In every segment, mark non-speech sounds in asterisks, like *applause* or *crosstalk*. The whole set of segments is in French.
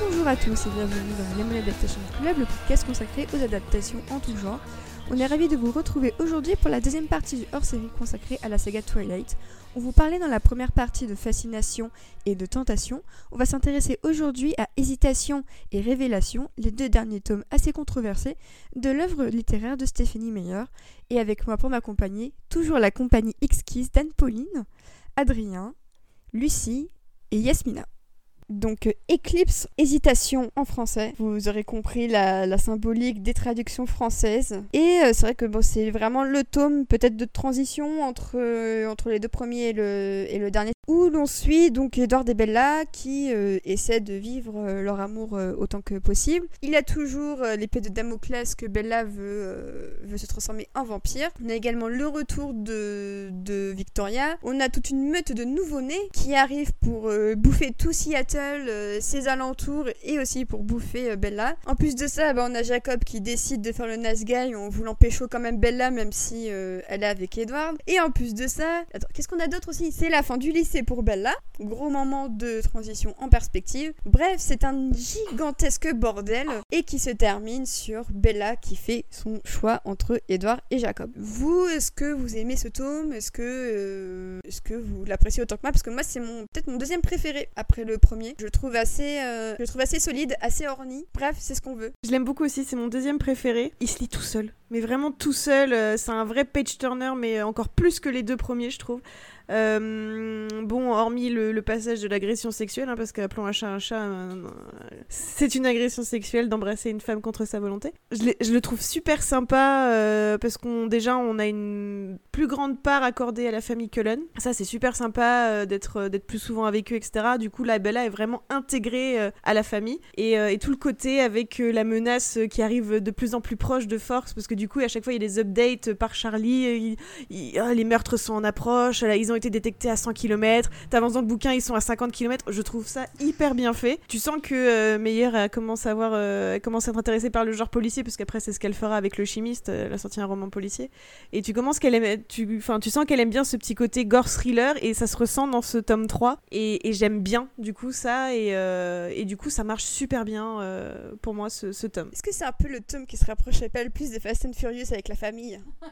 Rebonjour à tous et bienvenue dans Lemon Adaptation Club, le podcast consacré aux adaptations en tout genre. On est ravis de vous retrouver aujourd'hui pour la deuxième partie du hors-série consacrée à la saga Twilight. On vous parlait dans la première partie de fascination et de tentation. On va s'intéresser aujourd'hui à Hésitation et Révélation, les deux derniers tomes assez controversés de l'œuvre littéraire de Stephanie Meyer. Et avec moi pour m'accompagner, toujours la compagnie exquise d'Anne-Pauline, Adrien, Lucie et Yasmina. Donc euh, éclipse, hésitation en français. Vous aurez compris la, la symbolique des traductions françaises. Et euh, c'est vrai que bon, c'est vraiment le tome peut-être de transition entre, euh, entre les deux premiers et le, et le dernier. Où l'on suit donc Edward et Bella qui euh, essaient de vivre euh, leur amour euh, autant que possible. Il y a toujours l'épée de Damoclès que Bella veut, veut se transformer en vampire. On a également le retour de, Victoria. On a toute une meute de nouveau-nés qui arrivent pour bouffer tout Seattle, ses alentours et aussi pour bouffer Bella. En plus de ça, bah, on a Jacob qui décide de faire le guy en voulant pécho quand même Bella même si elle est avec Edward. Et en plus de ça, attends, qu'est-ce qu'on a d'autre aussi? C'est la fin du lycée pour Bella. Gros moment de transition en perspective. Bref, c'est un gigantesque bordel et qui se termine sur Bella qui fait son choix entre Edward et Jacob. Vous, est-ce que vous aimez ce tome? Est-ce que, euh, est-ce que vous l'appréciez autant que moi? Parce que moi, c'est mon peut-être mon deuxième préféré après le premier. Je le trouve assez, euh, je le trouve assez solide, assez orni. Bref, c'est ce qu'on veut. Je l'aime beaucoup aussi, c'est mon deuxième préféré. Il se lit tout seul, mais vraiment tout seul. euh, c'est un vrai page turner, mais encore plus que les deux premiers, je trouve. Euh, bon, hormis le, passage de l'agression sexuelle, hein, parce qu'appelons un chat un chat, euh, c'est une agression sexuelle d'embrasser une femme contre sa volonté. Je, le trouve super sympa parce qu'on déjà on a une plus grande part accordée à la famille Cullen. Ça c'est super sympa d'être d'être plus souvent avec eux, etc. Du coup, la Bella est vraiment intégrée à la famille et, et tout le côté avec la menace qui arrive de plus en plus proche de force parce que du coup à chaque fois il y a des updates par Charlie. ah, les meurtres sont en approche, ils ont été détectés à 100 km. T'avances dans le bouquin, ils sont à 50 km. Je trouve ça hyper bien fait. Tu sens que euh, Meyer a commencé à, avoir, euh, a commencé à être intéressée par le genre policier, parce qu'après, c'est ce qu'elle fera avec Le Chimiste. euh, Elle a sorti un roman policier. Et tu commences qu'elle aime, enfin, tu sens qu'elle aime bien ce petit côté gore thriller, et ça se ressent dans ce tome 3. Et, j'aime bien, du coup, ça. Et, euh, du coup, ça marche super bien pour moi, ce, tome. Est-ce que c'est un peu le tome qui se rapprochait pas le plus de Fast Furious avec la famille *laughs*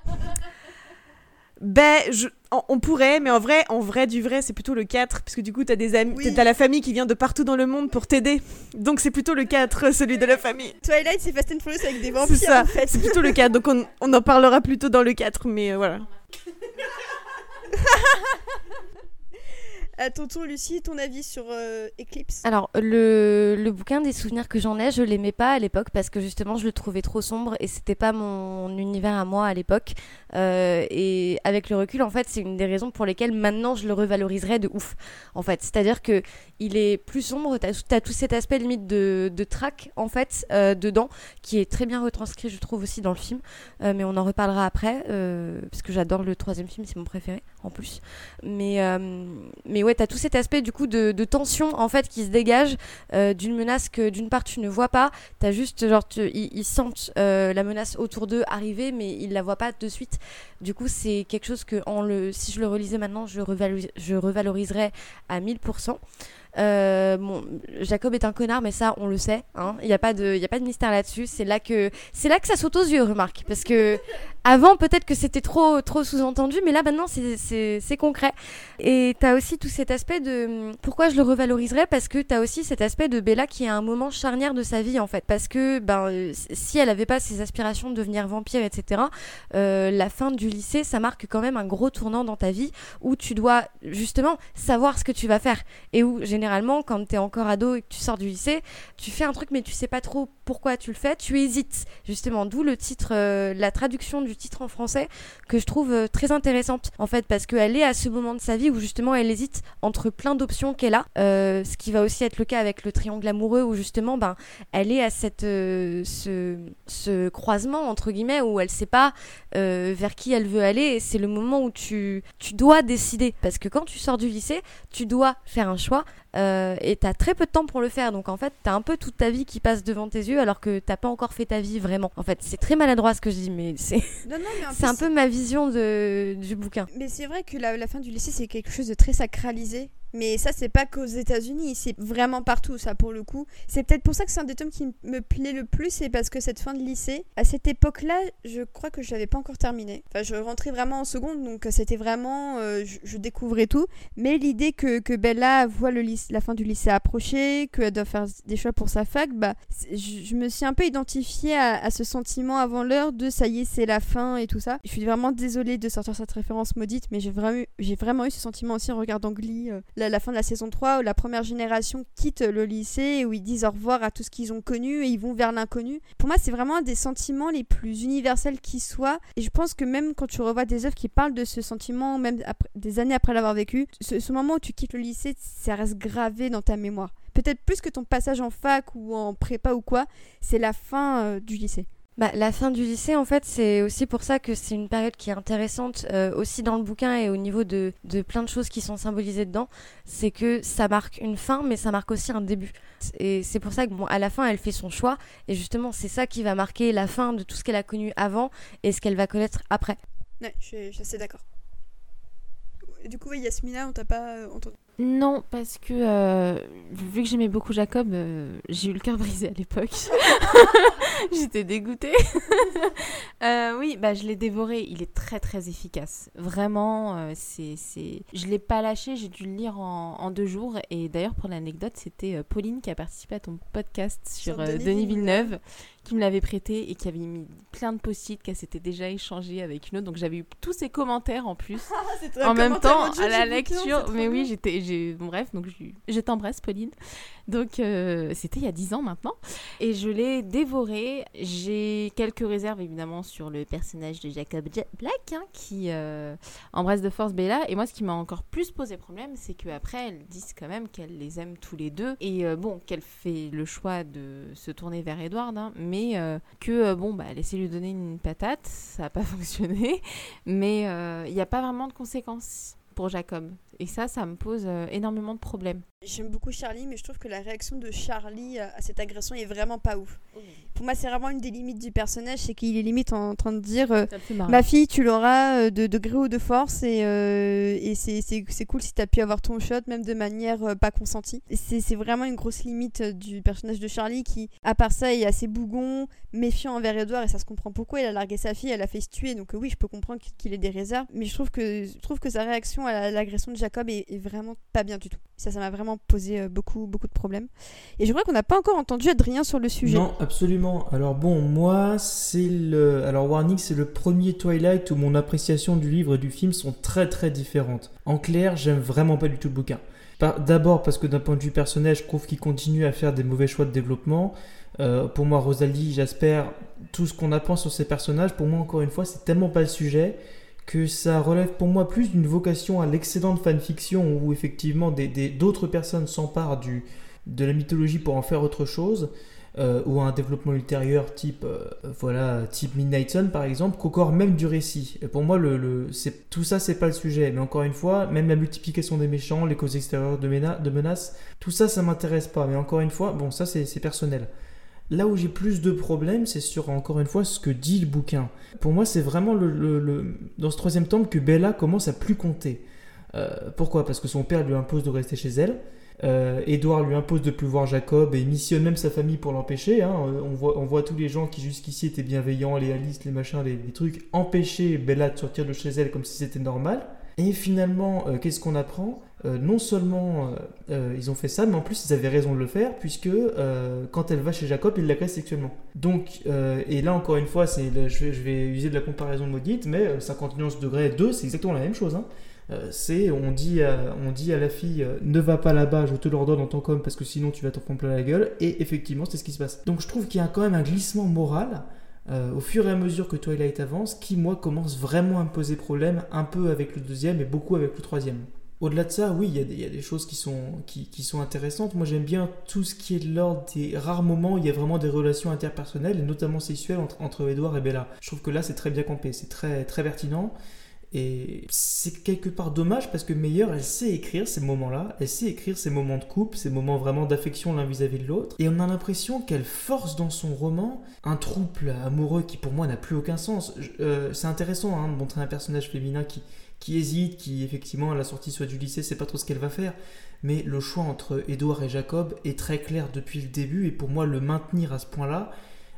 Ben, je, on, on pourrait, mais en vrai, en vrai du vrai, c'est plutôt le 4, parce que du coup, t'as des amis, Oui. t'as la famille qui vient de partout dans le monde pour t'aider. Donc c'est plutôt le 4, *laughs* celui de la famille. Twilight, c'est Fast and Furious avec des C'est vampires ça, en fait. c'est plutôt le 4, donc on, on en parlera plutôt dans le 4, mais euh, voilà. *laughs* À ton tour, Lucie, ton avis sur euh, Eclipse? Alors, le, le bouquin des souvenirs que j'en ai, je l'aimais pas à l'époque parce que justement, je le trouvais trop sombre et c'était pas mon univers à moi à l'époque. Euh, et avec le recul, en fait, c'est une des raisons pour lesquelles maintenant je le revaloriserais de ouf. En fait, c'est-à-dire que il est plus sombre, t'as as tout cet aspect limite de, de track en fait euh, dedans qui est très bien retranscrit, je trouve aussi dans le film. Euh, mais on en reparlera après euh, parce que j'adore le troisième film, c'est mon préféré en plus. Mais euh, mais ouais, t'as tout cet aspect du coup de, tension en fait qui se dégage euh, d'une menace que d'une part tu ne vois pas, t'as juste genre ils, sentent euh, la menace autour d'eux arriver, mais ils la voient pas de suite. Du coup, c'est quelque chose que si je le relisais maintenant, je revaloriserais à 1000%. Euh, bon, Jacob est un connard, mais ça, on le sait. hein. Il n'y a pas de, a pas de mystère là-dessus. C'est là que, là que ça saute aux yeux, remarque, parce que avant peut-être que c'était trop, trop sous-entendu, mais là maintenant c'est, concret. Et t'as aussi tout cet aspect de, pourquoi je le revaloriserais? Parce que t'as aussi cet aspect de Bella qui est un moment charnière de sa vie en fait, parce que ben si elle avait pas ses aspirations de devenir vampire, etc. euh, la fin du lycée, ça marque quand même un gros tournant dans ta vie où tu dois justement savoir ce que tu vas faire et où généralement quand t'es encore ado et que tu sors du lycée, tu fais un truc mais tu sais pas trop pourquoi tu le fais, tu hésites. Justement, d'où le titre, euh, la traduction du titre en français que je trouve euh, très intéressante en fait parce qu'elle est à ce moment de sa vie où justement elle hésite entre plein d'options qu'elle a, euh, ce qui va aussi être le cas avec le triangle amoureux où justement ben elle est à cette ce, ce croisement entre guillemets où elle sait pas vers qui elle veut aller c'est le moment où tu tu dois décider. Parce que quand tu sors du lycée tu dois faire un choix et t'as très peu de temps pour le faire. Donc en fait t'as un peu toute ta vie qui passe devant tes yeux alors que t'as pas encore fait ta vie vraiment en fait c'est très maladroit ce que je dis mais c'est *laughs* c'est un peu ma vision de, du bouquin Mais c'est vrai que la, la fin du lycée, c'est quelque chose de très sacralisé. Mais ça, c'est pas qu'aux États-Unis, c'est vraiment partout, ça, pour le coup. C'est peut-être pour ça que c'est un des tomes qui me plaît le plus, c'est parce que cette fin de lycée, à cette époque-là, je crois que je l'avais pas encore terminé. Enfin, je rentrais vraiment en seconde, donc euh, c'était vraiment. Euh, je, découvrais tout. Mais l'idée que, que, Bella voit le la fin du lycée approcher, qu'elle doit faire des choix pour sa fac, bah, je, me suis un peu identifiée à, ce sentiment avant l'heure de ça y est, c'est la fin et tout ça. Je suis vraiment désolée de sortir cette référence maudite, mais j'ai vraiment, vraiment eu ce sentiment aussi en regardant Glee. Euh, la, fin de la saison 3 où la première génération quitte le lycée, où ils disent au revoir à tout ce qu'ils ont connu et ils vont vers l'inconnu. Pour moi, c'est vraiment un des sentiments les plus universels qui soient. Et je pense que même quand tu revois des œuvres qui parlent de ce sentiment, même des années après l'avoir vécu, ce, moment où tu quittes le lycée, ça reste gravé dans ta mémoire. Peut-être plus que ton passage en fac ou en prépa ou quoi, c'est la fin euh, du lycée. Bah, la fin du lycée, en fait, c'est aussi pour ça que c'est une période qui est intéressante euh, aussi dans le bouquin et au niveau de, plein de choses qui sont symbolisées dedans. C'est que ça marque une fin, mais ça marque aussi un début. Et c'est pour ça que, à la fin, elle fait son choix. Et justement, c'est ça qui va marquer la fin de tout ce qu'elle a connu avant et ce qu'elle va connaître après. Ouais, je suis, assez d'accord. Du coup, Yasmina, on t'a pas euh, entendu non, parce que euh, vu que j'aimais beaucoup Jacob, euh, j'ai eu le cœur brisé à l'époque. *laughs* J'étais dégoûtée. *laughs* Euh, oui, bah, je l'ai dévoré. Il est très très efficace. Vraiment, c'est, c'est... je l'ai pas lâché. J'ai dû le lire en, deux jours. Et d'ailleurs, pour l'anecdote, c'était Pauline qui a participé à ton podcast sur, Denis, Villeneuve qui me l'avait prêté et qui avait mis plein de post-it qu'elle s'était déjà échangé avec une autre. Donc j'avais eu tous ses commentaires en plus. *laughs* Ah, en même temps, à la lecture. Mais oui, j'étais, j'ai, bref, donc je, je t'embrasse, Pauline. Donc euh, c'était il y a 10 ans maintenant. Et je l'ai dévoré. J'ai quelques réserves évidemment sur le personnage de Jacob Black hein, qui euh, embrasse de force Bella. Et moi, ce qui m'a encore plus posé problème, c'est qu'après, elles disent quand même qu'elles les aiment tous les deux. Et euh, bon, qu'elle fait le choix de se tourner vers Edward. Hein, mais que, bon, bah, de lui donner une patate. Ça n'a pas *laughs* fonctionné. Mais il n'y a pas vraiment de conséquences pour Jacob. Et ça, ça me pose énormément de problèmes. J'aime beaucoup Charlie, mais je trouve que la réaction de Charlie à cette agression est vraiment pas ouf. Pour moi, c'est vraiment une des limites du personnage, c'est qu'il est limite en train de dire euh, Ma fille, tu l'auras euh, de, de gré ou de force, et, euh, et c'est cool si tu as pu avoir ton shot, même de manière pas consentie. C'est vraiment une grosse limite du personnage de Charlie qui, à part ça, est assez bougon, méfiant envers Edouard, et ça se comprend pourquoi il a largué sa fille, elle a fait se tuer, donc oui, je peux comprendre qu'il ait des réserves, mais je trouve que, je trouve que sa réaction à l'agression de Jacob est, est vraiment pas bien du tout. Ça, ça m'a vraiment posé euh, beaucoup, beaucoup de problèmes. Et je crois qu'on n'a pas encore entendu Adrien sur le sujet. Non, absolument. Alors bon, moi, c'est le... Alors Warning, c'est le premier Twilight où mon appréciation du livre et du film sont très très différentes. En clair, j'aime vraiment pas du tout le bouquin. D'abord parce que d'un point de vue personnel, je trouve qu'il continue à faire des mauvais choix de développement. Euh, pour moi, Rosalie, Jasper, tout ce qu'on apprend sur ces personnages, pour moi, encore une fois, c'est tellement pas le sujet que ça relève pour moi plus d'une vocation à l'excédent de fanfiction où effectivement d'autres personnes s'emparent de la mythologie pour en faire autre chose, euh, ou un développement ultérieur type, euh, voilà, type Midnight Sun par exemple, qu'encore même du récit. Et pour moi, le, tout ça, c'est pas le sujet. Mais encore une fois, même la multiplication des méchants, les causes extérieures de, de menaces, tout ça, ça m'intéresse pas. Mais encore une fois, bon, ça c'est personnel. Là où j'ai plus de problèmes, c'est sur, encore une fois, ce que dit le bouquin. Pour moi, c'est vraiment dans ce troisième tome que Bella commence à plus compter. Euh, pourquoi? Parce que son père lui impose de rester chez elle. Euh, Edouard lui impose de plus voir Jacob et missionne même sa famille pour l'empêcher. Hein. On, voit, on voit tous les gens qui jusqu'ici étaient bienveillants, les Alice, les machins, les, trucs, empêcher Bella de sortir de chez elle comme si c'était normal. Et finalement, euh, qu'est-ce qu'on apprend? Euh, non seulement euh, ils ont fait ça, mais en plus ils avaient raison de le faire, puisque quand elle va chez Jacob, il l'agresse sexuellement. Donc, et là encore une fois, c'est, je, vais, user de la comparaison maudite, mais 51 degrés 2, c'est exactement la même chose. Hein. c'est, on dit, à, on dit à la fille, ne va pas là-bas, je te l'ordonne en tant qu'homme, parce que sinon tu vas t'en prendre plein la gueule, et effectivement, c'est ce qui se passe. Donc je trouve qu'il y a quand même un glissement moral euh, au fur et à mesure que Twilight avance, qui moi commence vraiment à me poser problème, un peu avec le deuxième et beaucoup avec le troisième. Au-delà de ça, oui, il y, a des choses qui sont, qui, sont intéressantes. Moi, j'aime bien tout ce qui est de l'ordre des rares moments où il y a vraiment des relations interpersonnelles, et notamment sexuelles, entre, entre Edward et Bella. Je trouve que là, c'est très bien campé, c'est très, très pertinent. Et c'est quelque part dommage parce que Meyer, elle sait écrire ces moments-là, elle sait écrire ces moments de couple, ces moments vraiment d'affection l'un vis-à-vis de l'autre. Et on a l'impression qu'elle force dans son roman un trouble amoureux qui pour moi n'a plus aucun sens. Euh, c'est intéressant hein, de montrer un personnage féminin qui, qui hésite, qui effectivement à la sortie soit du lycée, sait pas trop ce qu'elle va faire. Mais le choix entre Edouard et Jacob est très clair depuis le début et pour moi le maintenir à ce point-là,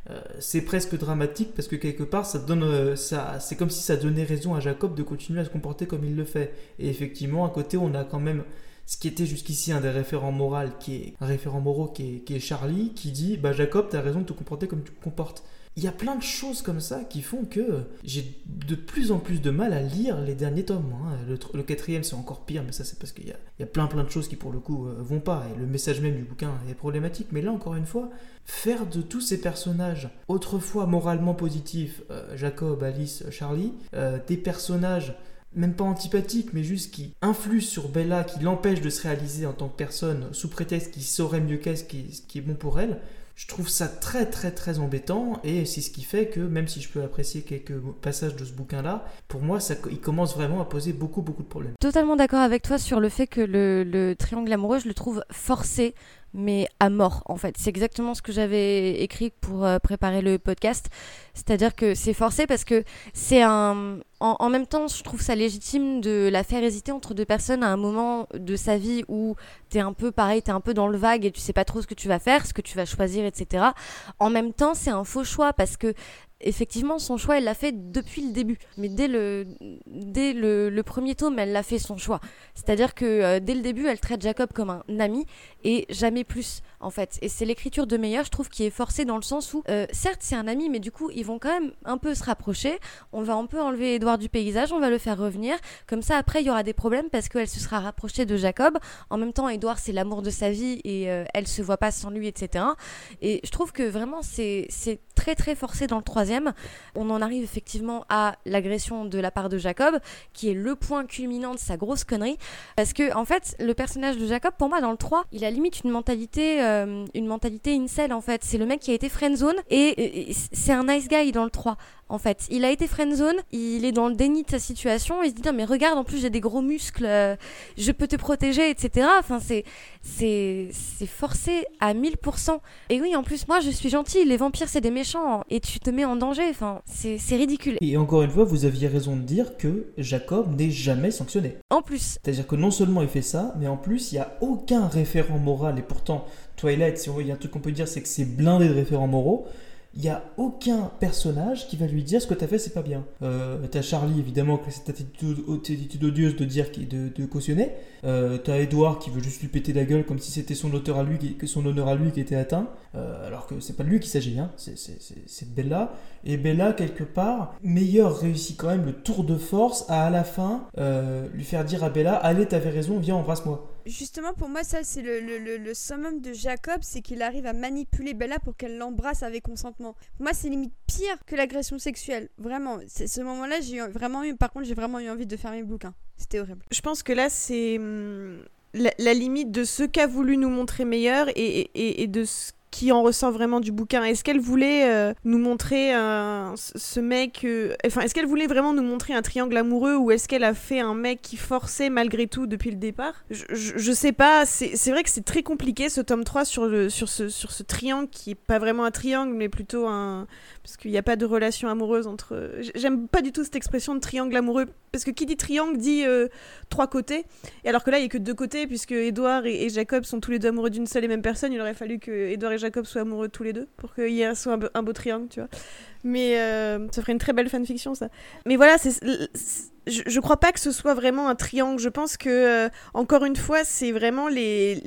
euh, c'est presque dramatique parce que quelque part ça donne euh, ça c'est comme si ça donnait raison à Jacob de continuer à se comporter comme il le fait et effectivement à côté on a quand même ce qui était jusqu'ici un des référents moraux qui est un référent moraux qui est, Charlie qui dit bah Jacob t'as raison de te comporter comme tu te comportes il y a plein de choses comme ça qui font que j'ai de plus en plus de mal à lire les derniers tomes. Hein. Le, quatrième, c'est encore pire, mais ça, c'est parce qu'il y, a, plein plein de choses qui, pour le coup, euh, vont pas. Et le message même du bouquin est problématique. Mais là, encore une fois, faire de tous ces personnages, autrefois moralement positifs, euh, Jacob, Alice, Charlie, euh, des personnages même pas antipathiques, mais juste qui influent sur Bella, qui l'empêchent de se réaliser en tant que personne, sous prétexte qu'il saurait mieux qu'elle ce qui est bon pour elle, je trouve ça très très très embêtant et c'est ce qui fait que même si je peux apprécier quelques passages de ce bouquin là, pour moi ça, il commence vraiment à poser beaucoup beaucoup de problèmes. Totalement d'accord avec toi sur le fait que le, le triangle amoureux je le trouve forcé mais à mort en fait. C'est exactement ce que j'avais écrit pour euh, préparer le podcast. C'est-à-dire que c'est forcé parce que c'est un... En, même temps, je trouve ça légitime de la faire hésiter entre deux personnes à un moment de sa vie où t'es un peu pareil, t'es un peu dans le vague et tu sais pas trop ce que tu vas faire, ce que tu vas choisir, etc. En même temps, c'est un faux choix parce que effectivement, son choix, elle l'a fait depuis le début. Mais dès le, dès le, premier tome, elle l'a fait son choix. C'est-à-dire que euh, dès le début, elle traite Jacob comme un ami et jamais plus, en fait. Et c'est l'écriture de Meyer, je trouve, qui est forcée dans le sens où, euh, certes, c'est un ami, mais du coup, ils vont quand même un peu se rapprocher. On va un peu enlever Edouard du paysage, on va le faire revenir. Comme ça, après, il y aura des problèmes parce qu'elle se sera rapprochée de Jacob. En même temps, Edouard, c'est l'amour de sa vie et euh, elle se voit pas sans lui, etc. Et je trouve que vraiment, c'est très, très forcé dans le troisième on en arrive effectivement à l'agression de la part de Jacob, qui est le point culminant de sa grosse connerie. Parce que, en fait, le personnage de Jacob, pour moi, dans le 3, il a limite une mentalité, euh, une mentalité incel, en fait. C'est le mec qui a été friendzone et, et c'est un nice guy dans le 3 en fait. Il a été friendzone, il est dans le déni de sa situation, il se dit non mais regarde, en plus j'ai des gros muscles, euh, je peux te protéger, etc. Enfin c'est c'est c'est forcé à 1000%. Et oui, en plus moi je suis gentil, les vampires c'est des méchants et tu te mets en danger. Enfin c'est ridicule. Et encore une fois, vous aviez raison de dire que Jacob n'est jamais sanctionné. En plus. C'est-à-dire que non seulement il fait ça, mais en plus il n'y a aucun référent moral et pourtant Twilight, si on veut, il y a un truc qu'on peut dire, c'est que c'est blindé de référents moraux il n'y a aucun personnage qui va lui dire ce que tu as fait, c'est pas bien. Euh, t'as Charlie, évidemment, qui cette attitude, odieuse de dire, de, de cautionner. Euh, t'as Edouard qui veut juste lui péter la gueule comme si c'était son, auteur à lui, que son honneur à lui qui était atteint. Euh, alors que c'est pas de lui qu'il s'agit, hein. c'est Bella. Et Bella, quelque part, meilleur réussit quand même le tour de force à à la fin euh, lui faire dire à Bella Allez, t'avais raison, viens, embrasse-moi. Justement, pour moi, ça, c'est le, summum de Jacob, c'est qu'il arrive à manipuler Bella pour qu'elle l'embrasse avec consentement. Pour moi, c'est limite pire que l'agression sexuelle. Vraiment, c'est ce moment-là, j'ai vraiment eu, par contre, j'ai vraiment eu envie de fermer le bouquin. C'était horrible. Je pense que là, c'est hum, la, limite de ce qu'a voulu nous montrer meilleur et, et de ce qui en ressort vraiment du bouquin Est-ce qu'elle voulait euh, nous montrer ce mec euh, Enfin, est-ce qu'elle voulait vraiment nous montrer un triangle amoureux ou est-ce qu'elle a fait un mec qui forçait malgré tout depuis le départ? Je, sais pas. C'est vrai que c'est très compliqué ce tome 3 sur, le, sur, ce, sur ce triangle qui est pas vraiment un triangle mais plutôt un. Parce qu'il n'y a pas de relation amoureuse entre. J'aime pas du tout cette expression de triangle amoureux parce que qui dit triangle dit euh, trois côtés. Et alors que là, il n'y a que deux côtés puisque Edouard et, Jacob sont tous les deux amoureux d'une seule et même personne. Il aurait fallu que Edouard et Jacob soient amoureux tous les deux pour qu'il y ait un, beau triangle, tu vois. Mais euh, ça ferait une très belle fanfiction, ça. Mais voilà, c'est je, je, crois pas que ce soit vraiment un triangle. Je pense que, euh, encore une fois, c'est vraiment les,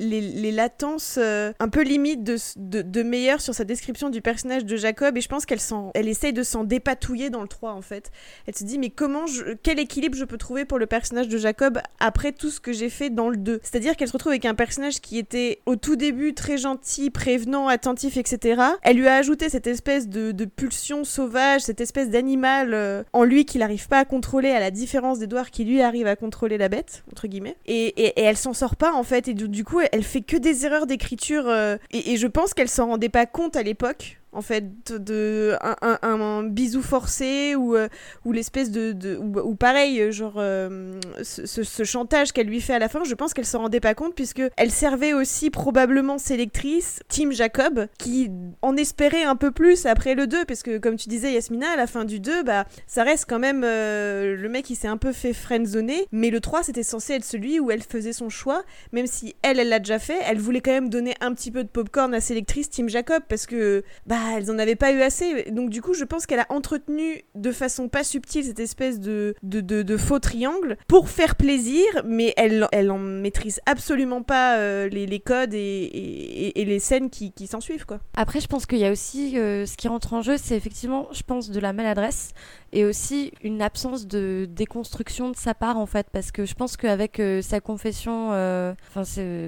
latences euh, un peu limites de, de, meilleur sur sa description du personnage de Jacob. Et je pense qu'elle elle essaye de s'en dépatouiller dans le 3, en fait. Elle se dit, mais comment, quel équilibre je peux trouver pour le personnage de Jacob après tout ce que j'ai fait dans le 2 C'est-à-dire qu'elle se retrouve avec un personnage qui était au tout début très gentil, prévenant, attentif, etc. Elle lui a ajouté cette espèce de, de pulsion sauvage, cette espèce d'animal euh, en lui qu'il n'arrive pas à contrôler à la différence d'Edouard qui lui arrive à contrôler la bête, entre guillemets. Et, et, elle s'en sort pas en fait, et du, coup elle fait que des erreurs d'écriture, euh, et, je pense qu'elle s'en rendait pas compte à l'époque en fait, de un, bisou forcé ou, euh, ou l'espèce de, de ou, pareil, genre euh, ce, chantage qu'elle lui fait à la fin, je pense qu'elle s'en rendait pas compte puisque elle servait aussi probablement ses lectrices, Tim Jacob, qui en espérait un peu plus après le 2 parce que comme tu disais Yasmina, à la fin du 2, bah ça reste quand même euh, le mec qui s'est un peu fait friendzoner, mais le 3 c'était censé être celui où elle faisait son choix, même si elle elle l'a déjà fait, elle voulait quand même donner un petit peu de popcorn à ses lectrices Tim Jacob parce que bah elles en avaient pas eu assez. Donc du coup, je pense qu'elle a entretenu de façon pas subtile cette espèce de, de, de, faux triangle pour faire plaisir, mais elle, elle en maîtrise absolument pas euh, les, les, codes et, et, et, les scènes qui, qui s'en suivent. Quoi. Après, je pense qu'il y a aussi euh, ce qui rentre en jeu, c'est effectivement, je pense, de la maladresse et aussi une absence de déconstruction de sa part en fait, parce que je pense qu'avec euh, sa confession, enfin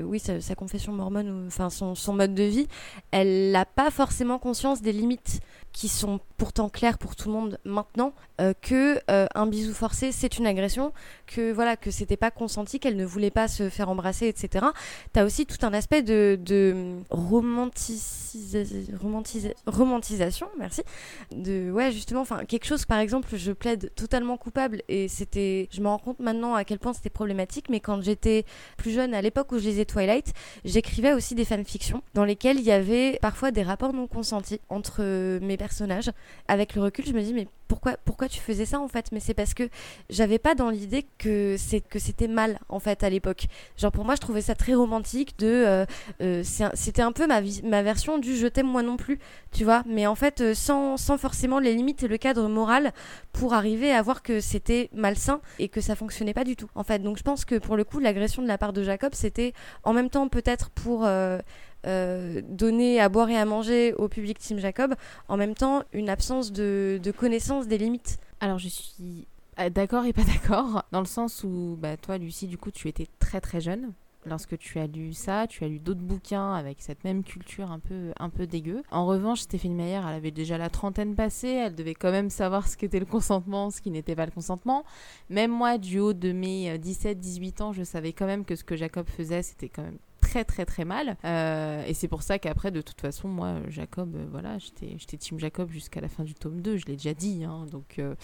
oui, sa, confession mormone, enfin son, son mode de vie, elle n'a pas forcément conscience des limites qui sont pourtant claires pour tout le monde maintenant euh, que euh, un bisou forcé c'est une agression que voilà que c'était pas consenti qu'elle ne voulait pas se faire embrasser etc t'as aussi tout un aspect de, romantisation merci de ouais justement enfin quelque chose par exemple je plaide totalement coupable et c'était je me rends compte maintenant à quel point c'était problématique mais quand j'étais plus jeune à l'époque où je lisais Twilight j'écrivais aussi des fanfictions dans lesquelles il y avait parfois des rapports non consentis entre mes personnages. Avec le recul, je me dis mais pourquoi pourquoi tu faisais ça en fait? Mais c'est parce que j'avais pas dans l'idée que c'est que c'était mal en fait à l'époque. Genre pour moi, je trouvais ça très romantique de euh, euh, c'était un peu ma ma version du je t'aime moi non plus, tu vois, mais en fait euh, sans sans forcément les limites et le cadre moral pour arriver à voir que c'était malsain et que ça fonctionnait pas du tout. En fait, donc je pense que pour le coup, l'agression de la part de Jacob, c'était en même temps peut-être pour donner à boire et à manger au public Team Jacob, en même temps une absence de, connaissance des limites. Alors je suis euh, d'accord et pas *laughs* d'accord, dans le sens où bah, toi Lucie du coup tu étais très très jeune lorsque tu as lu ça, tu as lu d'autres bouquins avec cette même culture un peu, un peu dégueu. En revanche, Stéphanie Meyer, elle avait déjà la trentaine passée, elle devait quand même savoir ce qu'était le consentement, ce qui n'était pas le consentement. Même moi, du haut de mes 17-18 euh, ans, je savais quand même que ce que Jacob faisait, c'était quand même très très très mal. Euh, et c'est pour ça qu'après, de toute façon, moi, Jacob, euh, voilà, j'étais Team Jacob jusqu'à la fin du tome 2, je l'ai déjà dit. Hein. donc, euh,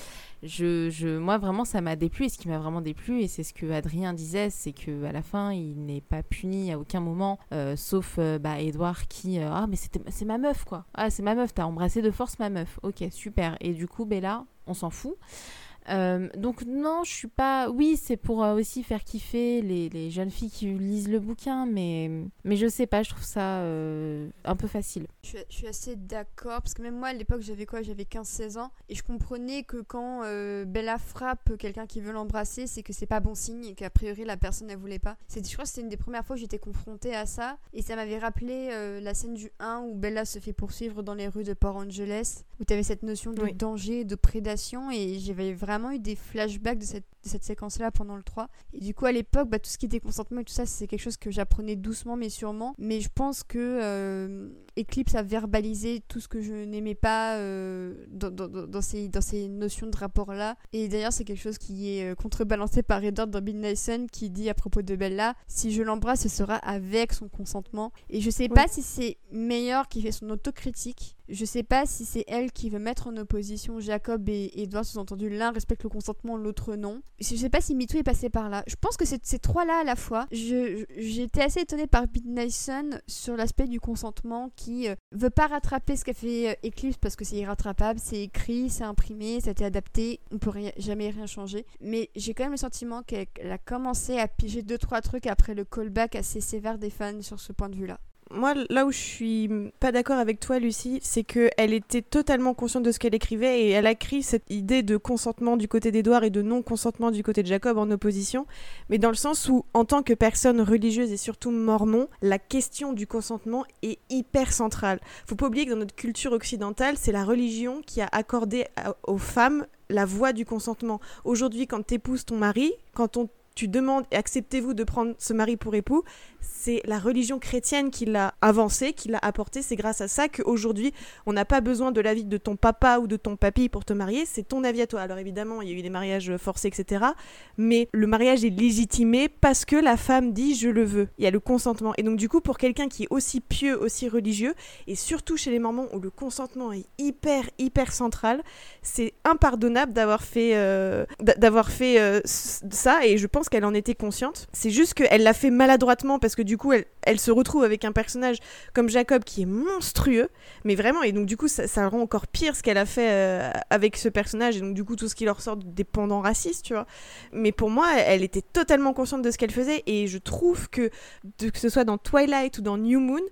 je, je, moi, vraiment, ça m'a déplu. Et ce qui m'a vraiment déplu, et c'est ce que Adrien disait, c'est que à la fin, il n'est pas puni à aucun moment, sauf bah, Edouard qui, ah, mais c'est ma meuf, quoi. Ah, c'est ma meuf, t'as embrassé de force ma meuf. Ok, super. Et du coup, Bella, on s'en fout. Euh, donc non, je suis pas. Oui, c'est pour euh, aussi faire kiffer les, les, jeunes filles qui lisent le bouquin, mais mais je sais pas, je trouve ça euh, un peu facile. Je, suis assez d'accord parce que même moi à l'époque j'avais quoi? J'avais 15-16 ans et je comprenais que quand Bella frappe quelqu'un qui veut l'embrasser, c'est que c'est pas bon signe et qu'a priori la personne ne voulait pas. C'est, je crois que c'était une des premières fois où j'étais confrontée à ça et ça m'avait rappelé la scène du 1 où Bella se fait poursuivre dans les rues de Port Angeles où tu avais cette notion de danger, de prédation et j'avais vraiment vraiment eu des flashbacks de cette, séquence-là pendant le 3. Et du coup, à l'époque, bah, tout ce qui était consentement et tout ça, c'est quelque chose que j'apprenais doucement mais sûrement. Mais je pense que euh, Eclipse a verbalisé tout ce que je n'aimais pas euh, dans, dans, dans, ces, dans ces notions de rapport-là. Et d'ailleurs, c'est quelque chose qui est euh, contrebalancé par Edward dans Midnight Sun qui dit à propos de Bella si je l'embrasse, ce sera avec son consentement. Et je sais pas si c'est meilleur qui fait son autocritique je sais pas si c'est elle qui veut mettre en opposition Jacob et Edward, sous-entendu l'un respecte le consentement, l'autre non. Je sais pas si MeToo est passé par là. Je pense que c'est ces trois-là à la fois. J'étais assez étonnée par Midnight Sun sur l'aspect du consentement qui euh, veut pas rattraper ce qu'a fait euh, Eclipse parce que c'est irrattrapable, c'est écrit, c'est imprimé, ça a été adapté, on peut jamais rien changer. Mais j'ai quand même le sentiment qu'elle a commencé à piger deux trois trucs après le callback assez sévère des fans sur ce point de vue-là moi, là où je suis pas d'accord avec toi, Lucie, c'est qu'elle était totalement consciente de ce qu'elle écrivait et elle a écrit cette idée de consentement du côté d'Edouard et de non-consentement du côté de Jacob en opposition, mais dans le sens où, en tant que personne religieuse et surtout mormon, la question du consentement est hyper centrale. Faut pas oublier que dans notre culture occidentale, c'est la religion qui a accordé aux femmes la voie du consentement. Aujourd'hui, quand tu épouses ton mari, quand on tu demandes acceptez-vous de prendre ce mari pour époux, c'est la religion chrétienne qui l'a avancé, qui l'a apporté. C'est grâce à ça qu'aujourd'hui, on n'a pas besoin de l'avis de ton papa ou de ton papy pour te marier, c'est ton avis à toi. Alors évidemment, il y a eu des mariages forcés, etc. Mais le mariage est légitimé parce que la femme dit je le veux. Il y a le consentement. Et donc du coup, pour quelqu'un qui est aussi pieux, aussi religieux, et surtout chez les Mormons où le consentement est hyper, hyper central, c'est impardonnable d'avoir fait, euh, d'avoir fait euh, ça. Et je pense qu'elle en était consciente. C'est juste qu'elle l'a fait maladroitement parce que du coup, elle, elle se retrouve avec un personnage comme Jacob qui est monstrueux, mais vraiment, et donc du coup, ça, rend encore pire ce qu'elle a fait euh, avec ce personnage, et donc du coup, tout ce qui leur sort des pendants racistes, tu vois. Mais pour moi, elle était totalement consciente de ce qu'elle faisait, et je trouve que, que ce soit dans Twilight ou dans New Moon,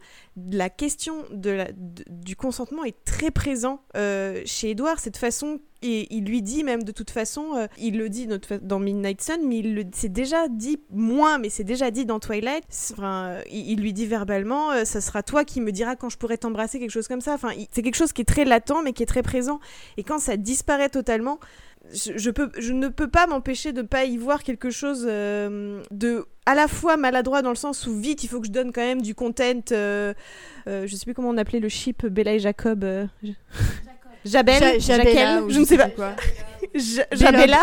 la question du consentement est très présent euh, chez Edward, cette façon et il lui dit même de toute façon, euh, il le dit dans Midnight Sun, mais il c'est déjà dit moins, mais c'est déjà dit dans Twilight. Enfin, il, il, lui dit verbalement, euh, ça sera toi qui me diras quand je pourrais t'embrasser, quelque chose comme ça. Enfin, c'est quelque chose qui est très latent, mais qui est très présent. Et quand ça disparaît totalement, je, peux, je ne peux pas m'empêcher de pas y voir quelque chose euh, de à la fois maladroit dans le sens où vite il faut que je donne quand même du content. Euh, euh, je sais plus comment on appelait le ship Bella et Jacob. Jabel, Jaquel, je ne sais pas. Jabella.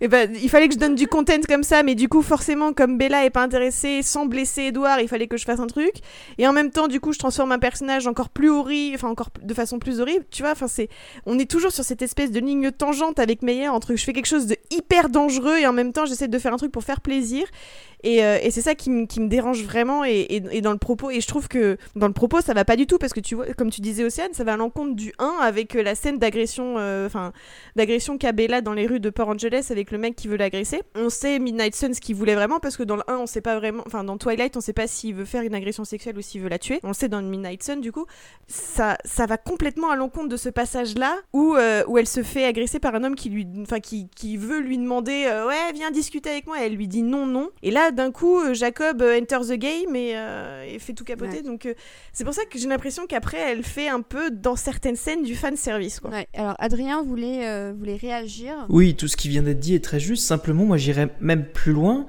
Et *laughs* ben, il fallait que je donne du content comme ça, mais du coup, forcément, comme Bella est pas intéressée, sans blesser Edouard, il fallait que je fasse un truc. Et en même temps, du coup, je transforme un personnage encore plus horrible, enfin, encore de façon plus horrible, tu vois. Enfin, c'est, on est toujours sur cette espèce de ligne tangente avec Meyer entre je fais quelque chose de hyper dangereux et en même temps, j'essaie de faire un truc pour faire plaisir. Et, euh, et c'est ça qui, me dérange vraiment et, dans le propos. Et je trouve que dans le propos, ça va pas du tout parce que tu vois, comme tu disais, Océane, ça va à l'encontre du 1 avec euh, la scène d'agression, euh, enfin, d'agression qu'a Bella dans les rues de Port Angeles avec le mec qui veut l'agresser. On sait Midnight Sun ce qu'il voulait vraiment parce que dans le 1, on sait pas vraiment, enfin, dans Twilight, on sait pas s'il veut faire une agression sexuelle ou s'il veut la tuer. On sait dans Midnight Sun, du coup, ça, ça va complètement à l'encontre de ce passage-là où, où elle se fait agresser par un homme qui lui, enfin, qui, qui veut lui demander, ouais, viens discuter avec moi. Et elle lui dit non, non. Et là, d'un coup, euh, Jacob euh, enter the game et, euh, fait tout capoter. Donc c'est pour ça que j'ai l'impression qu'après, elle fait un peu, dans certaines scènes, du fan service. Quoi. Alors Adrien voulait, voulait réagir. Oui, tout ce qui vient d'être dit est très juste. Simplement, moi j'irais même plus loin.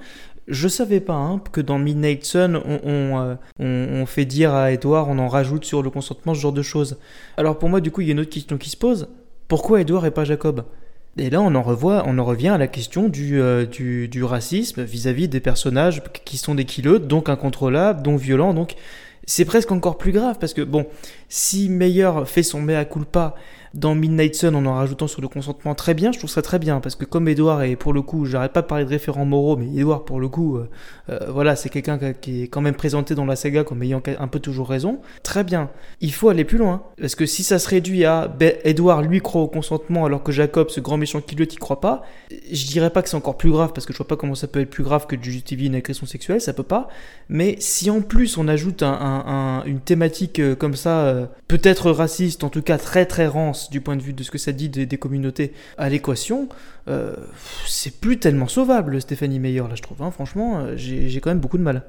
Je savais pas hein, que dans Midnight Sun, on, on, fait dire à Edward, on en rajoute sur le consentement, ce genre de choses. Alors pour moi, du coup, il y a une autre question qui se pose. Pourquoi Edward et pas Jacob? Et là, on en, on en revient à la question du, euh, du, du racisme vis-à-vis des personnages qui sont des kilotes, donc incontrôlables, donc violents. Donc, c'est presque encore plus grave parce que, bon, si Meyer fait son mea culpa dans Midnight Sun en en rajoutant sur le consentement très bien, je trouve ça très bien parce que comme Edouard est pour le coup, j'arrête pas de parler de référents moraux, mais Edouard pour le coup, euh, euh, voilà, c'est quelqu'un qui est quand même présenté dans la saga comme ayant un peu toujours raison. Très bien. Il faut aller plus loin parce que si ça se réduit à ben, Edouard lui croit au consentement alors que Jacob, ce grand méchant qui le y croit pas, je dirais pas que c'est encore plus grave parce que je vois pas comment ça peut être plus grave que de justifier une agression sexuelle, ça peut pas. Mais si en plus on ajoute un, une thématique euh, comme ça, peut-être raciste, en tout cas très très rance du point de vue de ce que ça dit des, communautés à l'équation, euh, c'est plus tellement sauvable, Stéphanie Meyer, là, je trouve. Hein. Franchement, euh, j'ai quand même beaucoup de mal.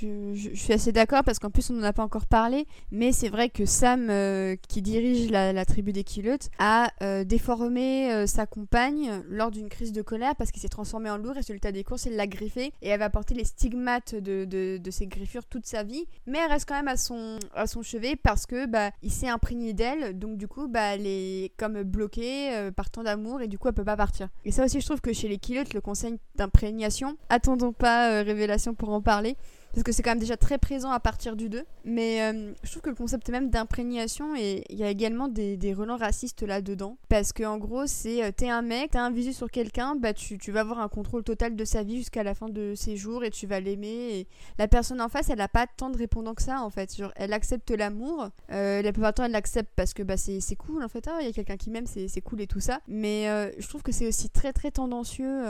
Je, suis assez d'accord parce qu'en plus on n'en a pas encore parlé, mais c'est vrai que Sam, euh, qui dirige la, tribu des Kilotes, a euh, déformé euh, sa compagne lors d'une crise de colère parce qu'il s'est transformé en loup. Résultat des courses, il l'a griffé et elle va porter les stigmates de, ses griffures toute sa vie, mais elle reste quand même à son, à son chevet parce que bah, il s'est imprégné d'elle, donc du coup bah, elle est comme bloquée par tant d'amour et du coup elle peut pas partir. Et ça aussi je trouve que chez les Kilotes, le conseil d'imprégnation, attendons pas révélation pour en parler, parce que c'est quand même déjà très présent à partir du 2. Mais euh, je trouve que le concept même d'imprégnation, et il y a également des, des relents racistes là-dedans. Parce que en gros, c'est euh, t'es un mec, t'as un visu sur quelqu'un, bah tu, vas avoir un contrôle total de sa vie jusqu'à la fin de ses jours et tu vas l'aimer. Et la personne en face, elle a pas tant de répondants que ça en fait. Genre, elle accepte l'amour, euh, la plupart du temps elle l'accepte parce que bah, c'est cool en fait, ah, il y a quelqu'un qui m'aime, c'est cool et tout ça. Mais je trouve que c'est aussi très très tendancieux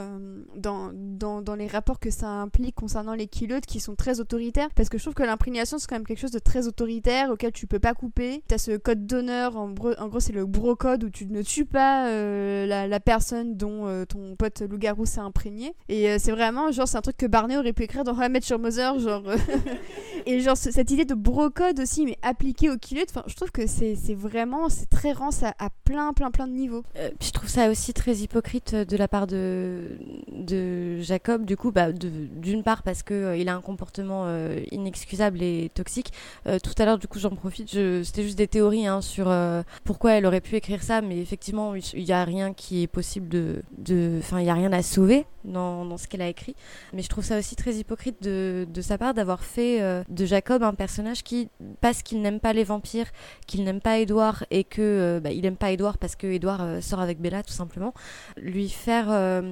dans, dans, dans les rapports que ça implique concernant les kilotes qui sont très autoritaire parce que je trouve que l'imprégnation c'est quand même quelque chose de très autoritaire auquel tu peux pas couper. T'as ce code d'honneur, en, gros c'est le bro code où tu ne tues pas euh, la, personne dont euh, ton pote loup-garou s'est imprégné. Et c'est vraiment genre c'est un truc que Barney aurait pu écrire dans How I Mother, genre. *laughs* et genre cette idée de bro code aussi mais appliquée au kill enfin je trouve que c'est vraiment c'est très rance à, plein plein plein de niveaux. je trouve ça aussi très hypocrite de la part de Jacob du coup bah d'une part parce que euh, il a un comportement euh, inexcusable et toxique. Euh, tout à l'heure, du coup, j'en profite. C'était juste des théories hein, sur pourquoi elle aurait pu écrire ça, mais effectivement, il n'y a rien qui est possible de. Enfin, il n'y a rien à sauver dans, ce qu'elle a écrit. Mais je trouve ça aussi très hypocrite de, sa part d'avoir fait de Jacob un personnage qui, parce qu'il n'aime pas les vampires, qu'il n'aime pas Edouard et que bah, il n'aime pas Edouard parce que Edouard sort avec Bella tout simplement, lui faire.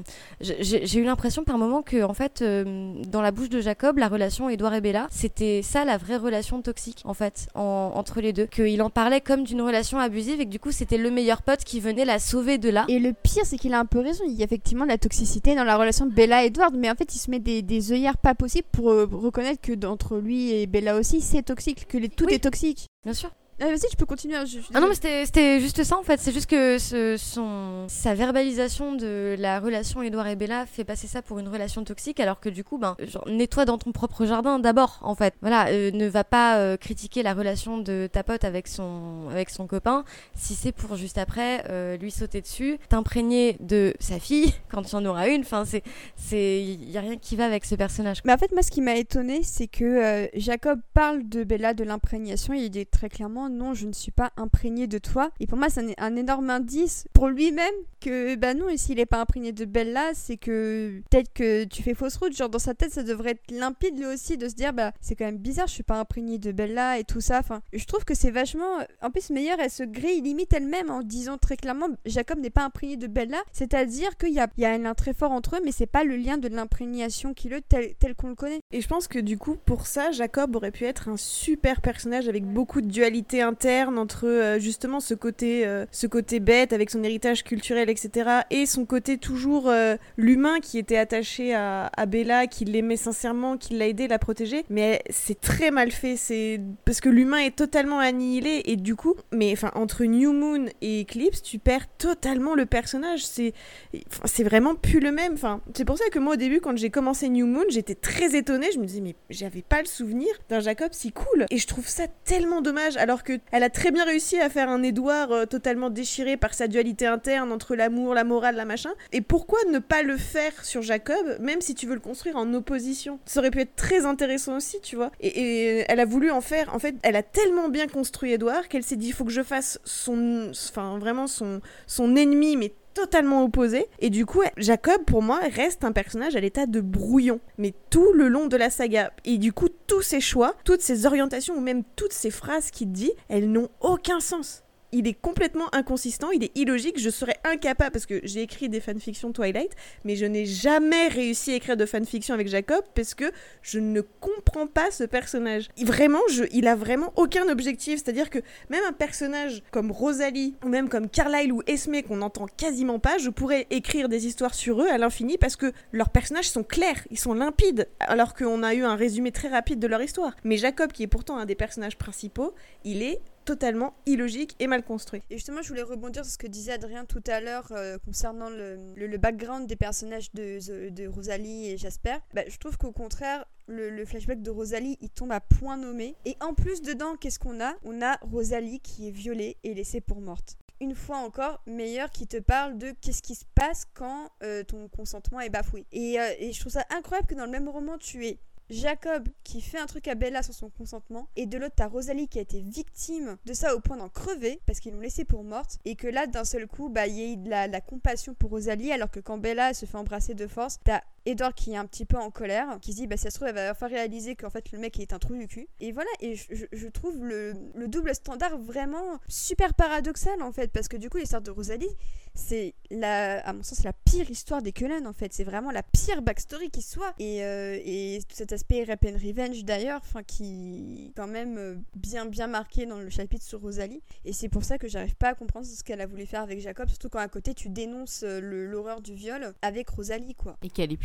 J'ai eu l'impression par moment que en fait, dans la bouche de Jacob, la relation Edouard et Bella, c'était ça la vraie relation toxique en fait entre les deux. Qu'il en parlait comme d'une relation abusive et que du coup c'était le meilleur pote qui venait la sauver de là. Et le pire c'est qu'il a un peu raison, il y a effectivement de la toxicité dans la relation de Bella et Edouard, mais en fait il se met des, des œillères pas possibles pour euh, reconnaître que d'entre lui et Bella aussi c'est toxique, que les, tout est toxique. Bien sûr. Ah, vas-y, tu peux continuer. Hein, ah non, mais c'était juste ça en fait. C'est juste que ce, son, sa verbalisation de la relation Edouard et Bella fait passer ça pour une relation toxique, alors que du coup, ben, genre, nettoie dans ton propre jardin d'abord en fait. Voilà, euh, ne va pas euh, critiquer la relation de ta pote avec son, avec son copain si c'est pour juste après euh, lui sauter dessus, t'imprégner de sa fille *laughs* quand tu en auras une. Enfin, c'est. Il y a rien qui va avec ce personnage. Mais en fait, moi, ce qui m'a étonné, c'est que Jacob parle de Bella de l'imprégnation. Il dit très clairement non, je ne suis pas imprégné de toi. Et pour moi, c'est un, énorme indice pour lui-même que, bah non, et s'il n'est pas imprégné de Bella, c'est que peut-être que tu fais fausse route. Genre, dans sa tête, ça devrait être limpide lui aussi de se dire, bah c'est quand même bizarre, je suis pas imprégné de Bella et tout ça. Enfin, je trouve que c'est vachement. En plus, meilleur, elle se grille limite elle-même en disant très clairement, Jacob n'est pas imprégné de Bella. C'est-à-dire qu'il y a, y a un lien très fort entre eux, mais c'est pas le lien de l'imprégnation qui le tel, tel qu'on le connaît. Et je pense que du coup, pour ça, Jacob aurait pu être un super personnage avec beaucoup de dualité interne entre euh, justement ce côté, euh, ce côté bête avec son héritage culturel, etc. et son côté toujours euh, l'humain qui était attaché à, Bella, qui l'aimait sincèrement, qui l'a aidé, l'a protégé. Mais c'est très mal fait, c'est parce que l'humain est totalement annihilé et du coup, mais enfin entre New Moon et Eclipse, tu perds totalement le personnage. C'est, c'est vraiment plus le même. Enfin, c'est pour ça que moi au début, quand j'ai commencé New Moon, j'étais très étonnée. Je me disais mais j'avais pas le souvenir d'un Jacob si cool. Et je trouve ça tellement dommage alors que elle a très bien réussi à faire un Édouard euh, totalement déchiré par sa dualité interne entre l'amour, la morale, la machin. Et pourquoi ne pas le faire sur Jacob, même si tu veux le construire en opposition? Ça aurait pu être très intéressant aussi, tu vois. Et, elle a voulu en faire. En fait, elle a tellement bien construit Édouard qu'elle s'est dit il faut que je fasse son. Enfin, vraiment son, son ennemi, mais totalement opposé. Et du coup, Jacob, pour moi, reste un personnage à l'état de brouillon. Mais tout le long de la saga. Et du coup, tous ses choix, toutes ses orientations, ou même toutes ces phrases qu'il dit, elles n'ont aucun sens il est complètement inconsistant, il est illogique. Je serais incapable, parce que j'ai écrit des fanfictions Twilight, mais je n'ai jamais réussi à écrire de fanfiction avec Jacob parce que je ne comprends pas ce personnage. vraiment, il a vraiment aucun objectif. C'est-à-dire que même un personnage comme Rosalie, ou même comme Carlyle ou Esme, qu'on n'entend quasiment pas, je pourrais écrire des histoires sur eux à l'infini parce que leurs personnages sont clairs, ils sont limpides, alors qu'on a eu un résumé très rapide de leur histoire. Mais Jacob, qui est pourtant un des personnages principaux, il est totalement illogique et mal construit. Et justement, je voulais rebondir sur ce que disait Adrien tout à l'heure euh, concernant le, background des personnages de, Rosalie et Jasper. Bah, je trouve qu'au contraire, le, flashback de Rosalie, il tombe à point nommé. Et en plus, dedans, qu'est-ce qu'on a? On a Rosalie qui est violée et laissée pour morte. Une fois encore, meilleur qui te parle de qu'est-ce qui se passe quand euh, ton consentement est bafoué. Et, euh, et je trouve ça incroyable que dans le même roman, tu es Jacob qui fait un truc à Bella sans son consentement, et de l'autre t'as Rosalie qui a été victime de ça au point d'en crever parce qu'ils l'ont laissée pour morte, et que là d'un seul coup bah il y a eu de la, compassion pour Rosalie alors que quand Bella se fait embrasser de force, t'as Edward qui est un petit peu en colère, qui se dit bah ça se trouve elle va faire réaliser qu'en fait le mec est un trou du cul. Et voilà, et je, trouve le, double standard vraiment super paradoxal en fait, parce que du coup l'histoire de Rosalie, c'est la, à mon sens, la pire histoire des Cullen en fait, c'est vraiment la pire backstory qui soit. Et, euh, et cet aspect Rap and Revenge d'ailleurs, enfin qui quand même euh, bien bien marqué dans le chapitre sur Rosalie. Et c'est pour ça que j'arrive pas à comprendre ce qu'elle a voulu faire avec Jacob, surtout quand à côté tu dénonces euh, l'horreur du viol avec Rosalie quoi. Et qu'elle est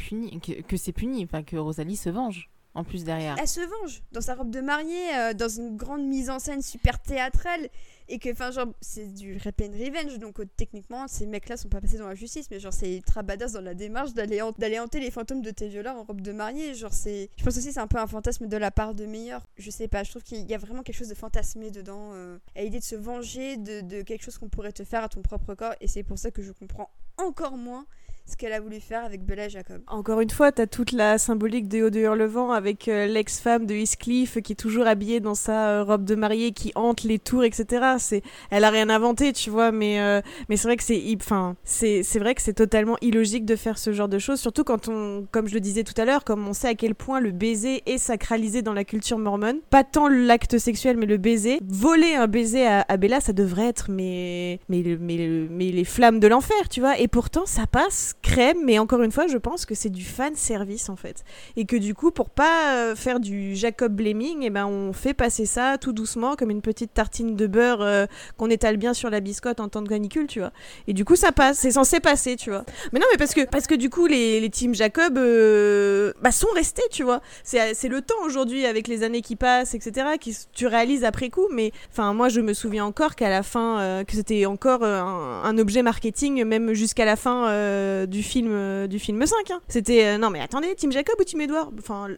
que, c'est puni, enfin que Rosalie se venge. en plus derrière. Elle se venge dans sa robe de mariée, euh, dans une grande mise en scène super théâtrale. Et que, enfin, genre, c'est du Rape and Revenge. Donc, euh, techniquement, ces mecs-là sont pas passés dans la justice. Mais, genre, c'est ultra badass dans la démarche d'aller han- d'aller hanter les fantômes de tes violeurs en robe de mariée. Genre, c'est. Je pense aussi c'est un peu un fantasme de la part de Meilleur. Je sais pas, je trouve qu'il y a vraiment quelque chose de fantasmé dedans. Euh, à l'idée de se venger de, de quelque chose qu'on pourrait te faire à ton propre corps. Et c'est pour ça que je comprends encore moins ce qu'elle a voulu faire avec Bella Jacob. Encore une fois, t'as toute la symbolique de Haut de Hurlevent avec euh, l'ex-femme de Heathcliff qui est toujours habillée dans sa euh, robe de mariée, qui hante les tours, etc. C'est, elle a rien inventé, tu vois, mais euh, mais c'est vrai que c'est, enfin, c'est c'est vrai que c'est totalement illogique de faire ce genre de choses, surtout quand on, comme je le disais tout à l'heure, comme on sait à quel point le baiser est sacralisé dans la culture mormone. Pas tant l'acte sexuel, mais le baiser. Voler un baiser à, à Bella, ça devrait être mais mais mais mais les flammes de l'enfer, tu vois. Et pourtant, ça passe crème. Mais encore une fois, je pense que c'est du fan service en fait, et que du coup, pour pas euh, faire du Jacob blaming, et ben on fait passer ça tout doucement comme une petite tartine de beurre euh, qu'on étale bien sur la biscotte en temps de canicule, tu vois. Et du coup, ça passe. C'est censé passer, tu vois. Mais non, mais parce que parce que du coup, les, les teams Jacob euh, bah, sont restés, tu vois. C'est le temps aujourd'hui avec les années qui passent, etc. Qui tu réalises après coup. Mais enfin, moi, je me souviens encore qu'à la fin, que c'était encore un, objet marketing, même jusqu'à la fin du film euh, du film 5. hein. C'était euh, non, mais attendez, Team Jacob ou Team Edward? Enfin,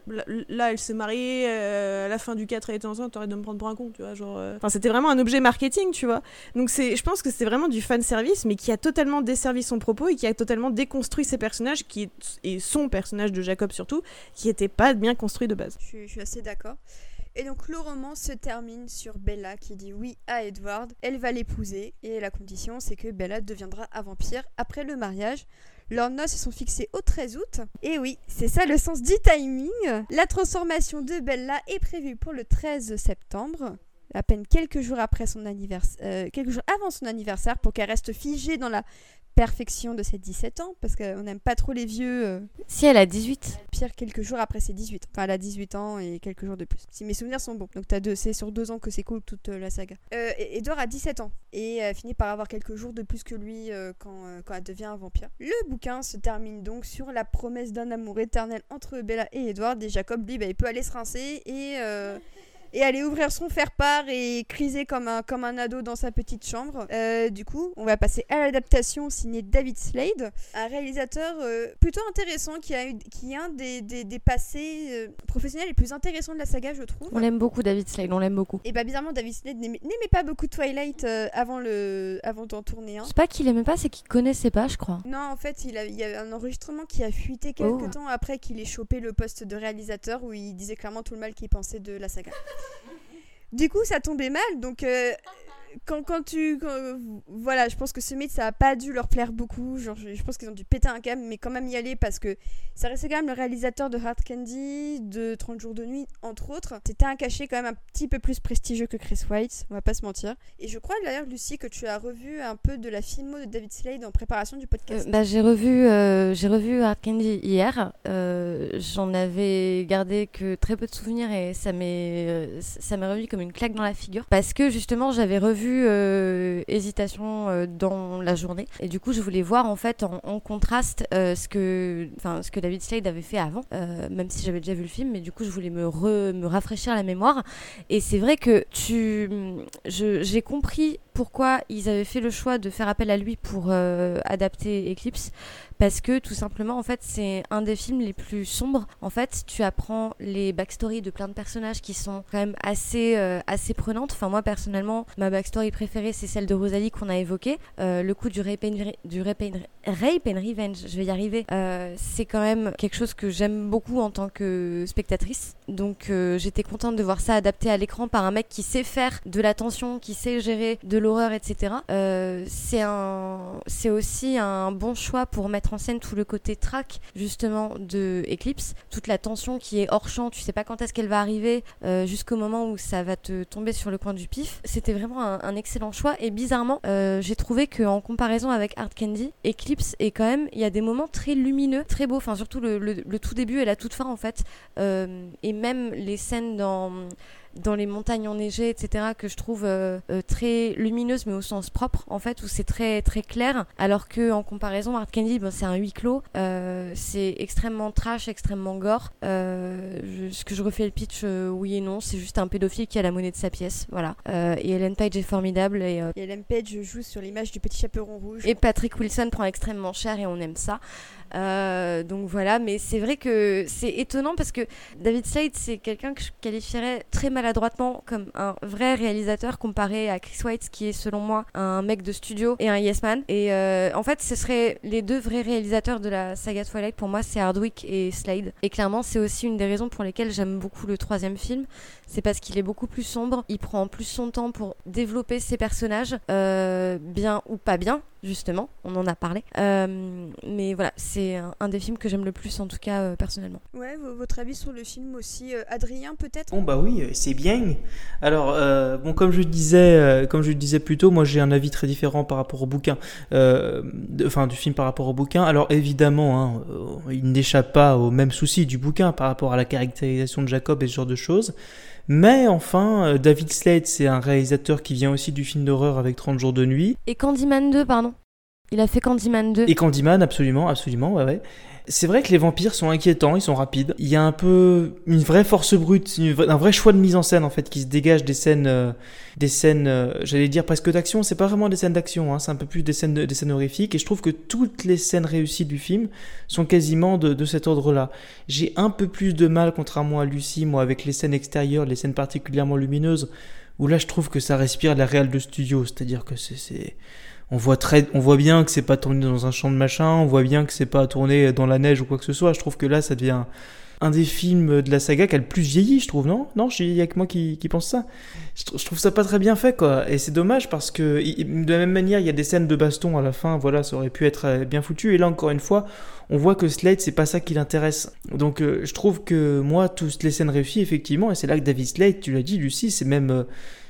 là, elle se mariait euh, à la fin du 4 elle était enceinte, t'aurais de me prendre pour un con, tu vois. Genre. Enfin, c'était vraiment un objet marketing, tu vois. Donc c'est, je pense que c'est vraiment du fan service, mais qui a totalement desservi son propos et qui a totalement déconstruit ses personnages, qui est, et son personnage de Jacob surtout, qui était pas bien construit de base. Je suis, assez d'accord. Et donc le roman se termine sur Bella qui dit oui à Edward. Elle va l'épouser et la condition c'est que Bella deviendra vampire après le mariage. Leurs noces sont fixées au 13 août. Et oui, c'est ça le sens du timing. La transformation de Bella est prévue pour le 13 septembre. À peine quelques jours après son anniversaire, quelques jours avant son anniversaire, pour qu'elle reste figée dans la perfection de ses 17 ans, parce qu'on n'aime pas trop les vieux. euh, Si elle a 18. Pire quelques jours après ses 18 ans. Enfin, elle a 18 ans et quelques jours de plus. Si mes souvenirs sont bons. Donc, t'as deux, c'est sur deux ans que c'est cool toute euh, la saga. Euh, Edward a 17 ans et euh, finit par avoir quelques jours de plus que lui quand, quand elle devient un vampire. Le bouquin se termine donc sur la promesse d'un amour éternel entre Bella et Edward. Et Jacob, lui, bah, il peut aller se rincer et. Et aller ouvrir son faire-part et criser comme un, comme un ado dans sa petite chambre. Euh, du coup, on va passer à l'adaptation signée David Slade, un réalisateur euh, plutôt intéressant qui a, eu, qui a un des, des, des passés euh, professionnels les plus intéressants de la saga, je trouve. On l'aime beaucoup, David Slade, on l'aime beaucoup. Et bah bizarrement, David Slade n'aimait pas beaucoup Twilight avant le avant d'en tourner un. C'est pas qu'il aimait pas, c'est qu'il connaissait pas, je crois. Non, en fait, il, a- il y a un enregistrement qui a fuité quelques Oh. temps après qu'il ait chopé le poste de réalisateur où il disait clairement tout le mal qu'il pensait de la saga. Du coup, ça tombait mal, donc euh, quand, quand tu... quand- voilà, je pense que ce mythe, ça a pas dû leur plaire beaucoup, genre je, pense qu'ils ont dû péter un câble, mais quand même y aller parce que ça restait quand même le réalisateur de Hard Candy, de 30 jours de nuit, entre autres. C'était un cachet quand même un petit peu plus prestigieux que Chris White, on va pas se mentir. Et je crois d'ailleurs, Lucie, que tu as revu un peu de la filmo de David Slade en préparation du Euh, podcast. bah, j'ai revu, euh, revu Hard Candy hier. Euh, J'en avais gardé que très peu de souvenirs et ça m'est, euh, ça m'est revenu comme une claque dans la figure parce que justement j'avais revu euh, Hésitation euh, dans la journée. Et du coup je voulais voir en fait en, contraste euh, ce que, enfin ce que David Slade avait fait avant, même si j'avais déjà vu le film, mais du coup je voulais me, me rafraîchir la mémoire. Et c'est vrai que tu, j'ai compris pourquoi ils avaient fait le choix de faire appel à lui pour adapter Eclipse parce que tout simplement en fait c'est un des films les plus sombres. En fait tu apprends les backstories de plein de personnages qui sont quand même assez euh, assez prenantes. Enfin moi personnellement ma backstory préférée c'est celle de Rosalie qu'on a évoquée. Euh, le coup du rape and, du revenge je vais y arriver. Euh, c'est quand même quelque chose que j'aime beaucoup en tant que spectatrice. Donc j'étais contente de voir ça adapté à l'écran par un mec qui sait faire de la tension qui sait gérer de l'horreur etc c'est un c'est aussi un bon choix pour mettre en scène tout le côté track justement de Eclipse. Toute la tension qui est hors champ tu sais pas quand est-ce qu'elle va arriver euh, jusqu'au moment où ça va te tomber sur le coin du pif. C'était vraiment un, excellent choix. Et bizarrement euh, j'ai trouvé que en comparaison avec Hard Candy Eclipse est quand même il y a des moments très lumineux très beaux. Enfin surtout le tout début et la toute fin en fait. Euh, et même les scènes dans dans les montagnes enneigées, etc., que je trouve très lumineuse, mais au sens propre, en fait, où c'est très très clair, alors que en comparaison, Hard Candy, ben, c'est un huis clos, c'est extrêmement trash, extrêmement gore. ce que je refais le pitch, oui et non, c'est juste un pédophile qui a la monnaie de sa pièce, voilà. et Ellen Page est formidable et, et Ellen Page joue sur l'image du petit chaperon rouge. Et Patrick Wilson prend extrêmement cher et on aime ça. Euh, donc voilà, mais c'est vrai que c'est étonnant parce que David Slade, c'est quelqu'un que je qualifierais très maladroitement comme un vrai réalisateur comparé à Chris White, qui est selon moi un mec de studio et un yes man. Et euh, en fait, ce seraient les deux vrais réalisateurs de la saga Twilight. Pour moi, c'est Hardwick et Slade. Et clairement, c'est aussi une des raisons pour lesquelles j'aime beaucoup le troisième film. C'est parce qu'il est beaucoup plus sombre. Il prend plus son temps pour développer ses personnages, euh, bien ou pas bien justement, on en a parlé. Euh, mais voilà, c'est un, des films que j'aime le plus, en tout cas euh, personnellement. Ouais, votre avis sur le film aussi, euh, Adrien peut-être? Bon bah oui, c'est bien. Alors bon, comme je disais, comme je disais plus tôt, moi j'ai un avis très différent par rapport au bouquin, enfin du film par rapport au bouquin. Alors évidemment, hein, il n'échappe pas au même souci du bouquin par rapport à la caractérisation de Jacob et ce genre de choses. Mais enfin, euh, David Slade, c'est un réalisateur qui vient aussi du film d'horreur avec 30 jours de nuit. Et Candyman 2, pardon. Il a fait Candyman 2. Et Candyman, absolument, absolument, ouais, ouais. C'est vrai que les vampires sont inquiétants, ils sont rapides. Il y a un peu une vraie force brute, un vrai choix de mise en scène en fait qui se dégage des scènes, euh, des scènes, euh, j'allais dire presque d'action. C'est pas vraiment des scènes d'action, hein, c'est un peu plus des scènes, des scènes horrifiques. Et je trouve que toutes les scènes réussies du film sont quasiment de, de cet ordre-là. J'ai un peu plus de mal, contrairement à Lucie, moi, avec les scènes extérieures, les scènes particulièrement lumineuses, où là je trouve que ça respire la réelle de studio, c'est-à-dire que c'est on voit très, on voit bien que c'est pas tourné dans un champ de machin, on voit bien que c'est pas tourné dans la neige ou quoi que ce soit. Je trouve que là, ça devient un des films de la saga qui a le plus vieilli, je trouve, non? Non, il y a que moi qui, qui pense ça. Je, trouve ça pas très bien fait, quoi. Et c'est dommage parce que, de la même manière, il y a des scènes de baston à la fin, voilà, ça aurait pu être euh, bien foutu. Et là, encore une fois, on voit que Slade, c'est pas ça qui l'intéresse. Donc, euh, je trouve que moi, toutes les scènes réussies, effectivement, et c'est là que David Slade, tu l'as dit, Lucie, c'est même, euh,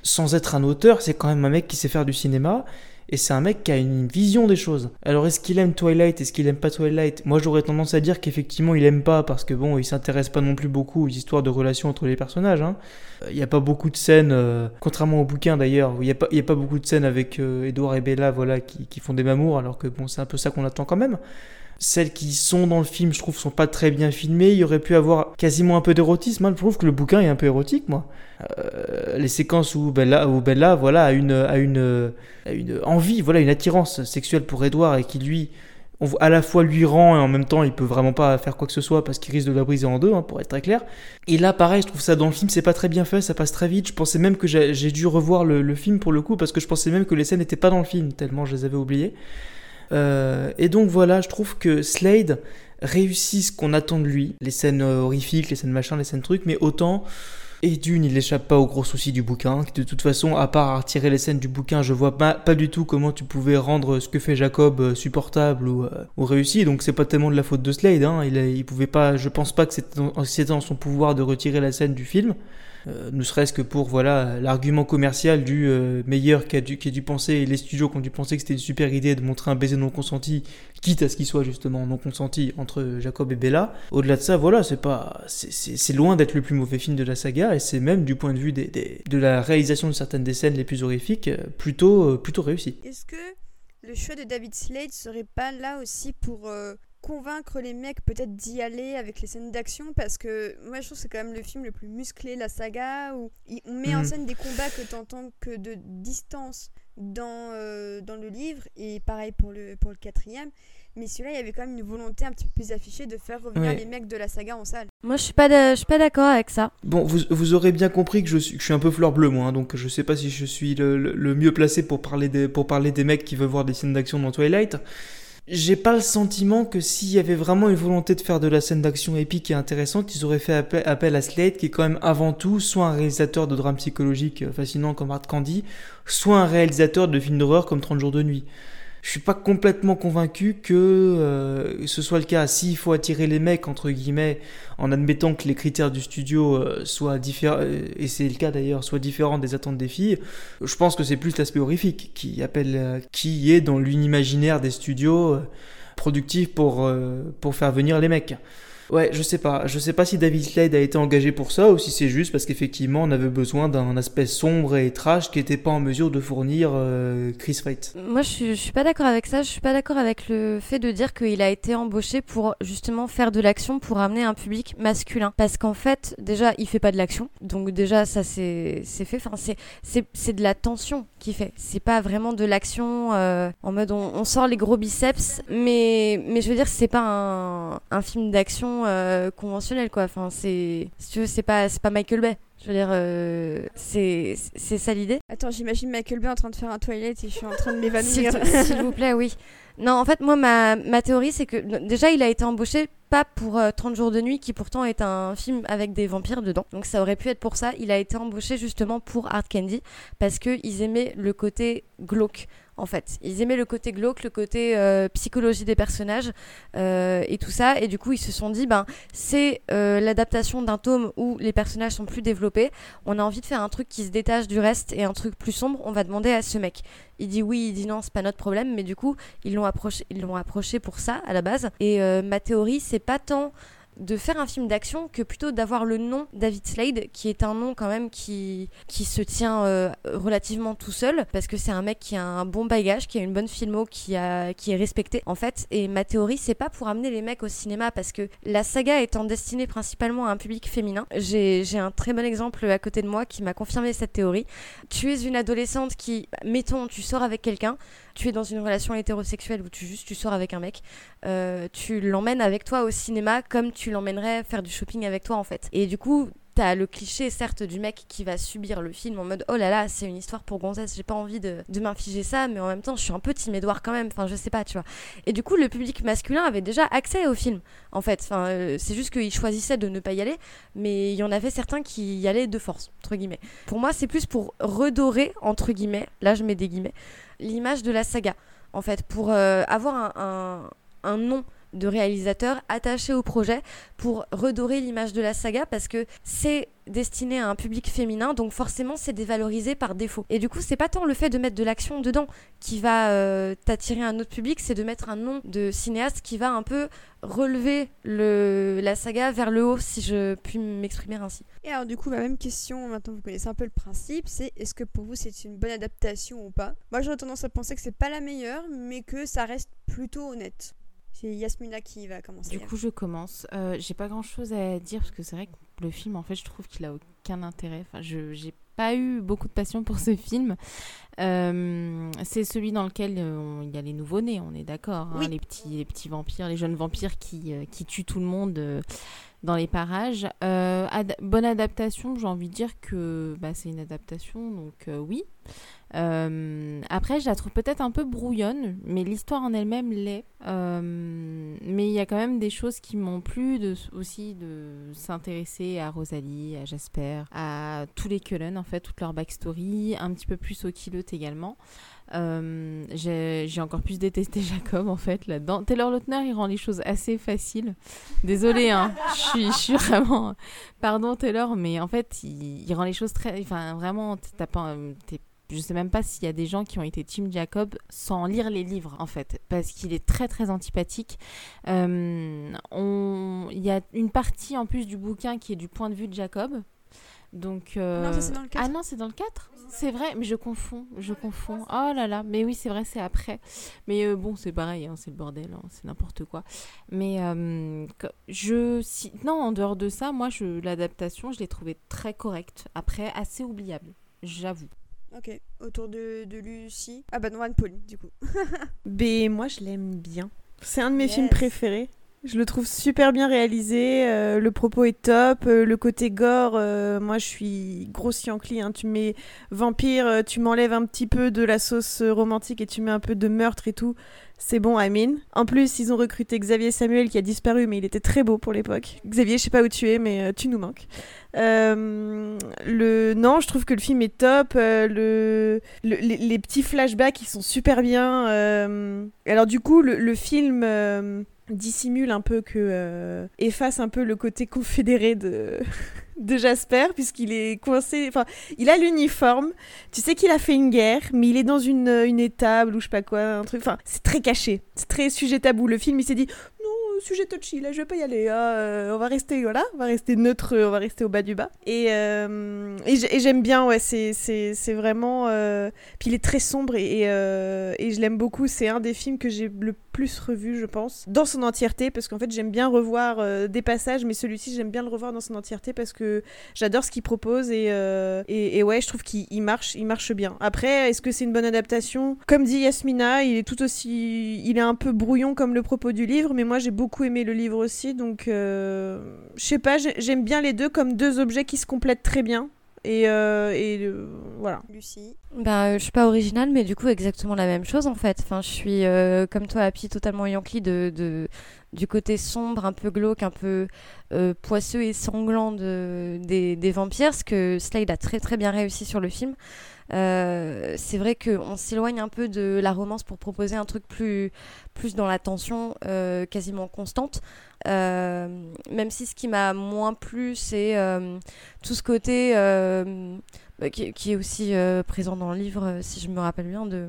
sans être un auteur, c'est quand même un mec qui sait faire du cinéma. Et c'est un mec qui a une vision des choses. Alors est-ce qu'il aime Twilight Est-ce qu'il aime pas Twilight? Moi j'aurais tendance à dire qu'effectivement il aime pas parce que bon, il s'intéresse pas non plus beaucoup aux histoires de relations entre les personnages. Hein. Il n'y a pas beaucoup de scènes, euh, contrairement au bouquin d'ailleurs, il n'y a, pas, a pas beaucoup de scènes avec euh, Edouard et Bella voilà, qui, qui font des mamours alors que bon, c'est un peu ça qu'on attend quand même. Celles qui sont dans le film, je trouve, sont pas très bien filmées. Il y aurait pu avoir quasiment un peu d'érotisme. Je trouve que le bouquin est un peu érotique, moi. Euh, les séquences où Bella, Bella voilà, a une, a une, une envie, voilà, une attirance sexuelle pour Edward et qui lui, on, à la fois lui rend et en même temps il peut vraiment pas faire quoi que ce soit parce qu'il risque de la briser en deux, hein, pour être très clair. Et là, pareil, je trouve ça dans le film, c'est pas très bien fait, ça passe très vite. Je pensais même que j'ai dû revoir le, film pour le coup parce que je pensais même que les scènes n'étaient pas dans le film, tellement je les avais oubliées. Euh, et donc voilà, je trouve que Slade réussit ce qu'on attend de lui, les scènes euh, horrifiques, les scènes machin, les scènes trucs, mais autant. Et d'une, il n'échappe pas aux gros soucis du bouquin. De toute façon, à part retirer les scènes du bouquin, je vois pas, du tout comment tu pouvais rendre ce que fait Jacob euh, supportable ou, ou réussi. Donc c'est pas tellement de la faute de Slade. Hein. Il, pouvait pas, je pense pas que c'était dans, son pouvoir de retirer la scène du film. Euh, ne serait-ce que pour voilà l'argument commercial du euh, meilleur qui a, dû, qui a dû penser, les studios qui ont dû penser que c'était une super idée de montrer un baiser non consenti, quitte à ce qu'il soit justement non consenti entre Jacob et Bella. Au-delà de ça, voilà, c'est pas, c'est loin d'être le plus mauvais film de la saga, et c'est même du point de vue des, des, de la réalisation de certaines des scènes les plus horrifiques, euh, plutôt, plutôt réussi. Est-ce que le choix de David Slade serait pas là aussi pour convaincre les mecs peut-être d'y aller avec les scènes d'action parce que moi je trouve que c'est quand même le film le plus musclé la saga où on met en mm. scène des combats que tu entends que de distance dans, euh, dans le livre et pareil pour le, pour le quatrième. Mais celui-là il y avait quand même une volonté un petit peu plus affichée de faire revenir les mecs de la saga en salle. Moi je suis pas je suis pas d'accord avec ça. Bon vous, vous, aurez bien compris que je suis, je suis un peu fleur bleue moi hein, donc je sais pas si je suis le, le, mieux placé pour parler des, pour parler des mecs qui veulent voir des scènes d'action dans Twilight j'ai pas le sentiment que s'il y avait vraiment une volonté de faire de la scène d'action épique et intéressante, ils auraient fait appel, à Slade, qui est quand même avant tout soit un réalisateur de drames psychologiques euh, fascinants comme Art Candy, soit un réalisateur de films d'horreur comme 30 jours de nuit je suis pas complètement convaincu que euh, ce soit le cas. S'il faut attirer les mecs, entre guillemets, en admettant que les critères du studio euh, soient différents, euh, et c'est le cas d'ailleurs, soient différents des attentes des filles, je pense que c'est plus l'aspect horrifique qui appelle, qui est dans l'unimaginaire des studios productifs pour, pour faire venir les mecs. Ouais, je sais pas. Je sais pas si David Slade a été engagé pour ça ou si c'est juste parce qu'effectivement on avait besoin d'un aspect sombre et trash qui n'était pas en mesure de fournir euh, Chris Wright. Moi, je suis, suis pas d'accord avec ça. Je suis pas d'accord avec le fait de dire qu'il a été embauché pour justement faire de l'action pour amener un public masculin. Parce qu'en fait, déjà, il fait pas de l'action. Donc déjà, ça c'est fait. Enfin, c'est de la tension qu'il fait. C'est pas vraiment de l'action euh, en mode on, on sort les gros biceps. Mais mais je veux dire, c'est pas un un film d'action euh, conventionnel quoi. Enfin, c'est si tu veux, c'est pas c'est pas Michael Bay. Je veux dire, euh, c'est c'est ça l'idée. Attends, j'imagine Michael Bay en train de faire un toilette et je suis en train de *laughs* m'évanouir. s'il vous plaît, oui. Non, en fait, moi, ma, ma théorie, c'est que déjà, il a été embauché pas pour euh, 30 jours de nuit, qui pourtant est un film avec des vampires dedans. Donc ça aurait pu être pour ça. Il a été embauché justement pour Hard Candy, parce qu'ils aimaient le côté glauque. En fait, ils aimaient le côté glauque, le côté euh, psychologie des personnages euh, et tout ça. Et du coup, ils se sont dit, ben, c'est euh, l'adaptation d'un tome où les personnages sont plus développés. On a envie de faire un truc qui se détache du reste et un truc plus sombre. On va demander à ce mec. Il dit oui, il dit non, c'est pas notre problème, mais du coup, ils l'ont approché, ils l'ont approché pour ça à la base. Et euh, ma théorie, c'est pas tant de faire un film d'action que plutôt d'avoir le nom David Slade, qui est un nom quand même qui, se tient euh, relativement tout seul, parce que c'est un mec qui a un bon bagage, qui a une bonne filmo, qui, qui est respecté en fait. Et ma théorie, c'est pas pour amener les mecs au cinéma, parce que la saga étant destinée principalement à un public féminin, j'ai un très bon exemple à côté de moi qui m'a confirmé cette théorie. Tu es une adolescente qui, mettons, tu sors avec quelqu'un, tu es dans une relation hétérosexuelle où tu juste tu sors avec un mec, euh, tu l'emmènes avec toi au cinéma comme tu l'emmènerais faire du shopping avec toi en fait. Et du coup, t'as le cliché certes du mec qui va subir le film en mode oh là là c'est une histoire pour gonzesse j'ai pas envie de, de m'infliger ça mais en même temps je suis un peu timédoire quand même enfin je sais pas tu vois. Et du coup le public masculin avait déjà accès au film en fait. Enfin euh, c'est juste qu'ils choisissaient de ne pas y aller mais il y en avait certains qui y allaient de force entre guillemets. Pour moi c'est plus pour redorer entre guillemets là je mets des guillemets l'image de la saga en fait pour euh, avoir un, un, un nom de réalisateur attaché au projet pour redorer l'image de la saga parce que c'est destiné à un public féminin donc forcément c'est dévalorisé par défaut. Et du coup c'est pas tant le fait de mettre de l'action dedans qui va euh, t'attirer un autre public c'est de mettre un nom de cinéaste qui va un peu relever le, la saga vers le haut si je puis m'exprimer ainsi. Et alors du coup, ma même question, maintenant vous connaissez un peu le principe, c'est est-ce que pour vous c'est une bonne adaptation ou pas? Moi j'aurais tendance à penser que c'est pas la meilleure, mais que ça reste plutôt honnête. C'est Yasmina qui va commencer. Du coup, je commence. Euh, j'ai pas grand chose à dire parce que c'est vrai que le film, en fait, je trouve qu'il a aucun intérêt. Enfin, je j'ai pas eu beaucoup de passion pour ce film. Euh, c'est celui dans lequel euh, on- il y a les nouveaux-nés, on est d'accord. hein, Oui. les, petits, les petits vampires, les jeunes vampires qui, euh, qui tuent tout le monde euh, dans les parages. Euh, ad- bonne adaptation, j'ai envie de dire que bah, c'est une adaptation, donc oui. Euh, après, je la trouve peut-être un peu brouillonne, mais l'histoire en elle-même l'est. Euh, mais il y a quand même des choses qui m'ont plu aussi de s'intéresser à Rosalie, à Jasper, à tous les Cullen, en fait, toute leur backstory, un petit peu plus au Kilote également. Euh, j'ai encore plus détesté *laughs* Jacob en fait là-dedans. Taylor Lautner il rend les choses assez faciles. Désolée, hein, je suis, vraiment. Pardon Taylor, mais en fait il, rend les choses très. Enfin vraiment, t'es- je sais même pas s'il y a des gens qui ont été Team Jacob sans lire les livres en fait, parce qu'il est très très antipathique. Euh, Il y a une partie en plus du bouquin qui est du point de vue de Jacob. Donc, euh, Non, ça, c'est dans le quatre. Ah non, c'est dans le 4 C'est vrai, mais je confonds, je confonds. Oh là là, mais oui, c'est vrai, c'est après. Mais euh, bon, c'est pareil, hein, c'est le bordel, hein, c'est n'importe quoi. Mais je, si, non, en dehors de ça, moi, je, l'adaptation, je l'ai trouvée très correcte. Après, assez oubliable, j'avoue. Ok, autour de, de Lucie. Ah bah non, One Pauline du coup. *laughs* B, moi je l'aime bien. C'est un de mes Yes. films préférés. Je le trouve super bien réalisé, euh, le propos est top, euh, le côté gore, euh, moi je suis grosse Yankee, hein, tu mets vampire, tu m'enlèves un petit peu de la sauce romantique et tu mets un peu de meurtre et tout, c'est bon, Amine. En plus, ils ont recruté Xavier Samuel qui a disparu, mais il était très beau pour l'époque. Xavier, je sais pas où tu es, mais tu nous manques. Le... Non, je trouve que le film est top, le... le- les, petits flashbacks, ils sont super bien. Alors du coup, le film... dissimule un peu que euh, efface un peu le côté *laughs* confédéré de de Jasper puisqu'il est coincé enfin il a l'uniforme. Tu sais qu'il a fait une guerre mais il est dans une, une étable ou je sais pas quoi un truc. Enfin c'est très caché. C'est très sujet tabou. Le film il s'est dit sujet touchy, là, je vais pas y aller. hein, euh, on va rester, voilà, on va rester neutre, on va rester au bas du bas. Et, euh, et j'ai- et j'aime bien, ouais, c'est vraiment. euh, Puis il est très sombre et, et, je l'aime beaucoup. C'est un des films que j'ai le plus revu, je pense, dans son entièreté, parce qu'en fait, j'aime bien revoir des passages, mais celui-ci, j'aime bien le revoir dans son entièreté parce que j'adore ce qu'il propose et, et, et ouais, je trouve qu'il il marche, il marche bien. Après, est-ce que c'est une bonne adaptation? Comme dit Yasmina, il est tout aussi, il est un peu brouillon comme le propos du livre, mais moi j'ai beaucoup aimé le livre aussi, donc euh, je sais pas, j'ai- j'aime bien les deux comme deux objets qui se complètent très bien. Et, euh, et euh, voilà. Lucie. Ben, euh, je suis pas originale, mais du coup, exactement la même chose en fait. Enfin, je suis euh, comme toi, Happy, totalement Yankee de, de, du côté sombre, un peu glauque, un peu euh, poisseux et sanglant de, des, des vampires, ce que Slade a très très bien réussi sur le film. Euh, c'est vrai qu'on s'éloigne un peu de la romance pour proposer un truc plus, plus dans la tension euh, quasiment constante. Euh, même si ce qui m'a moins plu, c'est tout ce côté bah, qui, qui est aussi présent dans le livre, si je me rappelle bien, de,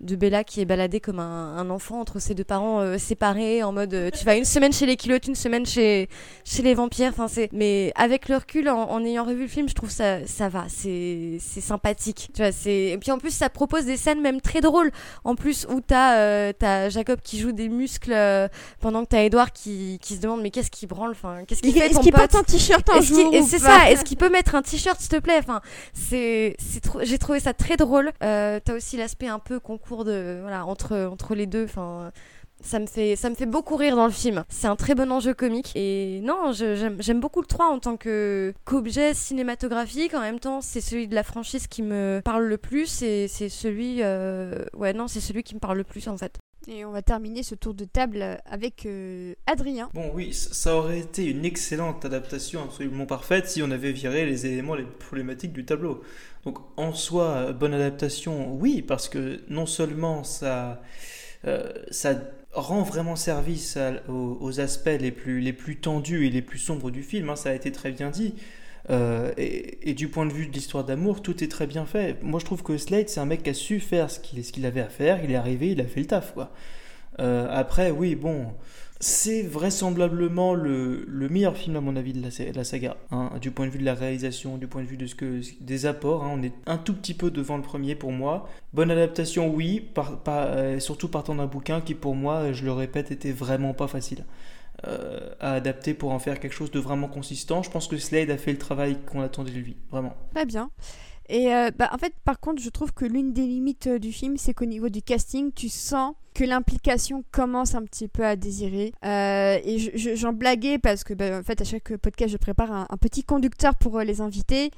de Bella qui est baladée comme un, un enfant entre ses deux parents euh, séparés, en mode euh, tu vas une semaine chez les kilotes, une semaine chez, chez les vampires. Enfin, c'est... Mais avec le recul, en, en ayant revu le film, je trouve ça, ça va, c'est, c'est sympathique. Tu vois, c'est... Et puis en plus, ça propose des scènes même très drôles. En plus, où t'as, euh, t'as Jacob qui joue des muscles pendant que t'as Edouard qui, qui se demande mais qu'est-ce qu'il branle, enfin, qu'est-ce qu'il fait Est-ce qu'il porte un t-shirt un est-ce jour c'est ça, est-ce qu'il peut mettre un t-shirt s'il te plaît Enfin, c'est, c'est trop, j'ai trouvé ça très drôle. T'as aussi l'aspect un peu concours de, voilà, entre, les deux. Enfin, ça me fait, ça me fait beaucoup rire dans le film. C'est un très bon enjeu comique. Et non, j'aime, beaucoup le 3 en tant qu'objet cinématographique. En même temps, c'est celui de la franchise qui me parle le plus. Et c'est celui, euh, ouais, non, c'est celui qui me parle le plus en fait. Et on va terminer ce tour de table euh, avec euh, Adrien. Bon, oui, ça aurait été une excellente adaptation absolument parfaite si on avait viré les éléments les problématiques du tableau. Donc, en soi, euh, bonne adaptation, oui, parce que non seulement ça, ça rend vraiment service aux aspects les plus, les plus tendus et les plus sombres du film, hein, ça a été très bien dit. Euh, et, du point de vue de l'histoire d'amour, tout est très bien fait. Moi, je trouve que Slade, c'est un mec qui a su faire ce qu'il avait à faire. Il est arrivé, il a fait le taf. Euh, après, oui, bon, c'est vraisemblablement le, le meilleur film, à mon avis, de la, sa- la saga. hein, du point de vue de la réalisation, du point de vue de ce que, des apports. hein, on est un tout petit peu devant le premier pour moi. Bonne adaptation, oui, euh, surtout partant d'un bouquin qui, pour moi, je le répète, était vraiment pas facile. Euh, à adapter pour en faire quelque chose de vraiment consistant. Je pense que Slade a fait le travail qu'on attendait de lui, vraiment. Pas bien. Et euh, bah, en fait, par contre, je trouve que l'une des limites euh, du film, c'est qu'au niveau du casting, tu sens que l'implication commence un petit peu à désirer. Et je- je- j'en blaguais parce que, bah, en fait, à chaque podcast, je prépare un, un petit conducteur pour les invités.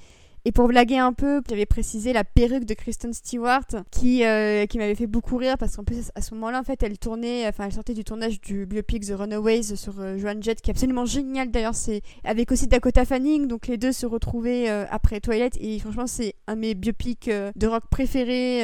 Et pour blaguer un peu, j'avais précisé la perruque de Kristen Stewart qui, euh, qui m'avait fait beaucoup rire parce qu'en plus à ce moment-là en fait elle tournait, enfin elle sortait du tournage du biopic The Runaways sur euh, Joan Jett qui est absolument génial d'ailleurs c'est avec aussi Dakota Fanning donc les deux se retrouvaient euh, après Twilight et franchement c'est un de mes biopics euh, de rock préférés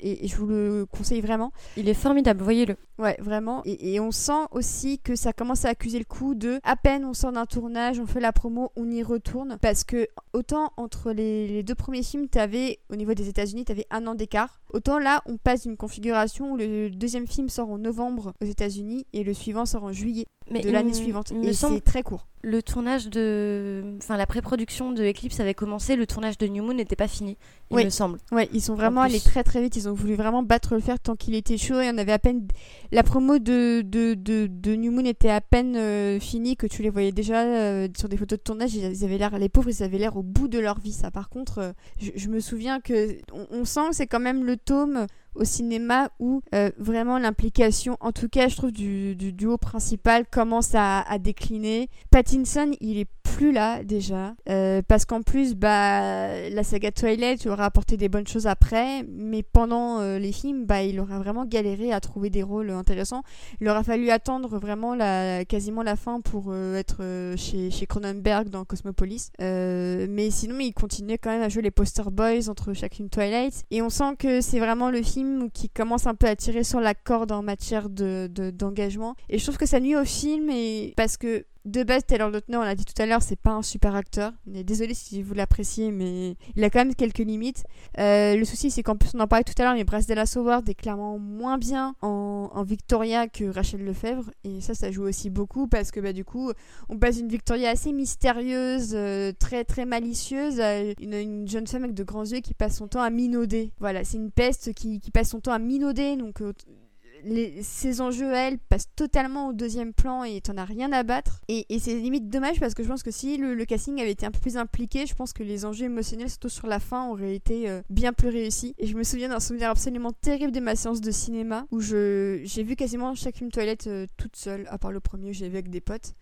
et, et je vous le conseille vraiment. Il est formidable, voyez-le. Ouais, vraiment. Et, et on sent aussi que ça commence à accuser le coup de à peine on sort d'un tournage, on fait la promo, on y retourne. Parce que autant entre les, les deux premiers films, t'avais, au niveau des États-Unis, t'avais un an d'écart. Autant là, on passe d'une configuration où le deuxième film sort en novembre aux États-Unis et le suivant sort en juillet Mais de l'année suivante. il me Et c'est très court. le tournage de. Enfin, la pré-production de Eclipse avait commencé, le tournage de New Moon n'était pas fini, il Oui. me semble. Ouais, ils sont vraiment En allés très très vite. Ils ont voulu vraiment battre le fer tant qu'il était chaud. Et on avait à peine. La promo de, de, de, de New Moon était à peine euh, finie que tu les voyais déjà euh, sur des photos de tournage. Ils, ils avaient l'air, les pauvres, ils avaient l'air au bout de leur vie. Ça, par contre, euh, je, je me souviens que on, on sent que c'est quand même le tome au cinéma où euh, vraiment l'implication, en tout cas, je trouve, du, du duo principal commence à, décliner. Pattinson, il est plus là déjà euh, parce qu'en plus bah la saga Twilight aura apporté des bonnes choses après mais pendant euh, les films bah il aura vraiment galéré à trouver des rôles intéressants. Il aura fallu attendre vraiment la quasiment la fin pour être chez, chez Cronenberg dans Cosmopolis. Mais sinon il continuait quand même à jouer les poster boys entre chacune Twilight. Et on sent que c'est vraiment le film qui commence un peu à tirer sur la corde en matière de de- d'engagement. Et je trouve que ça nuit au film et parce que de base, Taylor Lautner, on l'a dit tout à l'heure, c'est pas un super acteur. Désolé si vous l'appréciez, mais il a quand même quelques limites. Euh, le souci, c'est qu'en plus, on en parlait tout à l'heure, mais Bryce Dallas Howard est clairement moins bien en, Victoria que Rachel Lefebvre. Et ça, ça joue aussi beaucoup parce que bah, du coup, on passe une Victoria assez mystérieuse, euh, très très malicieuse, à une, une, jeune femme avec de grands yeux qui passe son temps à minauder. Voilà, c'est une peste qui, qui, passe son temps à minauder. Donc, euh, les, ces enjeux, elles, passent totalement au deuxième plan et t'en as rien à battre. Et, c'est limite dommage parce que je pense que si le, le, casting avait été un peu plus impliqué, je pense que les enjeux émotionnels, surtout sur la fin, auraient été euh, bien plus réussis. Et je me souviens d'un souvenir absolument terrible de ma séance de cinéma où j'ai vu quasiment chaque film toilette euh, toute seule, à part le premier, j'ai vu avec des potes.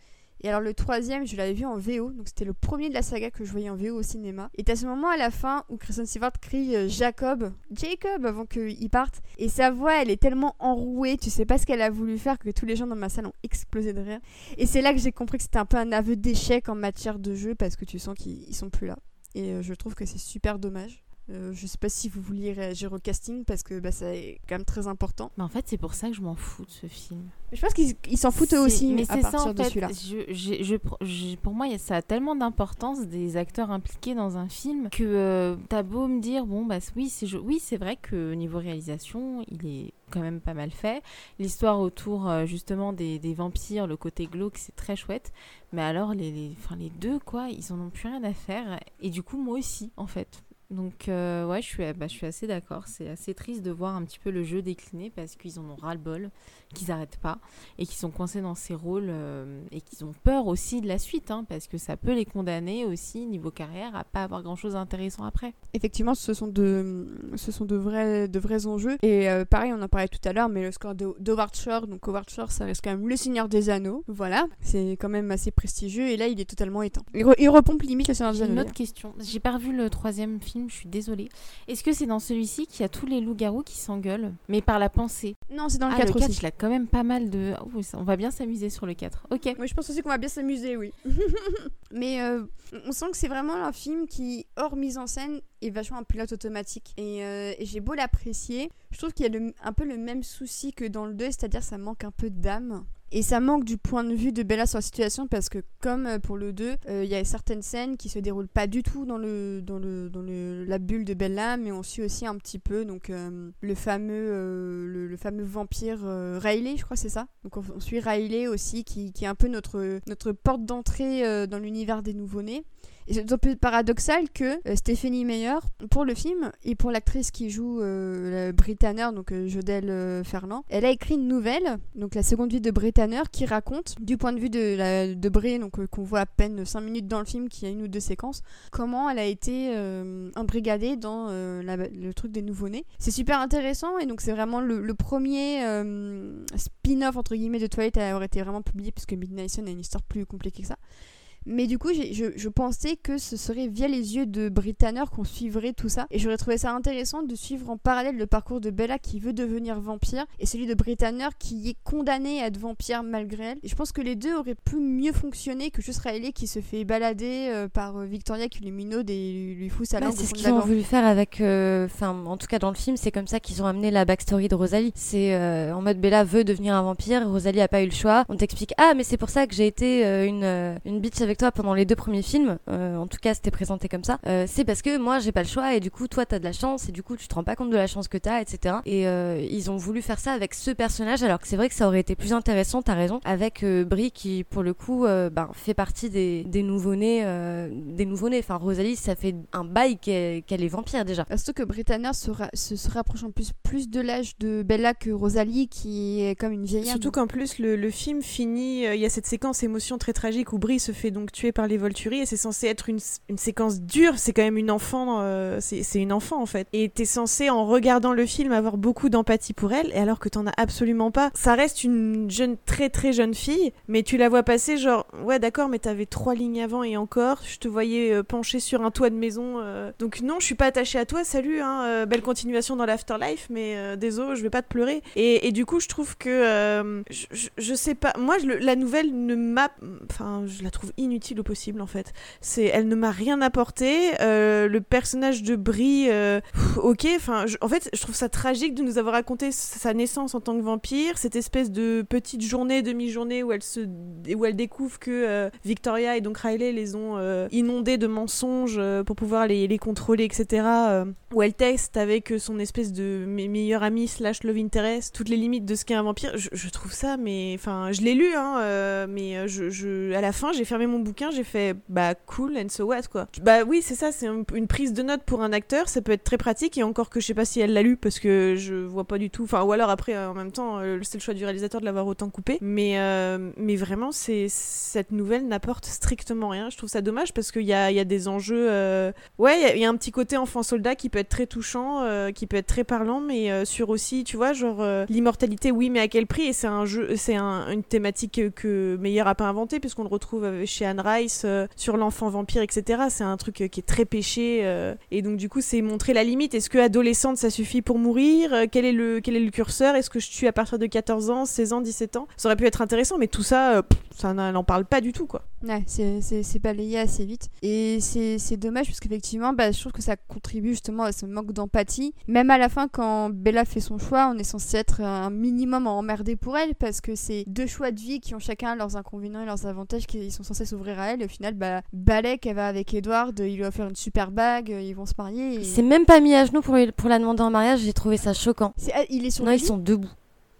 Et alors le troisième, je l'avais vu en VO, donc c'était le premier de la saga que je voyais en VO au cinéma. Et à ce moment à la fin où Kristen Stewart crie euh, Jacob, Jacob avant qu'il parte. Et sa voix, elle est tellement enrouée, tu sais pas ce qu'elle a voulu faire que tous les gens dans ma salle ont explosé de rire. Et c'est là que j'ai compris que c'était un peu un aveu d'échec en matière de jeu parce que tu sens qu'ils sont plus là. Et euh, je trouve que c'est super dommage. Euh, je sais pas si vous vouliez réagir au casting parce que bah, ça est quand même très important. Mais en fait, c'est pour ça que je m'en fous de ce film. Je pense qu'ils s'en foutent eux aussi mais à partir ça, en de celui-là. Je, je, je, pour moi, ça a tellement d'importance des acteurs impliqués dans un film que euh, t'as beau me dire, bon, bah oui, c'est oui, vrai que niveau réalisation, il est quand même pas mal fait. L'histoire autour euh, justement des, des, vampires, le côté glauque, c'est très chouette. Mais alors, les, les, les deux, quoi, ils en ont plus rien à faire. Et du coup, moi aussi, en fait. Donc euh, ouais, je suis, bah, je suis assez d'accord. C'est assez triste de voir un petit peu le jeu décliner parce qu'ils en ont ras-le-bol, qu'ils n'arrêtent pas et qu'ils sont coincés dans ces rôles euh, et qu'ils ont peur aussi de la suite hein, parce que ça peut les condamner aussi niveau carrière à pas avoir grand-chose d'intéressant après. Effectivement, ce sont de, ce sont de vrais, de vrais enjeux. Et euh, pareil, on en parlait tout à l'heure, mais le score d'Howard Shore, donc Howard Shore, ça reste quand même le Seigneur des Anneaux. Voilà, c'est quand même assez prestigieux et là, il est totalement éteint. Il, re, il repompe limite le Seigneur des Anneaux. Une autre question. J'ai pas revu le troisième film je suis désolée. Est-ce que c'est dans celui-ci qu'il y a tous les loups-garous qui s'engueulent, mais par la pensée? Non, c'est dans le ah, 4 le 4, aussi. il a quand même pas mal de. Oh, on va bien s'amuser sur le 4. Ok. Moi, je pense aussi qu'on va bien s'amuser, oui. *laughs* mais euh, on sent que c'est vraiment un film qui, hors mise en scène, est vachement un pilote automatique. Et, euh, et j'ai beau l'apprécier, je trouve qu'il y a le, un peu le même souci que dans le 2, c'est-à-dire ça manque un peu d'âme. Et ça manque du point de vue de Bella sur la situation parce que comme pour le 2, il euh, y a certaines scènes qui se déroulent pas du tout dans, le, dans, le, dans le, la bulle de Bella, mais on suit aussi un petit peu donc, euh, le, fameux, euh, le, fameux vampire Riley, je crois c'est ça. Donc on, on, suit Riley aussi qui, qui est un peu notre, notre porte d'entrée dans l'univers des nouveau-nés. C'est d'autant plus paradoxal que euh, Stephanie Meyer, pour le film, et pour l'actrice qui joue euh, Britanner, donc euh, Jodelle euh, Ferland, elle a écrit une nouvelle, donc la seconde vie de Britanner, qui raconte, du point de vue de, la, donc qu'on voit à peine 5 minutes dans le film, qui a une ou deux séquences, comment elle a été embrigadée dans la, le truc des nouveau-nés. C'est super intéressant, et donc c'est vraiment le, premier spin-off, entre guillemets, de Twilight à avoir été vraiment publié, puisque Midnight Sun a une histoire plus compliquée que ça. Mais du coup, je, je, pensais que ce serait via les yeux de Britanner qu'on suivrait tout ça. Et j'aurais trouvé ça intéressant de suivre en parallèle le parcours de Bella qui veut devenir vampire et celui de Britanner qui est condamné à être vampire malgré elle. Et je pense que les deux auraient pu mieux fonctionner que juste Riley qui se fait balader euh, par Victoria qui lui minaude et lui, fout sa langue. Bah, c'est ce qu'ils ont voulu faire avec. Enfin, euh, en tout cas dans le film, c'est comme ça qu'ils ont amené la backstory de Rosalie. C'est euh, en mode Bella veut devenir un vampire, Rosalie a pas eu le choix. On t'explique Ah, mais c'est pour ça que j'ai été une, une bitch avec toi pendant les deux premiers films, euh, en tout cas c'était présenté comme ça, euh, c'est parce que moi j'ai pas le choix et du coup toi t'as de la chance et du coup tu te rends pas compte de la chance que t'as, etc. Et euh, ils ont voulu faire ça avec ce personnage alors que c'est vrai que ça aurait été plus intéressant, t'as raison, avec Brie qui pour le coup ben, fait partie des, des nouveau-nés, des nouveau-nés. Enfin Rosalie ça fait un bail qu'elle qu est vampire déjà. Surtout que Britannia se, ra se, se, rapproche en plus plus de l'âge de Bella que Rosalie qui est comme une vieille. Surtout qu'en plus le, le, film finit, il y a cette séquence émotion très tragique où Brie se fait donc tuer par les Volturi et c'est censé être une, une séquence dure, c'est quand même une enfant, euh, c'est une enfant en fait. Et t'es censé en regardant le film avoir beaucoup d'empathie pour elle, et alors que t'en as absolument pas. Ça reste une jeune, très très jeune fille, mais tu la vois passer genre, ouais d'accord, mais t'avais trois lignes avant et encore, je te voyais euh, pencher sur un toit de maison. Euh... Donc non, je suis pas attachée à toi, salut, hein, euh, belle continuation dans l'afterlife, mais désolé, je vais pas te pleurer. Et, du coup, je trouve que, je, je, sais pas, moi la nouvelle ne m'a, enfin, je la trouve inutile au possible en fait. C'est, elle ne m'a rien apporté. Euh, le personnage de Brie, euh, ok. Enfin, en fait, je trouve ça tragique de nous avoir raconté sa naissance en tant que vampire, cette espèce de petite journée, demi-journée où elle se, où elle découvre que euh, Victoria et donc Riley les ont inondés de mensonges pour pouvoir les, les contrôler, etc. où elle teste avec son espèce de me- meilleur ami slash love interest toutes les limites de ce qu'est un vampire. Je, trouve ça, mais enfin, je l'ai lu, hein, mais je- à la fin, j'ai fermé mon bouquin, j'ai fait bah cool and so what quoi. Bah oui, c'est ça, c'est un- une prise de notes pour un acteur, ça peut être très pratique et encore que je sais pas si elle l'a lu parce que je vois pas du tout. Enfin, ou alors après, euh, en même temps, euh, c'est le choix du réalisateur de l'avoir autant coupé. Mais euh, mais vraiment, c'est cette nouvelle n'apporte strictement rien. Je trouve ça dommage parce qu'il y a, y a des enjeux. Ouais, il y a- un petit côté enfant soldat qui peut être très touchant, qui peut être très parlant, mais sur aussi, tu vois, genre l'immortalité, oui, mais à quel prix Et c'est un jeu, c'est un- une thématique que, Meyer a pas inventé puisqu'on le retrouve euh, Anne Rice euh, sur l'enfant vampire, etc. C'est un truc euh, qui est très péché euh, et donc du coup, c'est montrer la limite. Est-ce que adolescente, ça suffit pour mourir? Quel est le quel est le curseur? Est-ce que je tue à partir de 14 ans, 16 ans, 17 ans? Ça aurait pu être intéressant, mais tout ça, ça n'en parle pas du tout, quoi. Ouais, c'est- balayé assez vite. Et c'est c'est dommage parce qu'effectivement, bah, je trouve que ça contribue justement à ce manque d'empathie. Même à la fin, quand Bella fait son choix, on est censé être un minimum emmerdé pour elle parce que c'est deux choix de vie qui ont chacun leurs inconvénients et leurs avantages qui sont censés s'ouvrir à elle. Et au final, bah, Balek, elle va avec Edward, il lui a offert une super bague, ils vont se marier. Et... Il s'est même pas mis à genoux pour, lui- pour la demander en mariage, j'ai trouvé ça choquant. c'est- ah, il est sur Non, ils sont debout.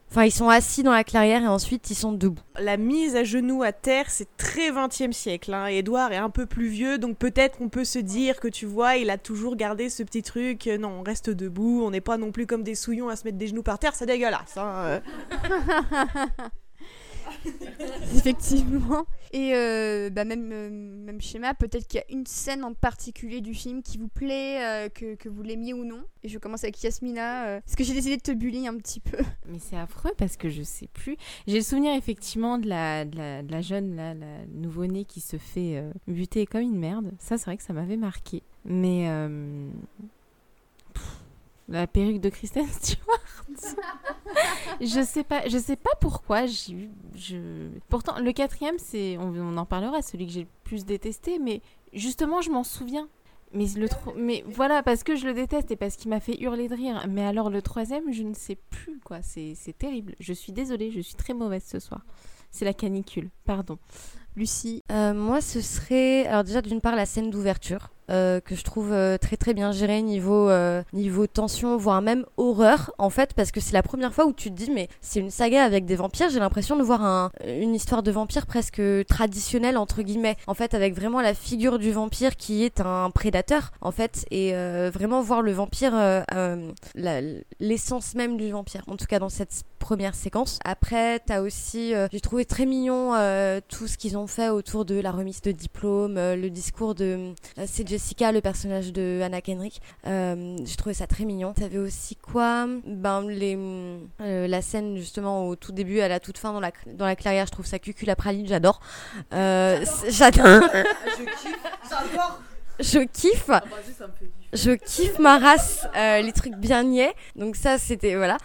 Enfin, ils sont assis dans la clairière et ensuite ils sont debout. La mise à genoux à terre, c'est très 20e siècle. Hein. Edouard est un peu plus vieux, donc peut-être on peut se dire que tu vois, il a toujours gardé ce petit truc. euh, Non, on reste debout, on n'est pas non plus comme des souillons à se mettre des genoux par terre, c'est dégueulasse. Hein. *laughs* *laughs* *laughs* Effectivement. Et euh, bah même, euh, même schéma, peut-être qu'il y a une scène en particulier du film qui vous plaît, euh, que, que vous l'aimiez ou non. Et je commence avec Yasmina. Est-ce que j'ai décidé de te bully un petit peu *laughs* Mais c'est affreux parce que je sais plus. J'ai le souvenir effectivement de la, de la, la jeune, là, la nouveau-née qui se fait buter comme une merde. Ça, c'est vrai que ça m'avait marqué. Mais. La perruque de Kristen *laughs* Stewart. je sais pas, je sais pas pourquoi j'ai eu. Je... Pourtant, le quatrième, c'est, on, en parlera, celui que j'ai le plus détesté, mais justement, je m'en souviens. Mais, le mais voilà, parce que je le déteste et parce qu'il m'a fait hurler de rire. Mais alors le troisième, je ne sais plus quoi. C'est c'est terrible. Je suis désolée, je suis très mauvaise ce soir. C'est la canicule, pardon. Lucie. Euh, moi, ce serait. Alors, déjà, d'une part, la scène d'ouverture. Euh, que je trouve euh, très très bien gérée niveau, euh, niveau tension, voire même horreur, en fait, parce que c'est la première fois où tu te dis, mais c'est une saga avec des vampires, j'ai l'impression de voir un, une histoire de vampire presque traditionnelle, entre guillemets, en fait, avec vraiment la figure du vampire qui est un prédateur, en fait, et vraiment voir le vampire, l'essence même du vampire, en tout cas dans cette première séquence. Après, t'as aussi, euh, j'ai trouvé très mignon euh, tout ce qu'ils ont fait autour de la remise de diplôme, euh, le discours de c'est Jessica, le personnage de Anna Kendrick. J'ai trouvé ça très mignon. T'avais aussi quoi? Ben les la scène justement au tout début, à la toute fin dans la dans la clairière, je trouve ça cucul la praline, j'adore. Euh, c'est- *laughs* j'adore. Je kiffe. Je kiffe ma race, euh, les trucs bien niais. Donc ça, c'était voilà.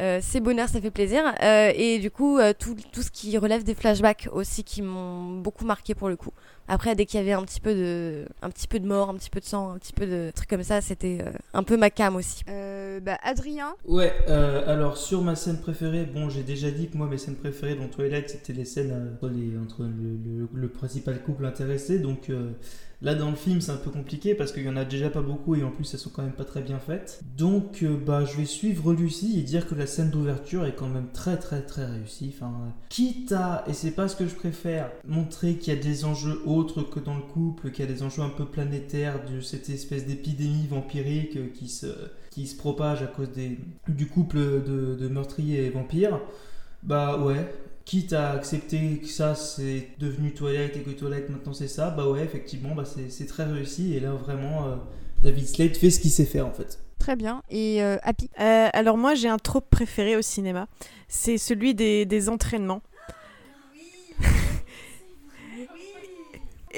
Euh, c'est bonheur, ça fait plaisir. Euh, et du coup, euh, tout, tout ce qui relève des flashbacks aussi qui m'ont beaucoup marqué pour le coup. Après, dès qu'il y avait un petit peu de, un petit peu de mort, un petit peu de sang, un petit peu de trucs comme ça, c'était euh, un peu ma cam aussi. Euh, bah, Adrien. Ouais, euh, alors sur ma scène préférée, bon, j'ai déjà dit que moi, mes scènes préférées dans Twilight, c'était les scènes euh, entre, les, entre le, le- le principal couple intéressé. Donc euh, là, dans le film, c'est un peu compliqué parce qu'il y en a déjà pas beaucoup et en plus, elles sont quand même pas très bien faites. Donc, euh, bah, je vais suivre Lucie et dire que la scène d'ouverture est quand même très, très, très réussie. Enfin, euh, quitte à, et c'est pas ce que je préfère, montrer qu'il y a des enjeux autres que dans le couple, qu'il y a des enjeux un peu planétaires de cette espèce d'épidémie vampirique qui se qui se propage à cause des, du couple de, de meurtriers et vampires, bah ouais, quitte à accepter que ça c'est devenu Twilight et que Twilight maintenant c'est ça, bah ouais, effectivement, bah c'est très réussi et là vraiment euh, David Slade fait ce qu'il sait faire en fait. Très bien. Et euh, Happy? Euh, alors moi j'ai un trope préféré au cinéma, c'est celui des entraînements.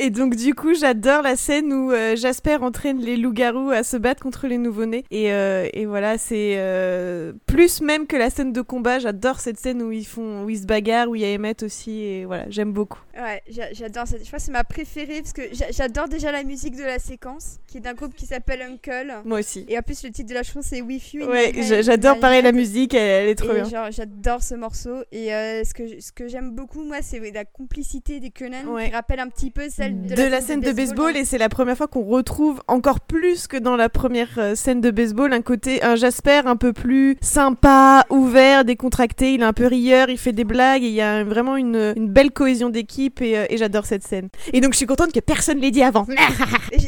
Et donc du coup, j'adore la scène où euh, Jasper entraîne les loups-garous à se battre contre les nouveau-nés. Et, euh, et voilà, c'est euh, plus même que la scène de combat. J'adore cette scène où ils font, où ils se bagarrent, où il y a Emmett aussi. Et voilà, j'aime beaucoup. Ouais, j'a- j'adore cette. Je crois que c'est ma préférée parce que j'a- j'adore déjà la musique de la séquence, qui est d'un groupe qui s'appelle Uncle. Moi aussi. Et en plus, le titre de la chanson c'est With You. Ouais, j'adore pareil la musique, elle, elle est trop Et bien. genre, j'adore ce morceau. Et ce que, ce que j'aime beaucoup, moi, c'est la complicité des Conan Ouais. qui rappelle un petit peu celle de, de la scène de baseball et c'est la première fois qu'on retrouve encore plus que dans la première euh, scène de baseball un côté un Jasper un peu plus sympa, ouvert, décontracté, il est un peu rieur, il fait des blagues et il y a vraiment une, une belle cohésion d'équipe et, euh, et j'adore cette scène. Et donc je suis contente que personne l'ait dit avant. *laughs*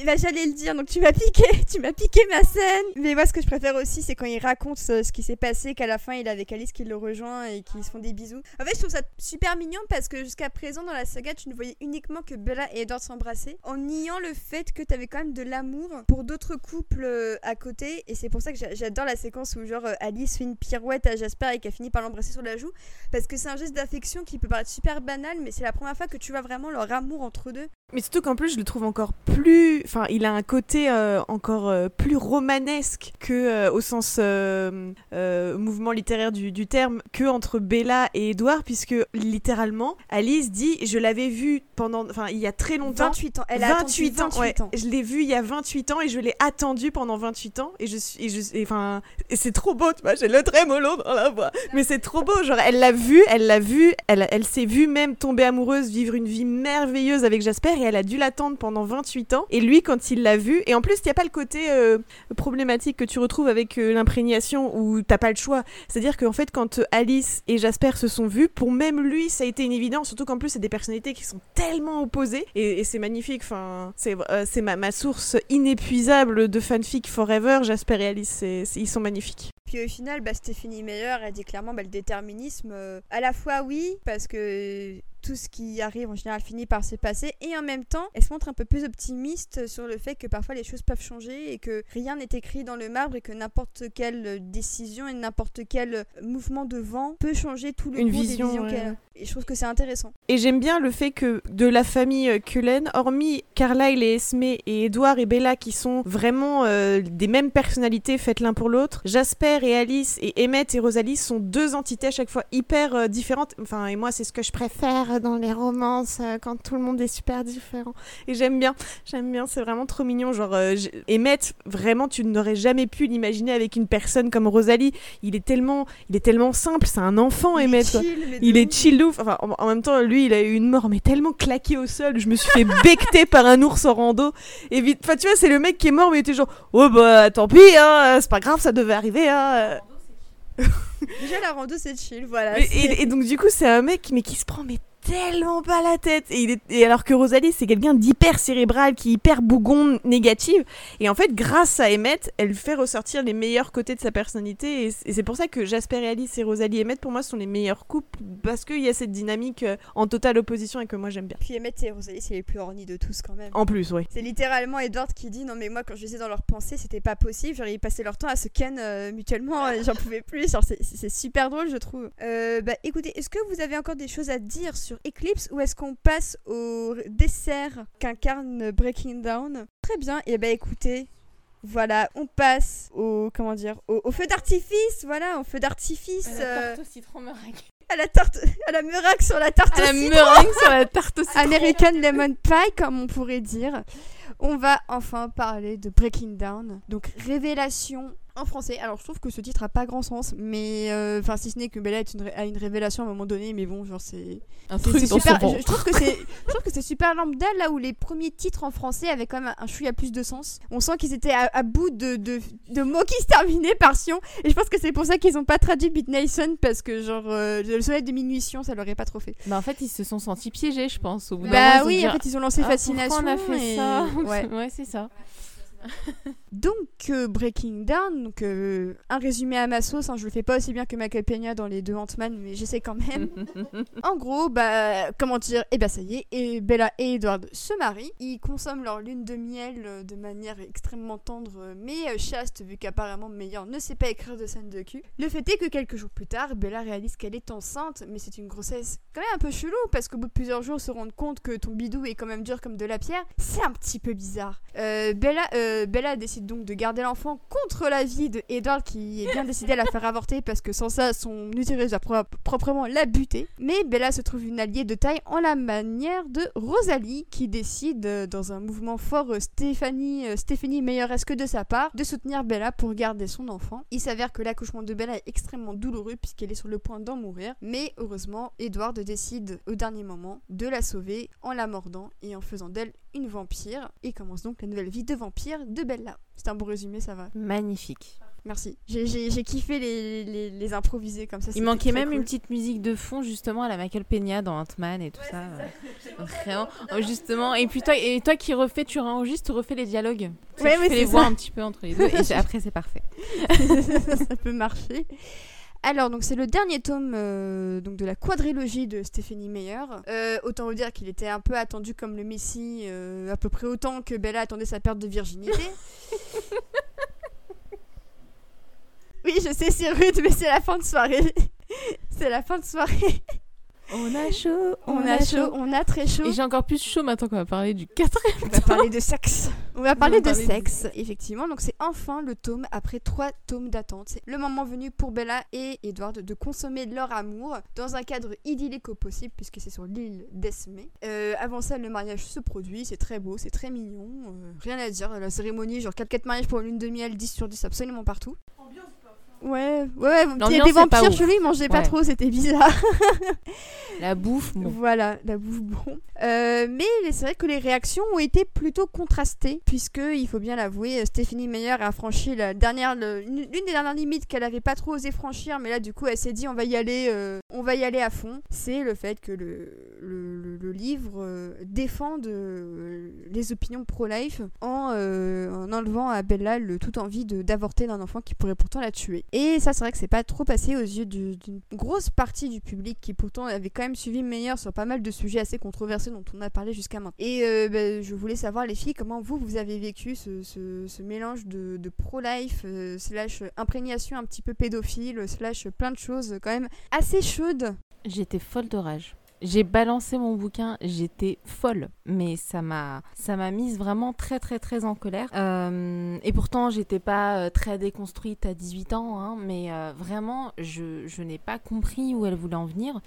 Bah, J'allais le dire, donc tu m'as piqué, tu m'as piqué ma scène. Mais moi, ce que je préfère aussi, c'est quand il raconte ce, ce qui s'est passé, qu'à la fin, il est avec Alice qui le rejoint et qu'ils se font des bisous. En fait, je trouve ça super mignon parce que jusqu'à présent, dans la saga, tu ne voyais uniquement que Bella et Edward s'embrasser, en niant le fait que tu avais quand même de l'amour pour d'autres couples euh, à côté. Et c'est pour ça que j'a- j'adore la séquence où, genre, euh, Alice fait une pirouette à Jasper et qu'elle finit par l'embrasser sur la joue. Parce que c'est un geste d'affection qui peut paraître super banal, mais c'est la première fois que tu vois vraiment leur amour entre deux. Mais surtout qu'en plus je le trouve encore plus, enfin il a un côté euh, encore euh, plus romanesque que euh, au sens mouvement littéraire du, du terme que entre Bella et Edouard puisque littéralement Alice dit je l'avais vu pendant, enfin il y a très longtemps. 28 ans. Elle a attendu 28 ans, 28 ouais. ans. Je l'ai vu il y a 28 ans et je l'ai attendu pendant 28 ans et je suis, et je, et enfin, et c'est trop beau, tu vois, j'ai le trémolo dans la voix. Mais c'est trop beau, genre elle l'a vu, elle l'a vu, elle, elle s'est vue même tomber amoureuse, vivre une vie merveilleuse avec Jasper elle a dû l'attendre pendant 28 ans. Et lui, quand il l'a vu, et en plus, il n'y a pas le côté euh, problématique que tu retrouves avec euh, l'imprégnation où t'as pas le choix. C'est-à-dire qu'en fait, quand euh, Alice et Jasper se sont vus, pour même lui, ça a été une évidence, surtout qu'en plus, c'est des personnalités qui sont tellement opposées et, c'est magnifique. Enfin, c'est ma, source inépuisable de fanfic forever. Jasper et Alice, ils sont magnifiques. Puis au final, bah, Stéphanie Meyer, elle dit clairement bah, le déterminisme, à la fois oui, parce que tout ce qui arrive en général finit par se passer, et en même temps, elle se montre un peu plus optimiste sur le fait que parfois les choses peuvent changer et que rien n'est écrit dans le marbre et que n'importe quelle décision et n'importe quel mouvement de vent peut changer tout le Une cours vision, des visions ouais. qu'elle a. Et je trouve que c'est intéressant. Et j'aime bien le fait que de la famille euh, Cullen, hormis Carlyle et Esme et Edward et Bella qui sont vraiment euh, des mêmes personnalités faites l'un pour l'autre, Jasper et Alice et Emmett et Rosalie sont deux entités à chaque fois hyper euh, différentes. Enfin, et moi, c'est ce que je préfère dans les romances euh, quand tout le monde est super différent. Et j'aime bien, j'aime bien, c'est vraiment trop mignon. Genre, euh, Emmett, vraiment, tu n'aurais jamais pu l'imaginer avec une personne comme Rosalie. Il est tellement, il est tellement simple, c'est un enfant, Il Emmett. chill, Il est chill ouf. Enfin, en, en même temps, lui, il a eu une mort, mais tellement claqué au sol. Je me suis fait *laughs* becter par un ours en rando. Et vite, enfin, tu vois, c'est le mec qui est mort, mais il était genre, oh bah, tant pis, hein, c'est pas grave, ça devait arriver, hein. Déjà, la rando, c'est chill, voilà. Et- et donc, du coup, c'est un mec, mais qui se prend, mais tellement pas la tête. Et, il est- et alors que Rosalie, c'est quelqu'un d'hyper cérébral, qui est hyper bougon, négative. Et en fait, grâce à Emmett, elle fait ressortir les meilleurs côtés de sa personnalité. Et c'est pour ça que Jasper et Alice et Rosalie et Emmett, pour moi, sont les meilleurs couples. Parce qu'il y a cette dynamique euh, en totale opposition et que moi, j'aime bien. Puis Emmett et Rosalie, c'est les plus ornis de tous quand même. En plus, oui. C'est littéralement Edward qui dit non mais moi quand je lisais dans leurs pensées c'était pas possible genre ils passaient leur temps à se ken euh, mutuellement et j'en pouvais plus genre c'est- super drôle je trouve Euh, bah écoutez est-ce que vous avez encore des choses à dire sur Eclipse ou est-ce qu'on passe au dessert qu'incarne Breaking Down? Très bien et bah écoutez voilà, on passe au comment dire au, au feu d'artifice, voilà, au feu d'artifice, euh, au citron meringue. à la tarte, à la meringue sur la tarte À au la citron. meringue sur la tarte au citron. American Lemon Pie, comme on pourrait dire. On va enfin parler de Breaking Down. Donc, révélation en français. Alors, je trouve que ce titre a pas grand sens, mais euh, enfin, si ce n'est que Bella est une a une révélation à un moment donné, mais bon, genre, c'est. Un truc c'est dans super. son Je, trouve que c'est, je trouve que c'est super lambda là où les premiers titres en français avaient quand même un, un chouïa plus de sens. On sent qu'ils étaient à, à bout de, de, de mots qui se terminaient par Sion, et je pense que c'est pour ça qu'ils ont pas traduit Beat Nation parce que genre euh, le soleil de minuit Sion, ça leur est pas trop fait. Bah, en fait, ils se sont sentis piégés, je pense. Au bout Bah oui, en fait ils ont lancé Ah, Fascination. On a fait et- ça *laughs* Ouais. Ouais, c'est ça. *laughs* donc, euh, Breaking Down, donc, euh, un résumé à ma sauce, hein, je le fais pas aussi bien que Michael Peña dans les deux Ant-Man, mais j'essaie quand même. *laughs* en gros, bah, comment dire, et bah ça y est, et Bella et Edward se marient, ils consomment leur lune de miel euh, de manière extrêmement tendre, mais chaste, vu qu'apparemment Meilleur ne sait pas écrire de scène de cul. Le fait est que quelques jours plus tard, Bella réalise qu'elle est enceinte, mais c'est une grossesse quand même un peu chelou, parce qu'au bout de plusieurs jours, se rendre compte que ton bidou est quand même dur comme de la pierre, c'est un petit peu bizarre. Euh, Bella, euh, Bella décide donc de garder l'enfant contre l'avis de Edward qui est bien décidé à la faire avorter parce que sans ça son utérus va pro- proprement la buter. Mais Bella se trouve une alliée de taille en la manière de Rosalie qui décide euh, dans un mouvement fort euh, Stéphanie, euh, Stéphanie meilleuresque de sa part de soutenir Bella pour garder son enfant. Il s'avère que l'accouchement de Bella est extrêmement douloureux puisqu'elle est sur le point d'en mourir. Mais heureusement Edward décide au dernier moment de la sauver en la mordant et en faisant d'elle une vampire et commence donc la nouvelle vie de vampire de Bella. C'est un bon résumé, ça va. Magnifique. Merci. J'ai- J'ai j'ai kiffé les, les, les improviser comme ça. Il manquait même cool. une petite musique de fond justement à la Michael Peña dans Ant-Man et tout ça. *laughs* Vraiment, oh, justement. Et puis toi, et toi qui refais, tu enregistres, tu refais les dialogues. Ouais, tu fais c'est les voix un petit peu entre les deux et après c'est parfait. *laughs* ça peut marcher. Alors, donc c'est le dernier tome euh, donc de la quadrilogie de Stephanie Meyer. Euh, autant vous dire qu'il était un peu attendu comme le Messie, euh, à peu près autant que Bella attendait sa perte de virginité. *laughs* oui, je sais, c'est rude, mais c'est la fin de soirée. *laughs* c'est la fin de soirée. On a chaud, On, a chaud, on a très chaud. Et j'ai encore plus chaud maintenant qu'on va parler du quatrième. On va parler de sexe. On va parler de parler de sexe, effectivement. Donc c'est enfin le tome après trois tomes d'attente. C'est le moment venu pour Bella et Edward de consommer leur amour dans un cadre idyllique au possible puisque c'est sur l'île d'Esmé. Euh, avant ça, le mariage se produit. C'est très beau, c'est très mignon. euh, rien à dire. La cérémonie, genre 4 4 mariages pour une lune de miel, 10 sur 10 absolument partout. Ouais, ouais, ouais, il y a des vampires ils mangeaient pas trop, c'était bizarre. *laughs* La bouffe, bon. Voilà, la bouffe bon. Euh, mais c'est vrai que les réactions ont été plutôt contrastées, puisque, il faut bien l'avouer, Stephanie Meyer a franchi la dernière, l'une des dernières limites qu'elle avait pas trop osé franchir, mais là du coup elle s'est dit on va y aller, euh, on va y aller à fond. C'est le fait que le, le, le- le livre euh, défende les opinions pro-life en, en enlevant à Bella le toute envie d'avorter d'un enfant qui pourrait pourtant la tuer. Et ça, c'est vrai que c'est pas trop passé aux yeux du- d'une grosse partie du public qui pourtant avait quand même suivi Meilleur sur pas mal de sujets assez controversés dont on a parlé jusqu'à maintenant. Et euh, bah, je voulais savoir, les filles, comment vous, vous avez vécu ce, mélange de, de pro-life, euh, slash imprégnation un petit peu pédophile, slash plein de choses quand même assez chaudes? J'étais folle de rage. J'ai balancé mon bouquin, j'étais folle, mais ça m'a ça m'a mise vraiment très très très en colère. Euh, et pourtant, j'étais pas euh, très déconstruite à 18 ans, hein, mais euh, vraiment, je, je n'ai pas compris où elle voulait en venir.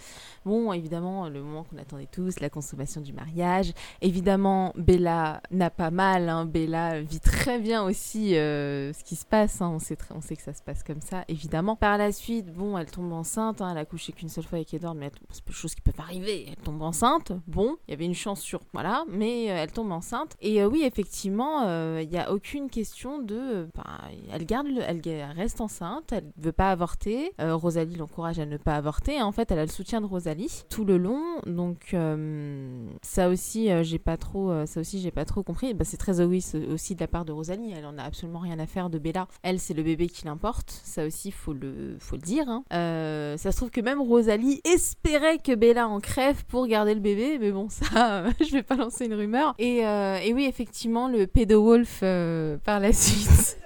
Bon, évidemment, le moment qu'on attendait tous, la consommation du mariage. Évidemment, Bella n'a pas mal, hein, Bella vit très bien aussi ce qui se passe, hein, on, sait on sait que ça se passe comme ça, évidemment. Par la suite, bon, elle tombe enceinte, hein, elle a couché qu'une seule fois avec Edward, mais c'est choses qui peuvent arriver. Elle tombe enceinte, bon, il y avait une chance sur, voilà, mais euh, elle tombe enceinte. Et euh, oui, effectivement, euh, il n'y a aucune question de. euh, ben, elle garde, le- elle, reste enceinte, elle veut pas avorter. Euh, Rosalie l'encourage à ne pas avorter. En fait, elle a le soutien de Rosalie tout le long, donc euh, ça aussi, euh, j'ai pas trop, euh, ça aussi, j'ai pas trop compris. Bah, c'est très égoïste aussi de la part de Rosalie. Elle en a absolument rien à faire de Bella. Elle, c'est le bébé qui l'importe. Ça aussi, faut le, faut le dire. hein. Euh, ça se trouve que même Rosalie espérait que Bella en pour garder le bébé, mais bon, ça, *laughs* je vais pas lancer une rumeur. Et, euh, et oui, effectivement, le pédo-wolf euh, par la suite.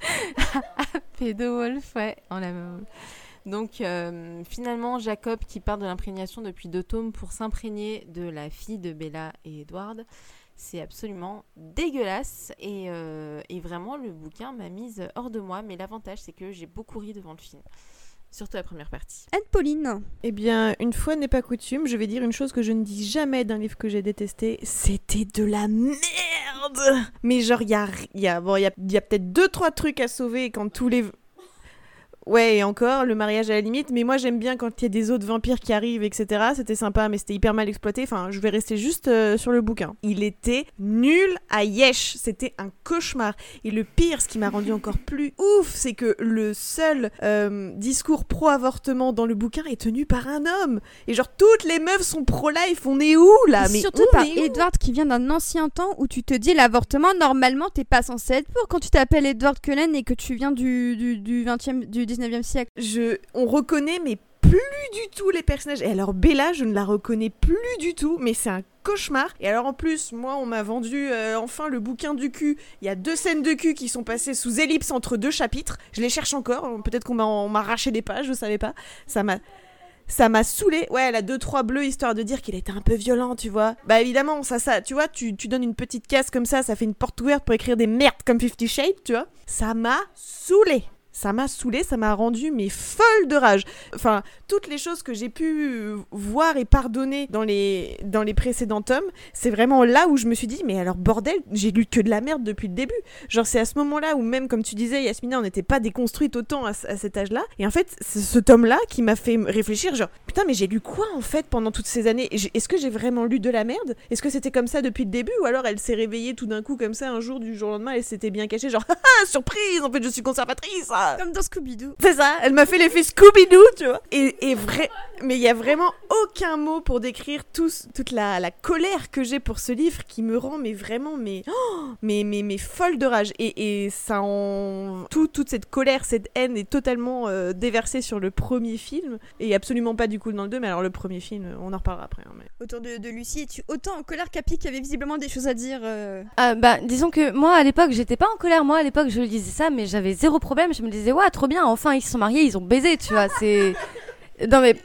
*laughs* pédo-wolf, ouais, on l'a. Donc euh, finalement, Jacob qui part de l'imprégnation depuis deux tomes pour s'imprégner de la fille de Bella et Edward, c'est absolument dégueulasse et, euh, et vraiment le bouquin m'a mise hors de moi. Mais l'avantage c'est que j'ai beaucoup ri devant le film, surtout la première partie. Anne-Pauline, Eh bien, une fois n'est pas coutume, je vais dire une chose que je ne dis jamais d'un livre que j'ai détesté. C'était de la merde Mais genre, il y a, y a, bon, y a, y a peut-être deux, trois trucs à sauver quand tous les... Ouais, et encore, le mariage à la limite. Mais moi, j'aime bien quand il y a des autres vampires qui arrivent, etc. C'était sympa, mais c'était hyper mal exploité. Enfin, je vais rester juste euh, sur le bouquin. Il était nul à yesh. C'était un cauchemar. Et le pire, ce qui m'a rendu encore plus ouf, c'est que le seul euh, discours pro-avortement dans le bouquin est tenu par un homme. Et genre, toutes les meufs sont pro-life. On est où là? Mais surtout par Edward qui vient d'un ancien temps où tu te dis l'avortement, normalement, t'es pas censé être pour quand tu t'appelles Edward Cullen et que tu viens du, du, du 20e, du 19e siècle. on reconnaît mais plus du tout les personnages. Et alors Bella, je ne la reconnais plus du tout, mais c'est un cauchemar. Et alors en plus, moi, on m'a vendu euh, enfin le bouquin du cul. Il y a deux scènes de cul qui sont passées sous ellipse entre deux chapitres. Je les cherche encore. Peut-être qu'on m'a arraché des pages, je savais pas. Ça m'a ça m'a saoulé. Ouais, elle a deux trois bleus histoire de dire qu'il était un peu violent, tu vois. Bah évidemment, ça ça, tu vois, tu, tu donnes une petite case comme ça, ça fait une porte ouverte pour écrire des merdes comme Fifty Shades, tu vois. Ça m'a saoulé. Ça m'a saoulé, ça m'a rendu mais folle de rage. Enfin, toutes les choses que j'ai pu euh, voir et pardonner dans les, dans les précédents tomes, c'est vraiment là où je me suis dit, mais alors bordel, j'ai lu que de la merde depuis le début. Genre, c'est à ce moment-là où même, comme tu disais, Yasmina, on n'était pas déconstruite autant à, ce- à cet âge-là. Et en fait, c'est ce tome-là qui m'a fait réfléchir, genre, putain, mais j'ai lu quoi en fait pendant toutes ces années? Est-ce que j'ai vraiment lu de la merde? Est-ce que c'était comme ça depuis le début? Ou alors elle s'est réveillée tout d'un coup comme ça un jour, du jour au lendemain, elle s'était bien cachée, genre, *laughs* surprise, en fait, je suis conservatrice ah. Comme dans Scooby-Doo. C'est ça, elle m'a fait l'effet Scooby-Doo, tu vois. Et, et vrai, mais il y a vraiment aucun mot pour décrire tous, toute la, la colère que j'ai pour ce livre qui me rend mais vraiment mais oh, mais, mais, mais folle de rage. Et, et ça en tout, toute cette colère, cette haine est totalement euh, déversée sur le premier film et absolument pas du coup dans le 2 mais alors le premier film, on en reparlera après. hein, mais... Autour de, de Lucie, es-tu autant en colère qu'Api qui avait visiblement des choses à dire euh, Ah, bah, disons que moi à l'époque j'étais pas en colère. Moi à l'époque je lisais ça, mais j'avais zéro problème. Je me disais, ouais, trop bien, enfin ils se sont mariés, ils ont baisé, tu vois. C'est. Non mais.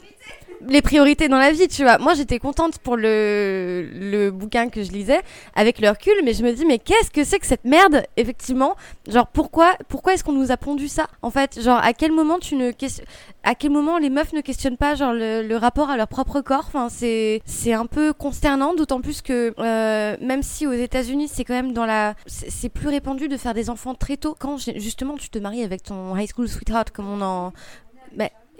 Les priorités dans la vie, tu vois. Moi j'étais contente pour le, le bouquin que je lisais avec le recul, mais je me dis, mais qu'est-ce que c'est que cette merde, effectivement? Genre, pourquoi, pourquoi est-ce qu'on nous a pondu ça En fait, genre, à quel moment tu ne. À quel moment les meufs ne questionnent pas, genre, le, rapport à leur propre corps? Enfin, c'est c'est un peu consternant, d'autant plus que euh, même si aux États-Unis, c'est quand même dans la. C'est plus répandu de faire des enfants très tôt. Quand justement tu te maries avec ton high school sweetheart, comme on en.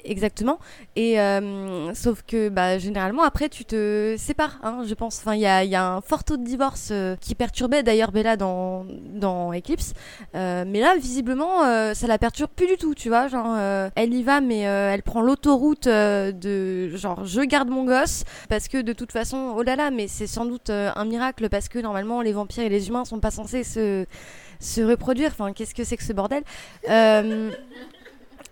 Exactement. Et euh, sauf que bah, généralement après tu te sépares, hein, je pense. Enfin, il y a, un fort taux de divorce euh, qui perturbait d'ailleurs Bella dans, dans Eclipse. Euh, mais là, visiblement, ça la perturbe plus du tout, tu vois. Genre, elle y va, mais elle prend l'autoroute de genre je garde mon gosse parce que de toute façon, oh là là, mais c'est sans doute un miracle parce que normalement les vampires et les humains sont pas censés se se reproduire. Enfin, qu'est-ce que c'est que ce bordel?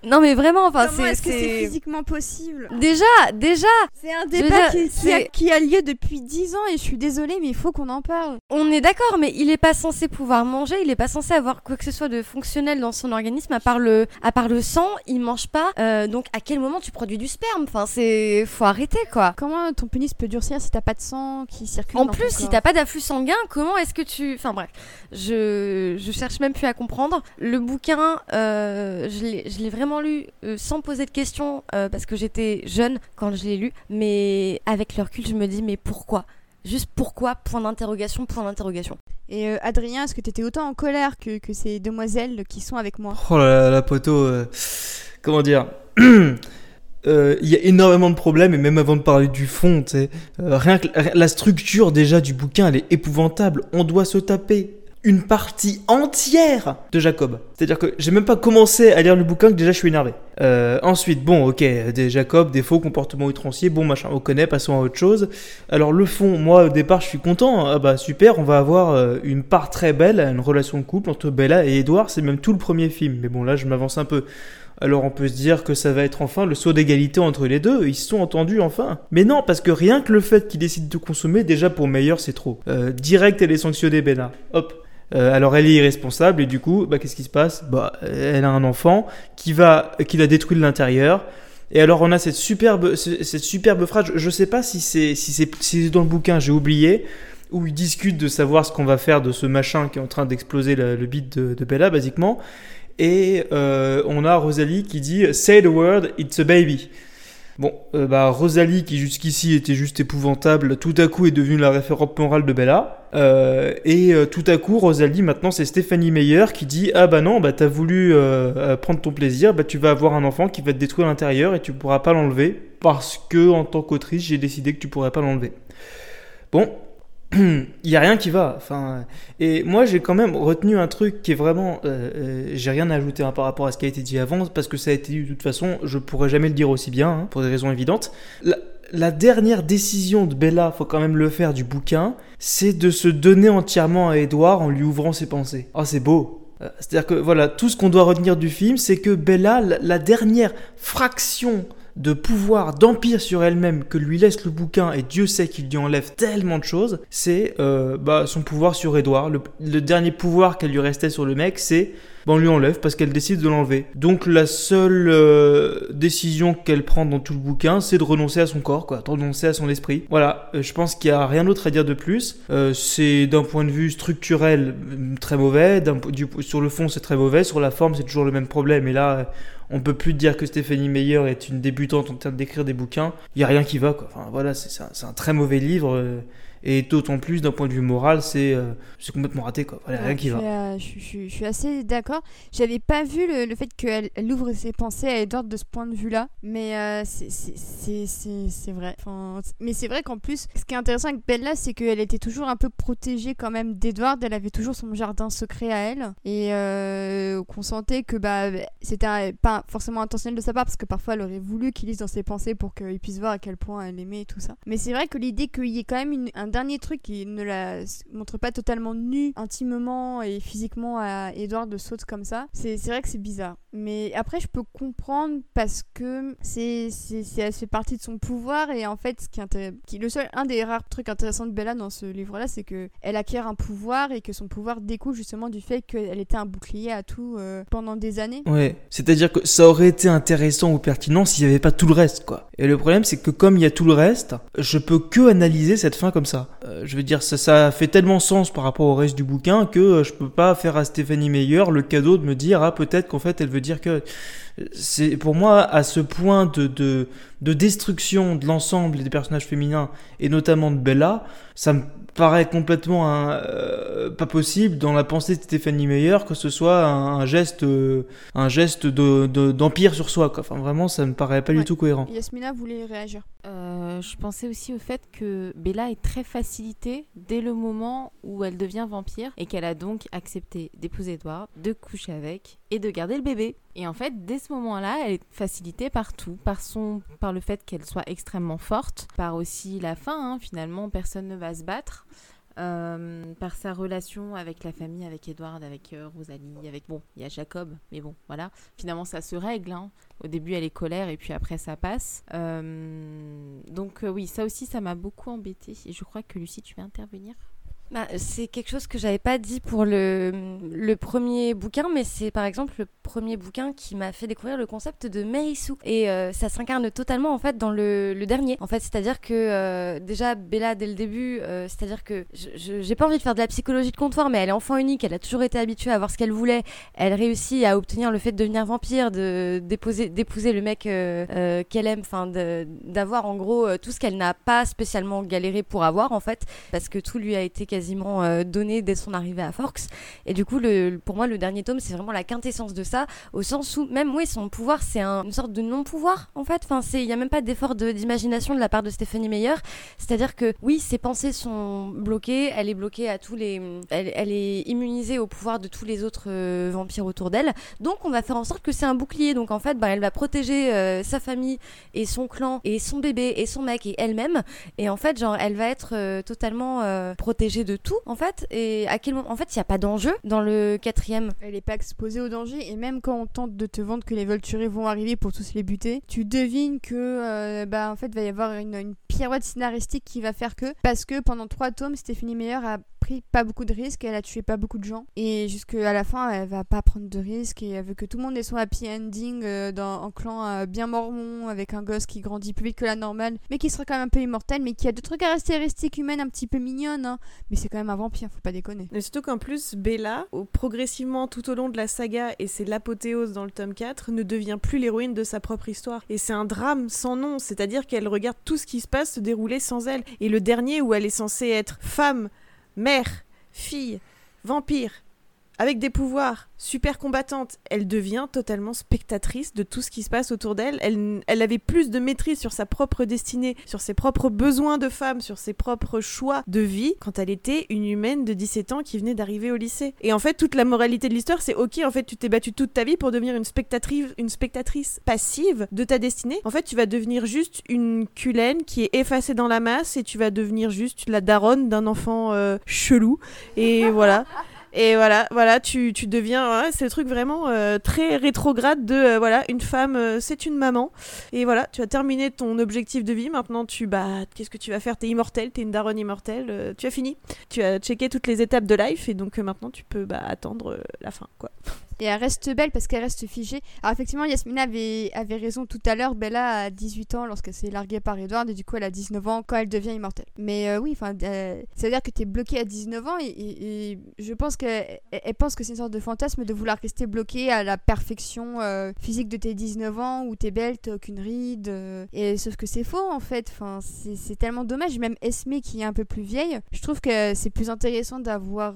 Non, mais vraiment, enfin, c'est est-ce que c'est physiquement possible déjà, déjà, C'est un débat dire, qui, qui a, c'est- qui a lieu depuis 10 ans et je suis désolée, mais il faut qu'on en parle. On est d'accord, mais il est pas censé pouvoir manger, il est pas censé avoir quoi que ce soit de fonctionnel dans son organisme à part le, à part le sang, il mange pas. Euh, donc à quel moment tu produis du sperme? Enfin, c'est, faut arrêter quoi. Comment ton pénis peut durcir si t'as pas de sang qui circule En dans ton plus, si t'as pas d'afflux sanguin, comment est-ce que tu... Enfin bref, je, je cherche même plus à comprendre. Le bouquin, euh, je l'ai l'ai vraiment lu euh, sans poser de questions euh, parce que j'étais jeune quand je l'ai lu. Mais avec le recul, je me dis mais pourquoi? Juste pourquoi? Point d'interrogation, point d'interrogation. Et euh, Adrien, est-ce que t'étais autant en colère que, que ces demoiselles qui sont avec moi? Oh là là, la poteau. euh, comment dire? *clears throat* Euh, Il y a énormément de problèmes, et même avant de parler du fond, tu sais, euh, rien que la structure déjà du bouquin, elle est épouvantable. On doit se taper une partie entière de Jacob. C'est-à-dire que j'ai même pas commencé à lire le bouquin que déjà je suis énervé. Euh, ensuite, bon, ok, des Jacob, des faux comportements outranciers, bon machin, on connaît, passons à autre chose. Alors le fond, moi au départ je suis content, ah bah super, on va avoir euh, une part très belle, une relation de couple entre Bella et Edward, c'est même tout le premier film, mais bon là je m'avance un peu. Alors on peut se dire que ça va être enfin le saut d'égalité entre les deux, ils se sont entendus enfin. Mais non, parce que rien que le fait qu'ils décident de consommer, déjà pour meilleur c'est trop. Euh, direct elle est sanctionnée Bella, hop. Euh, alors elle est irresponsable et du coup, bah, qu'est-ce qui se passe? Bah elle a un enfant qui va, qui la détruit de l'intérieur. Et alors on a cette superbe, ce- cette superbe phrase. Je, je sais pas si c'est si c'est si dans le bouquin, j'ai oublié, où ils discutent de savoir ce qu'on va faire de ce machin qui est en train d'exploser le, le beat de, de Bella basiquement. Et euh, on a Rosalie qui dit Say the word, it's a baby. Bon, euh, bah Rosalie qui jusqu'ici était juste épouvantable, tout à coup est devenue la référente morale de Bella. Euh, et euh, tout à coup, Rosalie, maintenant, c'est Stéphanie Meyer qui dit Ah bah non, bah t'as voulu prendre ton plaisir, bah tu vas avoir un enfant qui va te détruire l'intérieur et tu pourras pas l'enlever parce que, en tant qu'autrice, j'ai décidé que tu pourrais pas l'enlever. Bon, il y a rien qui va. Enfin, et moi, j'ai quand même retenu un truc qui est vraiment. j'ai rien à ajouter hein, par rapport à ce qui a été dit avant parce que ça a été dit de toute façon, je pourrais jamais le dire aussi bien hein, pour des raisons évidentes. La, la dernière décision de Bella, faut quand même le faire du bouquin, c'est de se donner entièrement à Edouard en lui ouvrant ses pensées. Oh, c'est beau. Euh, c'est-à-dire que voilà, tout ce qu'on doit retenir du film, c'est que Bella, la, dernière fraction de pouvoir, d'empire sur elle-même que lui laisse le bouquin, et Dieu sait qu'il lui enlève tellement de choses, c'est euh, bah, son pouvoir sur Edouard. le dernier pouvoir qu'elle lui restait sur le mec, c'est ben on lui enlève parce qu'elle décide de l'enlever. Donc la seule euh, décision qu'elle prend dans tout le bouquin, c'est de renoncer à son corps, quoi, de renoncer à son esprit. Voilà, euh, je pense qu'il n'y a rien d'autre à dire de plus. Euh, c'est d'un point de vue structurel très mauvais, du, sur le fond c'est très mauvais, sur la forme c'est toujours le même problème. Et là, on peut plus dire que Stéphanie Meyer est une débutante en train d'écrire des bouquins. Il y a rien qui va, quoi. Enfin voilà, c'est un, un, très mauvais livre. Et d'autant plus d'un point de vue moral, c'est euh, complètement raté. Quoi. Voilà, rien qui va. Euh, je, je, suis assez d'accord. J'avais pas vu le, le fait qu'elle ouvre ses pensées à Edward de ce point de vue-là. Mais euh, c'est vrai. Enfin, mais c'est vrai qu'en plus, ce qui est intéressant avec Bella, c'est qu'elle était toujours un peu protégée quand même d'Edward. Elle avait toujours son jardin secret à elle. Et euh, qu'on sentait que bah, c'était pas forcément intentionnel de sa part, parce que parfois elle aurait voulu qu'il lise dans ses pensées pour qu'il puisse voir à quel point elle aimait et tout ça. Mais c'est vrai que l'idée qu'il y ait quand même une, un dernier truc qui ne la montre pas totalement nue intimement et physiquement à Edward de saute comme ça, c'est vrai que c'est bizarre. Mais après, je peux comprendre parce que c'est ça fait partie de son pouvoir et en fait, ce qui, le seul un des rares trucs intéressants de Bella dans ce livre-là, c'est que elle acquiert un pouvoir et que son pouvoir découle justement du fait qu'elle était un bouclier à tout euh, pendant des années. Ouais, c'est-à-dire que ça aurait été intéressant ou pertinent s'il n'y avait pas tout le reste, quoi. Et le problème, c'est que comme il y a tout le reste, je peux que analyser cette fin comme ça. Euh, je veux dire, ça, ça fait tellement sens par rapport au reste du bouquin que euh, je peux pas faire à Stéphanie Meyer le cadeau de me dire ah peut-être qu'en fait elle veut dire que c'est pour moi à ce point de, de, de destruction de l'ensemble des personnages féminins et notamment de Bella, ça me paraît complètement euh, pas possible dans la pensée de Stéphanie Meyer que ce soit un, geste un geste d'empire de, sur soi quoi. Enfin vraiment ça me paraît pas du tout cohérent. Yasmina voulait réagir? Euh, je pensais aussi au fait que Bella est très facilitée dès le moment où elle devient vampire et qu'elle a donc accepté d'épouser Edward, de coucher avec et de garder le bébé. Et en fait, dès ce moment-là, elle est facilitée par tout, par, son, par le fait qu'elle soit extrêmement forte, par aussi la fin, hein. finalement, personne ne va se battre. Euh, par sa relation avec la famille, avec Edward, avec euh, Rosalie, avec bon, il y a Jacob, mais bon, voilà. Finalement, ça se règle. Hein. Au début, elle est colère et puis après, ça passe. Euh, donc oui, ça aussi, ça m'a beaucoup embêtée. Et je crois que Lucie, tu veux intervenir? Bah, c'est quelque chose que j'avais pas dit pour le, premier bouquin, mais c'est par exemple le premier bouquin qui m'a fait découvrir le concept de Sue Et euh, ça s'incarne totalement en fait dans le, dernier. En fait, c'est-à-dire que euh, déjà Bella dès le début, euh, c'est-à-dire que j'ai pas envie de faire de la psychologie de comptoir, mais elle est enfant unique, elle a toujours été habituée à voir ce qu'elle voulait. Elle réussit à obtenir le fait de devenir vampire, de d'épouser le mec qu'elle aime, enfin d'avoir en gros tout ce qu'elle n'a pas spécialement galéré pour avoir en fait, parce que tout lui a été quasiment euh, donné dès son arrivée à Forks. Et du coup, le, pour moi, le dernier tome, c'est vraiment la quintessence de ça, au sens où même, oui, son pouvoir, c'est une sorte de non-pouvoir, en fait. Enfin, il n'y a même pas d'effort d'imagination de, la part de Stephanie Meyer. C'est-à-dire que, oui, ses pensées sont bloquées, elle est bloquée à tous les... Elle, est immunisée au pouvoir de tous les autres euh, vampires autour d'elle. Donc, on va faire en sorte que c'est un bouclier. Donc, en fait, bah, elle va protéger euh, sa famille et son clan et son bébé et son mec et elle-même. Et en fait, genre, elle va être totalement protégée de tout en fait et à quel moment en fait il n'y a pas d'enjeu dans le quatrième. Elle n'est pas exposée au danger et même quand on tente de te vendre que les Volturi vont arriver pour tous les buter tu devines que euh, bah en fait va y avoir une, une pirouette scénaristique qui va faire que parce que pendant trois tomes Stéphanie Meyer a pas beaucoup de risques, elle a tué pas beaucoup de gens. Et jusqu'à la fin, elle va pas prendre de risques et elle veut que tout le monde ait son happy ending euh, dans un clan euh, bien mormon avec un gosse qui grandit plus vite que la normale, mais qui sera quand même un peu immortel, mais qui a d'autres caractéristiques humaines un petit peu mignonnes. Hein. Mais c'est quand même un vampire, faut pas déconner. Surtout qu'en plus, Bella, progressivement tout au long de la saga, et c'est l'apothéose dans le tome 4, ne devient plus l'héroïne de sa propre histoire. Et c'est un drame sans nom, c'est-à-dire qu'elle regarde tout ce qui se passe se dérouler sans elle. Et le dernier où elle est censée être femme, mère, fille, vampire, avec des pouvoirs, super combattante, elle devient totalement spectatrice de tout ce qui se passe autour d'elle. Elle, elle avait plus de maîtrise sur sa propre destinée, sur ses propres besoins de femme, sur ses propres choix de vie quand elle était une humaine de 17 ans qui venait d'arriver au lycée. Et en fait, toute la moralité de l'histoire, c'est ok, en fait, tu t'es battue toute ta vie pour devenir une spectatrice, une spectatrice passive de ta destinée. En fait, tu vas devenir juste une culène qui est effacée dans la masse et tu vas devenir juste la daronne d'un enfant euh, chelou. Et voilà. *laughs* Et voilà, voilà, tu, tu deviens, ouais, c'est le truc vraiment euh, très rétrograde de, euh, voilà, une femme, euh, c'est une maman. Et voilà, tu as terminé ton objectif de vie. Maintenant, tu, bah, qu'est-ce que tu vas faire? T'es immortel, t'es une daronne immortelle. tu as fini. Tu as checké toutes les étapes de life et donc maintenant tu peux bah, attendre la fin, quoi. Et elle reste belle parce qu'elle reste figée. Alors effectivement, Yasmina avait, avait raison tout à l'heure. Bella a 18 ans lorsqu'elle s'est larguée par Edward et du coup elle a 19 ans quand elle devient immortelle. Mais euh, oui, enfin, euh, ça veut dire que tu es bloqué à 19 ans et, je pense qu'elle elle- elle pense que c'est une sorte de fantasme de vouloir rester bloqué à la perfection euh, physique de tes 19 ans où t'es belle, t'as aucune ride. euh, et sauf que c'est faux en fait. Enfin, c'est tellement dommage. Même Esme qui est un peu plus vieille, je trouve que c'est plus intéressant d'avoir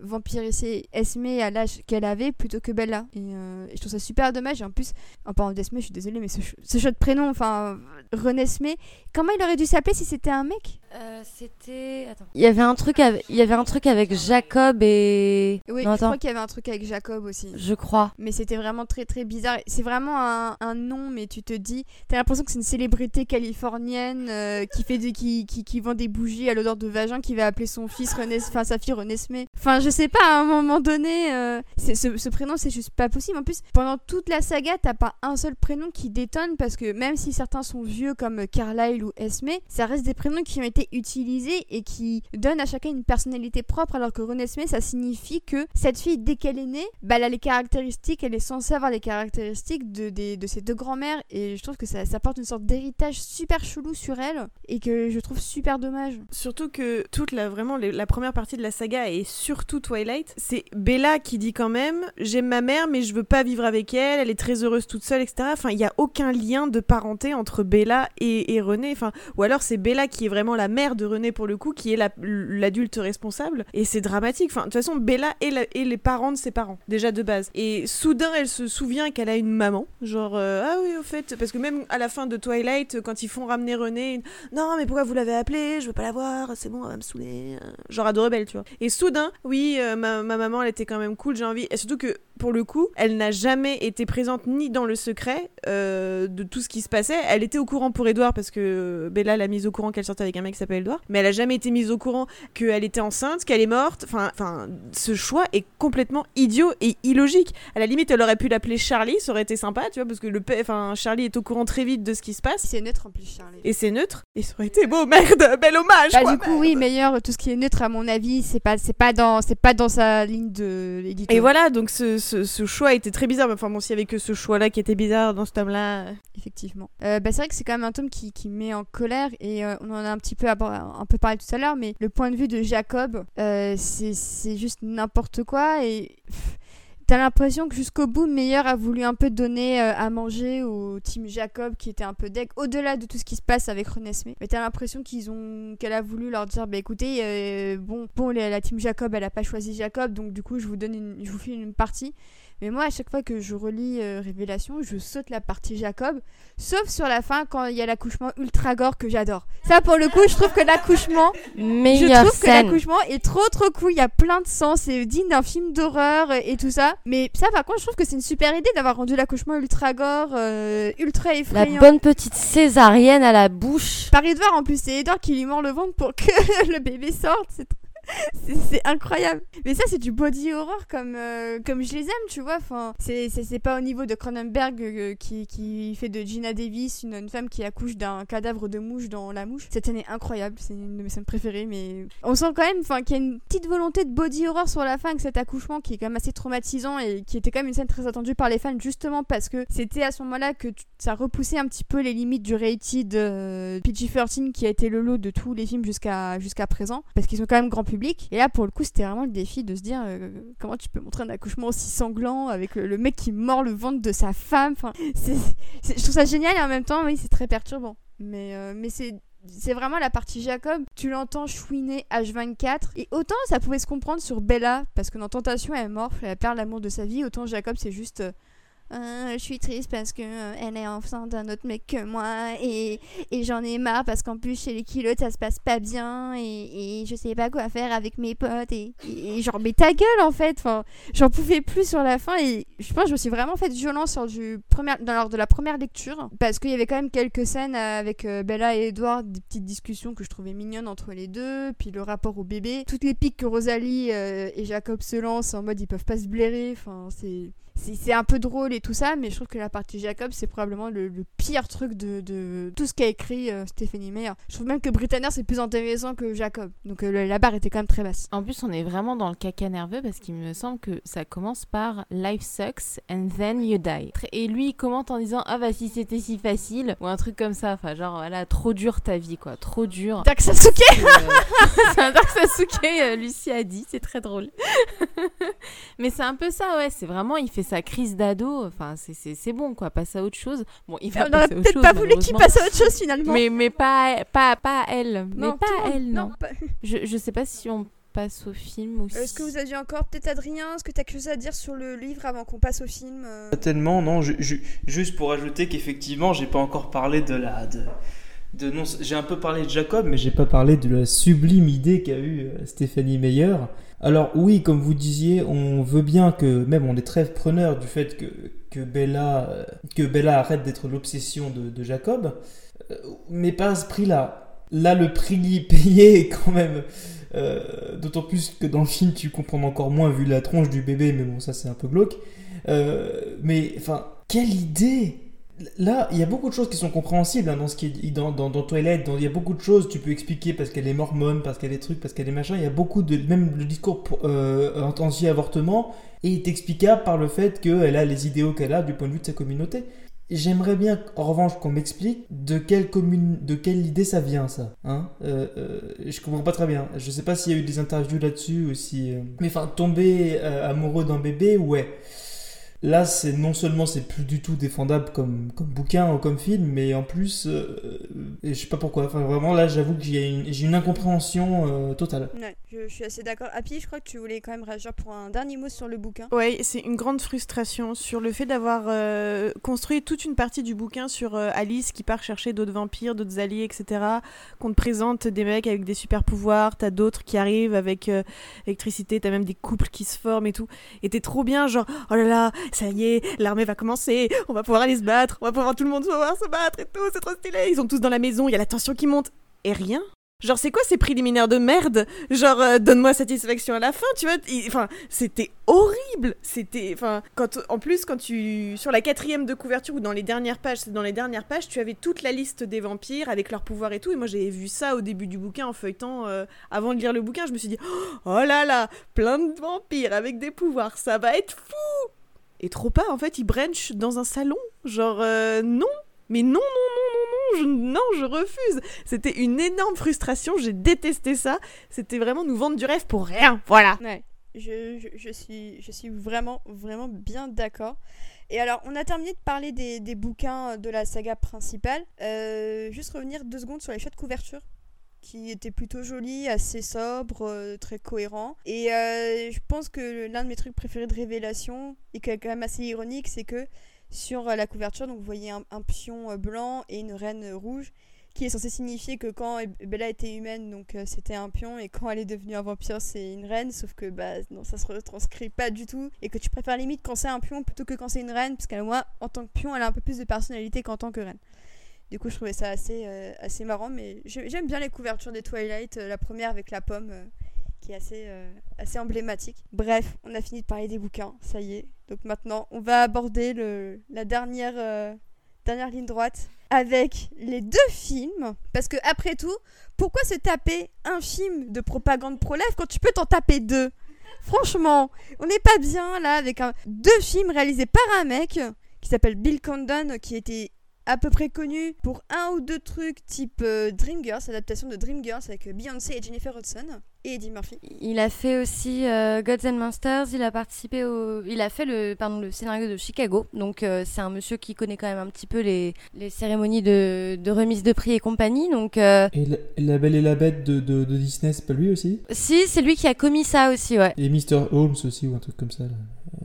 vampirisé Esme à l'âge qu'elle avait plutôt que Bella. Et, euh, et je trouve ça super dommage. Et en plus, en parlant d'Esme, je suis désolée, mais ce, ce de prénom, enfin, René Esme, comment il aurait dû s'appeler si c'était un mec? Euh, C'était. Attends. Il y avait un truc avec, il y avait un truc avec Jacob et. Oui, Non, je crois qu'il y avait un truc avec Jacob aussi. Je crois. Mais c'était vraiment très très bizarre. C'est vraiment un, un nom, mais tu te dis, t'as l'impression que c'est une célébrité californienne euh, qui fait des, qui, qui, qui vend des bougies à l'odeur de vagin, qui va appeler son fils René, enfin sa fille Renesmé. Enfin, je sais pas, à un moment donné, euh, c'est- ce, ce prénom c'est juste pas possible. En plus, pendant toute la saga, t'as pas un seul prénom qui détonne parce que même si certains sont vieux comme Carlyle ou Esme, ça reste des prénoms qui ont été utilisés et qui donnent à chacun une personnalité propre. Alors que Renesmé, ça signifie que cette fille, dès qu'elle est née, bah, elle a les caractéristiques, elle est censée avoir les caractéristiques de, des- de ses deux grands-mères. Et je trouve que ça, ça porte une sorte d'héritage super chelou sur elle et que je trouve super dommage. Surtout que toute la vraiment la première partie de la saga et surtout Twilight, c'est Bella qui dit quand même j'aime ma mère mais je veux pas vivre avec elle, elle est très heureuse toute seule, etc. Enfin, il y a aucun lien de parenté entre Bella et, et René. Enfin, ou alors c'est Bella qui est vraiment la mère de René pour le coup, qui est la- l'adulte responsable. Et c'est dramatique. Enfin, de toute façon, Bella est, les parents de ses parents déjà de base. Et soudain, elle se souvient qu'elle a une maman. Genre euh, ah oui au fait, parce que même à la fin de Twilight, quand ils font ramener René, non mais pourquoi vous l'avez appelée? Je veux pas la voir, c'est bon, elle va me saouler. Genre adorable, tu vois. Et soudain, oui, euh, ma, ma maman, elle était quand même cool, j'ai envie. Et surtout que pour le coup, elle n'a jamais été présente ni dans le secret euh, de tout ce qui se passait. Elle était au courant pour Edouard parce que Bella l'a mise au courant qu'elle sortait avec un mec s'appelle Edouard, mais elle a jamais été mise au courant qu'elle était enceinte, qu'elle est morte. Enfin, enfin, ce choix est complètement idiot et illogique. À la limite, elle aurait pu l'appeler Charlie, ça aurait été sympa, tu vois, parce que le, enfin, Charlie est au courant très vite de ce qui se passe. C'est neutre en plus, Charlie. Et c'est neutre. Et ça aurait été beau, merde, *laughs* bel hommage. Bah, quoi, du coup, merde. oui, meilleur, tout ce qui est neutre, à mon avis, c'est pas, c'est pas, dans, c'est pas dans sa ligne de l'éditeur. Et voilà, donc ce, ce, ce choix était très bizarre. Enfin bon, s'il y avait que ce choix-là qui était bizarre dans ce tome-là. Effectivement. Euh, bah, c'est vrai que c'est quand même un tome qui, qui met en colère et euh, on en a un petit peu, un peu parlé tout à l'heure, mais le point de vue de Jacob, euh, c'est juste n'importe quoi et t'as l'impression que jusqu'au bout, Meilleur a voulu un peu donner euh, à manger au team Jacob qui était un peu deck, au-delà de tout ce qui se passe avec Renesmee. Mais t'as l'impression qu'ils ont, qu'elle a voulu leur dire, bah écoutez, euh, bon, bon, la, la team Jacob, elle a pas choisi Jacob, donc du coup, je vous donne, une, je vous file une partie. Mais moi, à chaque fois que je relis euh, Révélation, je saute la partie Jacob, sauf sur la fin quand il y a l'accouchement ultra gore que j'adore. Ça, pour le coup, je trouve que l'accouchement, je trouve que l'accouchement est trop trop cool. Il y a plein de sang, c'est digne d'un film d'horreur et tout ça. Mais ça, par contre, je trouve que c'est une super idée d'avoir rendu l'accouchement ultra gore, euh, ultra La effrayant. bonne petite césarienne à la bouche. Par Edouard, en plus, c'est Edouard qui lui mord le ventre pour que *laughs* le bébé sorte. C'est *laughs* c'est- incroyable. Mais ça, c'est du body horror comme, euh, comme je les aime, tu vois. Enfin, c'est pas au niveau de Cronenberg euh, qui, qui fait de Gina Davis une, femme qui accouche d'un cadavre de mouche dans La Mouche. Cette scène est incroyable, c'est une de mes scènes préférées. Mais on sent quand même qu'il y a une petite volonté de body horror sur la fin avec cet accouchement qui est quand même assez traumatisant et qui était quand même une scène très attendue par les fans justement parce que c'était à ce moment-là que ça repoussait un petit peu les limites du rated euh, PG-13 qui a été le lot de tous les films jusqu'à jusqu'à présent parce qu'ils sont quand même grand public et là pour le coup c'était vraiment le défi de se dire euh, comment tu peux montrer un accouchement aussi sanglant avec le, le mec qui mord le ventre de sa femme enfin je trouve ça génial et en même temps oui c'est très perturbant mais euh, mais c'est c'est vraiment la partie Jacob. Tu l'entends chouiner H24. Et autant ça pouvait se comprendre sur Bella, parce que dans Tentation, elle est morte, elle perd l'amour de sa vie. Autant Jacob, c'est juste. Euh, je suis triste parce que euh, elle est enceinte d'un autre mec que moi et, et j'en ai marre parce qu'en plus chez les kilos ça se passe pas bien et, et je sais pas quoi faire avec mes potes et, et, genre mais ta gueule en fait enfin j'en pouvais plus sur la fin et je pense que je me suis vraiment fait violence lors, du premier, dans- lors de la première lecture parce qu'il y avait quand même quelques scènes avec euh, Bella et Edward, des petites discussions que je trouvais mignonnes entre les deux, puis le rapport au bébé, toutes les piques que Rosalie euh, et Jacob se lancent en mode ils peuvent pas se blairer, enfin c'est... C'est un peu drôle et tout ça, mais je trouve que la partie Jacob, c'est probablement le, le pire truc de, de tout ce qu'a écrit euh, Stéphanie Meyer. Je trouve même que Britannia, c'est plus intéressant que Jacob. Donc euh, la barre était quand même très basse. En plus, on est vraiment dans le caca nerveux parce qu'il me semble que ça commence par Life sucks and then you die. Et lui, il commente en disant Ah bah si c'était si facile ou un truc comme ça. Enfin, genre, voilà, trop dur ta vie quoi, trop dur. Dark Sasuke Euh, *laughs* c'est un Dark Sasuke, euh, Lucie a dit, c'est très drôle. *laughs* Mais c'est un peu ça, ouais, c'est vraiment, il fait sa crise d'ado, enfin, c'est- c'est c'est bon, quoi, passe à autre chose. Bon, il va On aurait passer à autre peut-être pas voulu qu'il passe à autre chose finalement. Mais, mais pas, pas, pas à elle. mais Non, pas à monde- elle, non. pas- Je, je sais pas si on passe au film aussi. Est-ce que vous aviez encore peut-être Adrien Est-ce que tu as quelque chose à dire sur le livre avant qu'on passe au film euh? Pas tellement, non. ju- ju- juste pour ajouter qu'effectivement, j'ai pas encore parlé de la. De, de non, j'ai un peu parlé de Jacob, mais j'ai pas parlé de la sublime idée qu'a eue euh, Stéphanie Meyer. Alors, oui, comme vous disiez, on veut bien que. Même on est très preneur du fait que, que, Bella, euh, que Bella arrête d'être l'obsession de, Jacob, euh, mais pas à ce prix-là. Là, le prix *laughs* payé est quand même. euh, D'autant plus que dans le film, tu comprends encore moins vu la tronche du bébé, mais bon, ça c'est un peu glauque. Mais enfin, quelle idée Là, il y a beaucoup de choses qui sont compréhensibles hein, dans ce qui est dans, dans, dans dans- Il y a beaucoup de choses tu peux expliquer parce qu'elle est mormone, parce qu'elle est truc, parce qu'elle est machin. Il y a beaucoup de même le discours euh, anti-avortement est explicable par le fait qu'elle a les idéaux qu'elle a du point de vue de sa communauté. J'aimerais bien, en revanche, qu'on m'explique de quelle commune, de quelle idée ça vient, ça. Hein euh, euh, je comprends pas très bien. Je sais pas s'il y a eu des interviews là-dessus ou si. euh, Mais enfin, tomber euh, amoureux d'un bébé, ouais. Là, c'est non seulement c'est plus du tout défendable comme, comme bouquin ou comme film, mais en plus, euh, euh, je sais pas pourquoi. Enfin, vraiment, là, j'avoue que j'ai une, une incompréhension euh, totale. Ouais, je, je suis assez d'accord. Happy, je crois que tu voulais quand même réagir pour un dernier mot sur le bouquin. Ouais, c'est une grande frustration sur le fait d'avoir euh, construit toute une partie du bouquin sur euh, Alice qui part chercher d'autres vampires, d'autres alliés, etc. Qu'on te présente des mecs avec des super pouvoirs, t'as d'autres qui arrivent avec euh, électricité, t'as même des couples qui se forment et tout. Et t'es trop bien, genre, oh là là, ça y est, l'armée va commencer, on va pouvoir aller se battre, on va pouvoir tout le monde pouvoir se battre et tout, c'est trop stylé. Ils sont tous dans la maison, il y a la tension qui monte. Et rien. Genre, c'est quoi ces préliminaires de merde? Genre, euh, donne-moi satisfaction à la fin, tu vois Enfin, c'était horrible. C'était, enfin, quand, en plus, quand tu, sur la quatrième de couverture ou dans les dernières pages, c'est dans les dernières pages, tu avais toute la liste des vampires avec leurs pouvoirs et tout. Et moi, j'avais vu ça au début du bouquin en feuilletant. euh, avant de lire le bouquin, je me suis dit, oh là là, plein de vampires avec des pouvoirs, ça va être fou. Et trop pas, en fait, ils branchent dans un salon. Genre, euh, non, mais non, non, non, non, non, je, non, je refuse. C'était une énorme frustration, j'ai détesté ça. C'était vraiment nous vendre du rêve pour rien, voilà. Ouais, je, je, suis, je suis vraiment, vraiment bien d'accord. Et alors, on a terminé de parler des, des bouquins de la saga principale. Euh, juste revenir deux secondes sur les choix de couverture, qui étaient plutôt jolis, assez sobres, euh, très cohérents. Et euh, je pense que l'un de mes trucs préférés de Révélation, et qui est quand même assez ironique, c'est que sur euh, la couverture, donc vous voyez un, pion blanc et une reine rouge qui est censé signifier que quand Bella était humaine, donc c'était un pion, et quand elle est devenue un vampire, c'est une reine, sauf que bah non, ça se retranscrit pas du tout, et que tu préfères limite quand c'est un pion plutôt que quand c'est une reine, parce qu'à moi, en tant que pion, elle a un peu plus de personnalité qu'en tant que reine. Du coup, je trouvais ça assez, euh, assez marrant, mais j'ai- j'aime bien les couvertures des Twilight, euh, la première avec la pomme, euh, qui est assez, assez emblématique. Bref, on a fini de parler des bouquins, ça y est. Donc maintenant, on va aborder le, la dernière, dernière ligne droite avec les deux films. Parce que après tout, pourquoi se taper un film de propagande pro-life quand tu peux t'en taper deux? Franchement, on n'est pas bien là avec deux films réalisés par un mec qui s'appelle Bill Condon, qui était à peu près connu pour un ou deux trucs type euh, Dreamgirls, adaptation de Dreamgirls avec euh, Beyoncé et Jennifer Hudson. Et Eddie Murphy. Il a fait aussi euh, Gods and Monsters, il a participé au... Il a fait le, pardon, le scénario de Chicago, donc euh, c'est un monsieur qui connaît quand même un petit peu les, les cérémonies de, de remise de prix et compagnie, donc... euh, Et la, la Belle et la Bête de, de, de Disney, c'est pas lui aussi? Si, c'est lui qui a commis ça aussi, ouais. Et Mr. Holmes aussi, ou un truc comme ça. Là.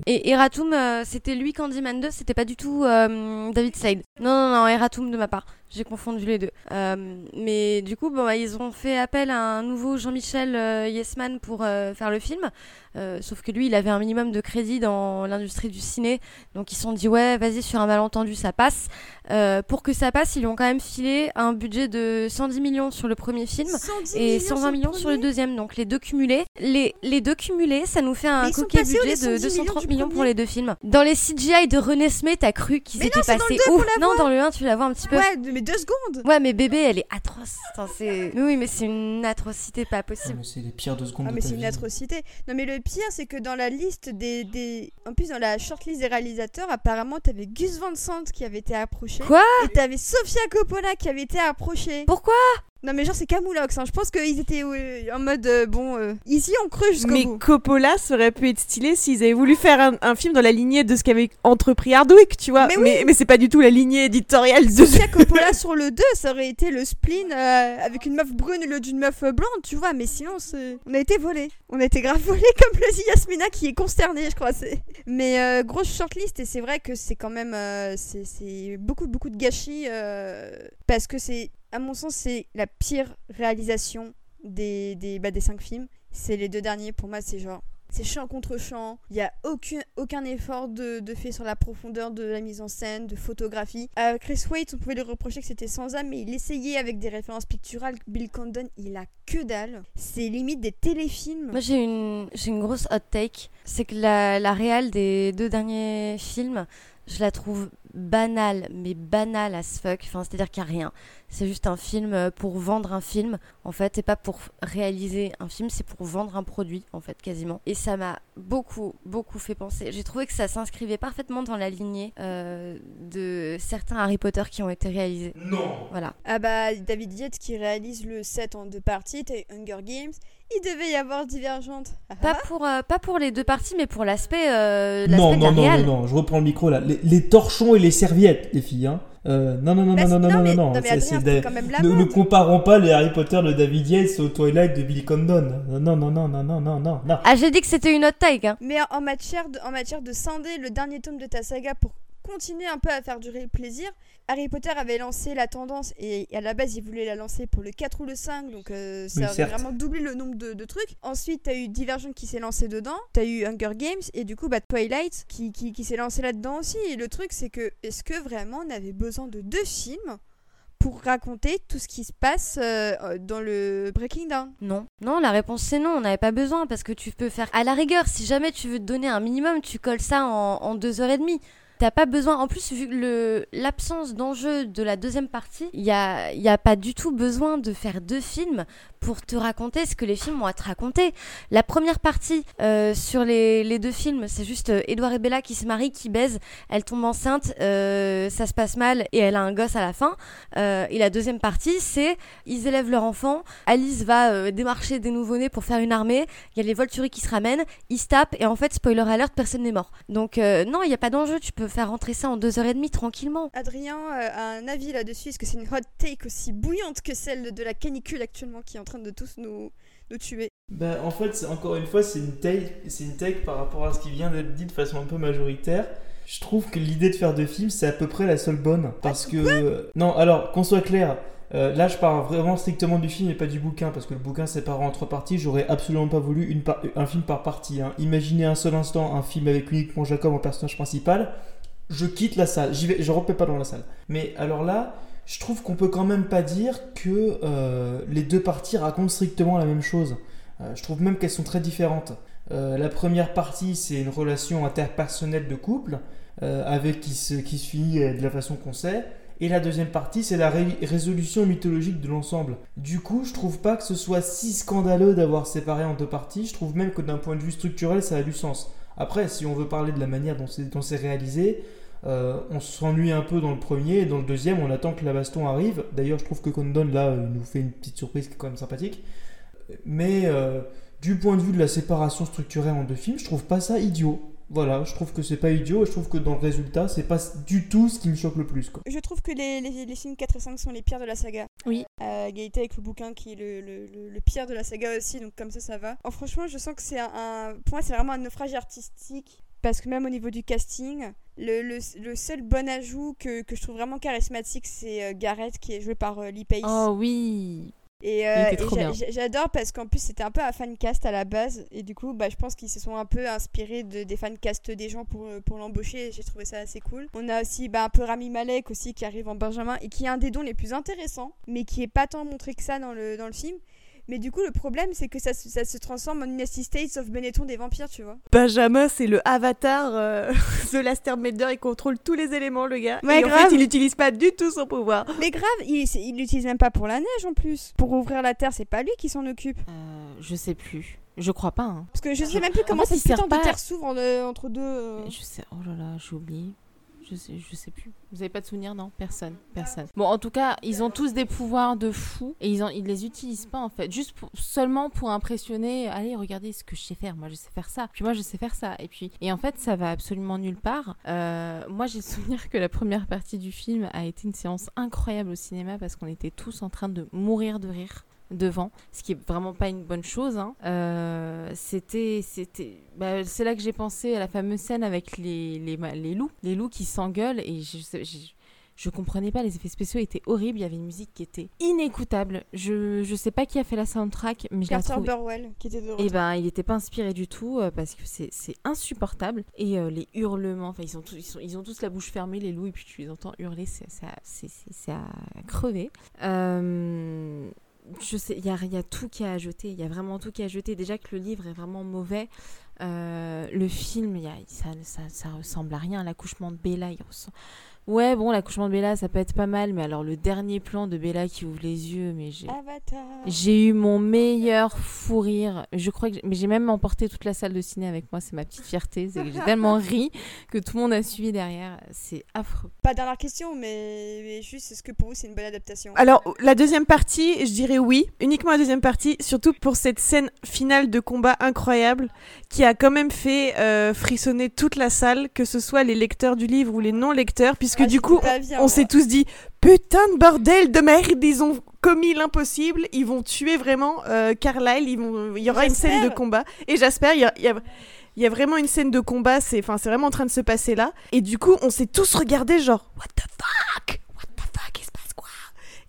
Et Eratum, euh, c'était lui Candyman 2, c'était pas du tout euh, David Slade. Non, non, non, Eratum de ma part. J'ai confondu les deux. Euh, mais du coup, bon, bah, ils ont fait appel à un nouveau Jean-Michel euh, Yesman pour euh, faire le film. Euh, sauf que lui, il avait un minimum de crédit dans l'industrie du ciné. Donc ils se sont dit, ouais, vas-y, sur un malentendu, ça passe. Euh, pour que ça passe, ils lui ont quand même filé un budget de 110 millions sur le premier film. 110 Et 120 millions sur le deuxième, donc les deux cumulés. Les, les deux cumulés, ça nous fait un coquet budget de 110 230 millions pour les deux films. Dans les CGI de René Smet, t'as cru qu'ils étaient passés où Non, dans le 1, tu la vois un petit peu. Ouais, mais deux secondes. Ouais, mais bébé, elle est atroce. C'est... Mais oui, mais c'est une atrocité pas Ah, possible. mais c'est les pires deux secondes Ah de mais c'est une atrocité. Non mais le pire c'est que dans la liste des, des... En plus dans la shortlist des réalisateurs apparemment t'avais Gus Van Sant qui avait été approché. Quoi? Et t'avais Sofia Coppola qui avait été approchée. Pourquoi? Non mais genre c'est Camoulox, hein. je pense qu'ils étaient euh, en mode euh, bon euh, ici on creuse jusqu'au Mais bout. Coppola, ça aurait pu être stylé s'ils avaient voulu faire un, un film dans la lignée de ce qu'avait entrepris Hardwick, tu vois. Mais Mais, oui. mais, c'est pas du tout la lignée éditoriale de Sofia Coppola sur le 2 ça aurait été le spleen euh, avec une meuf brune au lieu d'une meuf blonde tu vois mais sinon c'est- on a été volé. On a été grave *laughs* volé comme le Yasmina qui est consternée je crois. c'est- Mais grosse shortlist et c'est vrai que c'est quand même c'est- c'est beaucoup beaucoup de gâchis parce que c'est à mon sens c'est la pire réalisation des, des, bah, des cinq films. C'est les deux derniers pour moi c'est genre c'est chant contre chant, il n'y a aucun, aucun effort de, de fait sur la profondeur de la mise en scène, de photographie. Chris Waits, on pouvait lui reprocher que c'était sans âme, mais il essayait avec des références picturales. Bill Condon, il a que dalle. C'est limite des téléfilms. Moi, j'ai une, une grosse hot take. C'est que la, la réal des deux derniers films, je la trouve banale, mais banale as fuck. Enfin, c'est-à-dire qu'il n'y a rien. C'est juste un film euh, pour vendre un film, en fait, et pas pour réaliser un film, c'est pour vendre un produit, en fait, quasiment. Et ça m'a beaucoup, beaucoup fait penser. J'ai trouvé que ça s'inscrivait parfaitement dans la lignée euh, de certains Harry Potter qui ont été réalisés. Non Voilà. Ah bah, David Yates qui réalise le set en deux parties, Hunger Games. Il devait y avoir Divergente. Ah, Pas pour, euh, pas pour les deux parties, mais pour l'aspect euh, Non, non, non, non, non, je reprends le micro là. Les, les torchons et les serviettes, les filles, hein. Euh, non, non, non, bah, non, non, non, mais, non, non, mais Adrien, de... quand même la ne, ne, comparons pas les Harry Potter de David Yates au Twilight de Billy Condon. Non, non, non, non, non, non, non, non. non Ah, j'ai dit que c'était une autre taille. Hein. Mais en matière, de, en matière de scinder le dernier tome de ta saga pour continuer un peu à faire durer le plaisir, Harry Potter avait lancé la tendance et à la base il voulait la lancer pour le 4 ou le 5 donc euh, ça Oui, certes. vraiment doublé le nombre de, de trucs. Ensuite t'as eu Divergent qui s'est lancé dedans, t'as eu Hunger Games et du coup bah, Twilight qui, qui, qui s'est lancé là-dedans aussi et le truc c'est que est-ce que vraiment on avait besoin de deux films pour raconter tout ce qui se passe euh, dans le Breaking Down? Non. Non, la réponse c'est non. On n'avait pas besoin parce que tu peux faire. À la rigueur, si jamais tu veux te donner un minimum, tu colles ça en, en deux heures et demie. T'as pas besoin. En plus, vu l'absence d'enjeu de la deuxième partie, il y a, y a pas du tout besoin de faire deux films pour te raconter ce que les films ont à te raconter. La première partie euh, sur les, deux films, c'est juste euh, Edouard et Bella qui se marient, qui baisent, elle tombe enceinte, euh, ça se passe mal et elle a un gosse à la fin. Euh, et la deuxième partie, c'est ils élèvent leur enfant, Alice va euh, démarcher des nouveau-nés pour faire une armée, il y a les Volturi qui se ramènent, ils se tapent et en fait, spoiler alert, personne n'est mort. Donc euh, non, il n'y a pas d'enjeu, tu peux faire rentrer ça en deux heures et demie tranquillement. Adrien euh, a un avis là-dessus. Est-ce que c'est une hot take aussi bouillante que celle de la canicule actuellement qui est en train de tous nous, nous tuer Bah, en fait, encore une fois, c'est une take, c'est une take par rapport à ce qui vient d'être dit de façon un peu majoritaire. Je trouve que l'idée de faire deux films, c'est à peu près la seule bonne. Parce que. non, alors, qu'on soit clair, euh, là, je parle vraiment strictement du film et pas du bouquin. Parce que le bouquin séparé en trois parties, j'aurais absolument pas voulu une par- un film par partie. hein. Imaginez un seul instant un film avec uniquement Jacob en personnage principal. Je quitte la salle, j'y vais, je repais pas dans la salle. Mais alors là, je trouve qu'on peut quand même pas dire que euh, les deux parties racontent strictement la même chose. Euh, je trouve même qu'elles sont très différentes. Euh, la première partie, c'est une relation interpersonnelle de couple, avec qui se, qui se finit de la façon qu'on sait. Et la deuxième partie, c'est la ré- résolution mythologique de l'ensemble. Du coup, je trouve pas que ce soit si scandaleux d'avoir séparé en deux parties. Je trouve même que d'un point de vue structurel, ça a du sens. Après, si on veut parler de la manière dont c'est réalisé, euh, on s'ennuie un peu dans le premier et dans le deuxième, on attend que la baston arrive. D'ailleurs, je trouve que Condon, là, nous fait une petite surprise qui est quand même sympathique. mais euh, du point de vue de la séparation structurelle en deux films, je trouve pas ça idiot. Voilà, je trouve que c'est pas idiot et je trouve que dans le résultat, c'est pas du tout ce qui me choque le plus. Quoi. Je trouve que les, les, les films 4 et 5 sont les pires de la saga. Oui. Euh, égalité avec le bouquin qui est le, le, le, le pire de la saga aussi, donc comme ça, ça va. Oh, franchement, je sens que c'est un, un- Pour moi, c'est vraiment un naufrage artistique. Parce que même au niveau du casting, le, le, le seul bon ajout que, que je trouve vraiment charismatique, c'est euh, Gareth qui est joué par euh, Lee Pace. Oh oui. Et, euh, était et j'adore parce qu'en plus c'était un peu un fancast à la base et du coup bah, je pense qu'ils se sont un peu inspirés de, des fancasts des gens pour, euh, pour l'embaucher et j'ai trouvé ça assez cool. On a aussi bah, un peu Rami Malek aussi qui arrive en Benjamin et qui est un des dons les plus intéressants mais qui est pas tant montré que ça dans le, dans le film. Mais du coup le problème c'est que ça, se- ça se transforme en United States of Benetton des vampires tu vois. Benjamin, c'est le avatar euh, *laughs* The Last Airbender, il contrôle tous les éléments, le gars. Ouais, et en grave. fait, il n'utilise pas du tout son pouvoir. Mais grave, il l'utilise même pas pour la neige en plus. Pour ouvrir la terre c'est pas lui qui s'en occupe. Euh, je sais plus. Je crois pas. Hein. Parce que je sais même plus comment fait, il cette putain sert de terre s'ouvre en- euh, entre deux... euh. Je sais. Oh là là, j'ai oublié. Je sais, je sais plus. Vous avez pas de souvenir Non, personne, personne. Bon, en tout cas, ils ont tous des pouvoirs de fou et ils, en, ils les utilisent pas en fait, juste seulement pour impressionner. Allez, regardez ce que je sais faire. Moi, je sais faire ça. Puis moi, je sais faire ça. Et puis, et en fait, ça va absolument nulle part. Euh, moi, j'ai le souvenir que la première partie du film a été une séance incroyable au cinéma parce qu'on était tous en train de mourir de rire devant, ce qui est vraiment pas une bonne chose. hein. Euh, c'était, c'était, bah, c'est là que j'ai pensé à la fameuse scène avec les, les, loups, les loups qui s'engueulent et je, je, je, je comprenais pas, les effets spéciaux étaient horribles, il y avait une musique qui était inécoutable. Je, je sais pas qui a fait la soundtrack, mais je Carter trouvé. Burwell qui était de retour. Et ben, il n'était pas inspiré du tout euh, parce que c'est c'est insupportable. Et euh, les hurlements, enfin, ils, sont tous- ils, sont, ils ont tous la bouche fermée, les loups, et puis tu les entends hurler, c'est- c'est à crever. Euh, je sais, il y a, y a tout qui a ajouté, il y a vraiment tout qui a ajouté. Déjà que le livre est vraiment mauvais. Euh, le film, il y a, ça, ça, ça ressemble à rien. L'accouchement de Bella, il ressemble. Ouais, bon, l'accouchement de Bella, ça peut être pas mal, mais alors le dernier plan de Bella qui ouvre les yeux, mais j'ai. J'ai eu mon meilleur fou rire. Je crois que, j'ai- mais j'ai même emporté toute la salle de ciné avec moi. C'est ma petite fierté. C'est que j'ai *laughs* tellement ri que tout le monde a suivi derrière. C'est affreux. Pas dernière question, mais, mais juste, est-ce que pour vous c'est une bonne adaptation? Alors, la deuxième partie, je dirais oui, uniquement la deuxième partie, surtout pour cette scène finale de combat incroyable qui a quand même fait euh, frissonner toute la salle, que ce soit les lecteurs du livre ou les non-lecteurs, puisque Ah, du coup, bien, on s'est tous dit putain de bordel de merde, ils ont commis l'impossible, ils vont tuer vraiment euh, Carlyle, ils vont, il y aura une scène de combat, et j'espère, il y a- il y a... il y a vraiment une scène de combat, c'est enfin c'est vraiment en train de se passer là. Et du coup, on s'est tous regardés genre what the fuck, what the fuck, il se passe quoi?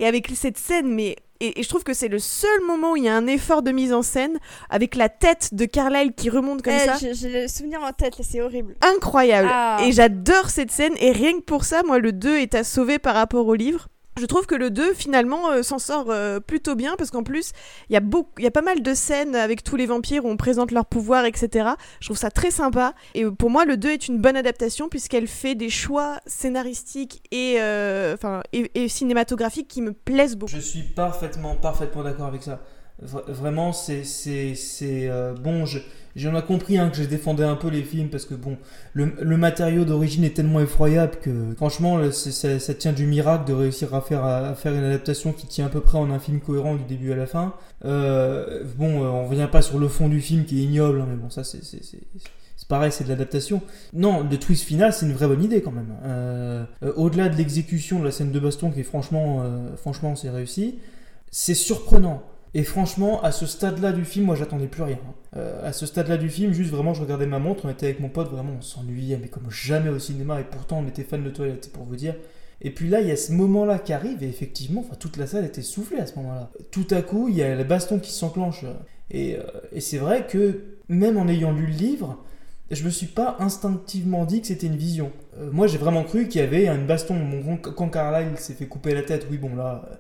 Et avec cette scène, mais et, et je trouve que c'est le seul moment où il y a un effort de mise en scène avec la tête de Carlyle qui remonte comme Eh, ça. j'ai- le souvenir en tête, c'est horrible. Incroyable. Ah. Et j'adore cette scène. Et rien que pour ça, moi, le 2 est à sauver par rapport au livre. Je trouve que le 2 finalement euh, s'en sort euh, plutôt bien parce qu'en plus il y a beaucoup y a pas mal de scènes avec tous les vampires où on présente leur pouvoir etc. Je trouve ça très sympa et euh, pour moi le 2 est une bonne adaptation puisqu'elle fait des choix scénaristiques et, et cinématographiques qui me plaisent beaucoup. Je suis parfaitement, parfaitement d'accord avec ça. Vra- vraiment, c'est, c'est, c'est euh, bon. Je, j'en ai compris hein, que je défendais un peu les films parce que bon, le, matériau d'origine est tellement effroyable que franchement, ça, tient du miracle de réussir à faire, à, faire une adaptation qui tient à peu près en un film cohérent du début à la fin. Euh, bon, euh, on revient pas sur le fond du film qui est ignoble, hein, mais bon, ça c'est, c'est, c'est, pareil, c'est de l'adaptation. Non, le twist final, c'est une vraie bonne idée quand même. Euh, euh, au-delà de l'exécution de la scène de baston qui est franchement, franchement, c'est réussi. C'est surprenant. Et franchement, à ce stade-là du film, moi j'attendais plus rien. Euh, à ce stade-là du film, juste vraiment, je regardais ma montre, on était avec mon pote, vraiment, on s'ennuyait, mais comme jamais au cinéma, et pourtant on était fan de Twilight, pour vous dire. Et puis là, il y a ce moment-là qui arrive, et effectivement, toute la salle était soufflée à ce moment-là. Tout à coup, il y a le baston qui s'enclenche. Et, euh, et c'est vrai que, même en ayant lu le livre, je me suis pas instinctivement dit que c'était une vision. Euh, moi, j'ai vraiment cru qu'il y avait une baston. Bon, quand- Carlyle s'est fait couper la tête, oui, bon, là, euh,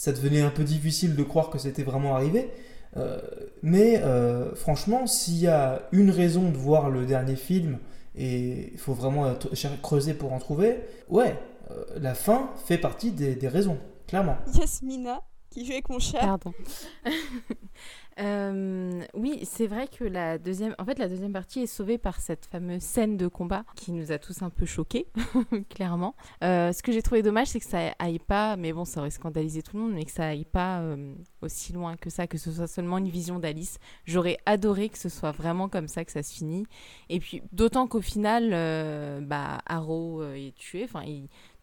ça devenait un peu difficile de croire que c'était vraiment arrivé. Euh, mais euh, franchement, s'il y a une raison de voir le dernier film, et il faut vraiment creuser pour en trouver, ouais, euh, la fin fait partie des, des raisons, clairement. Yasmina qui joue avec mon chat. Pardon. *laughs* Euh, oui, c'est vrai que la deuxième, en fait, la deuxième partie est sauvée par cette fameuse scène de combat qui nous a tous un peu choqués, *laughs* clairement. Euh, ce que j'ai trouvé dommage, c'est que ça aille pas, mais bon, ça aurait scandalisé tout le monde, mais que ça aille pas euh, aussi loin que ça, que ce soit seulement une vision d'Alice. J'aurais adoré que ce soit vraiment comme ça que ça se finit. Et puis, d'autant qu'au final, bah, Arrow est tué, enfin,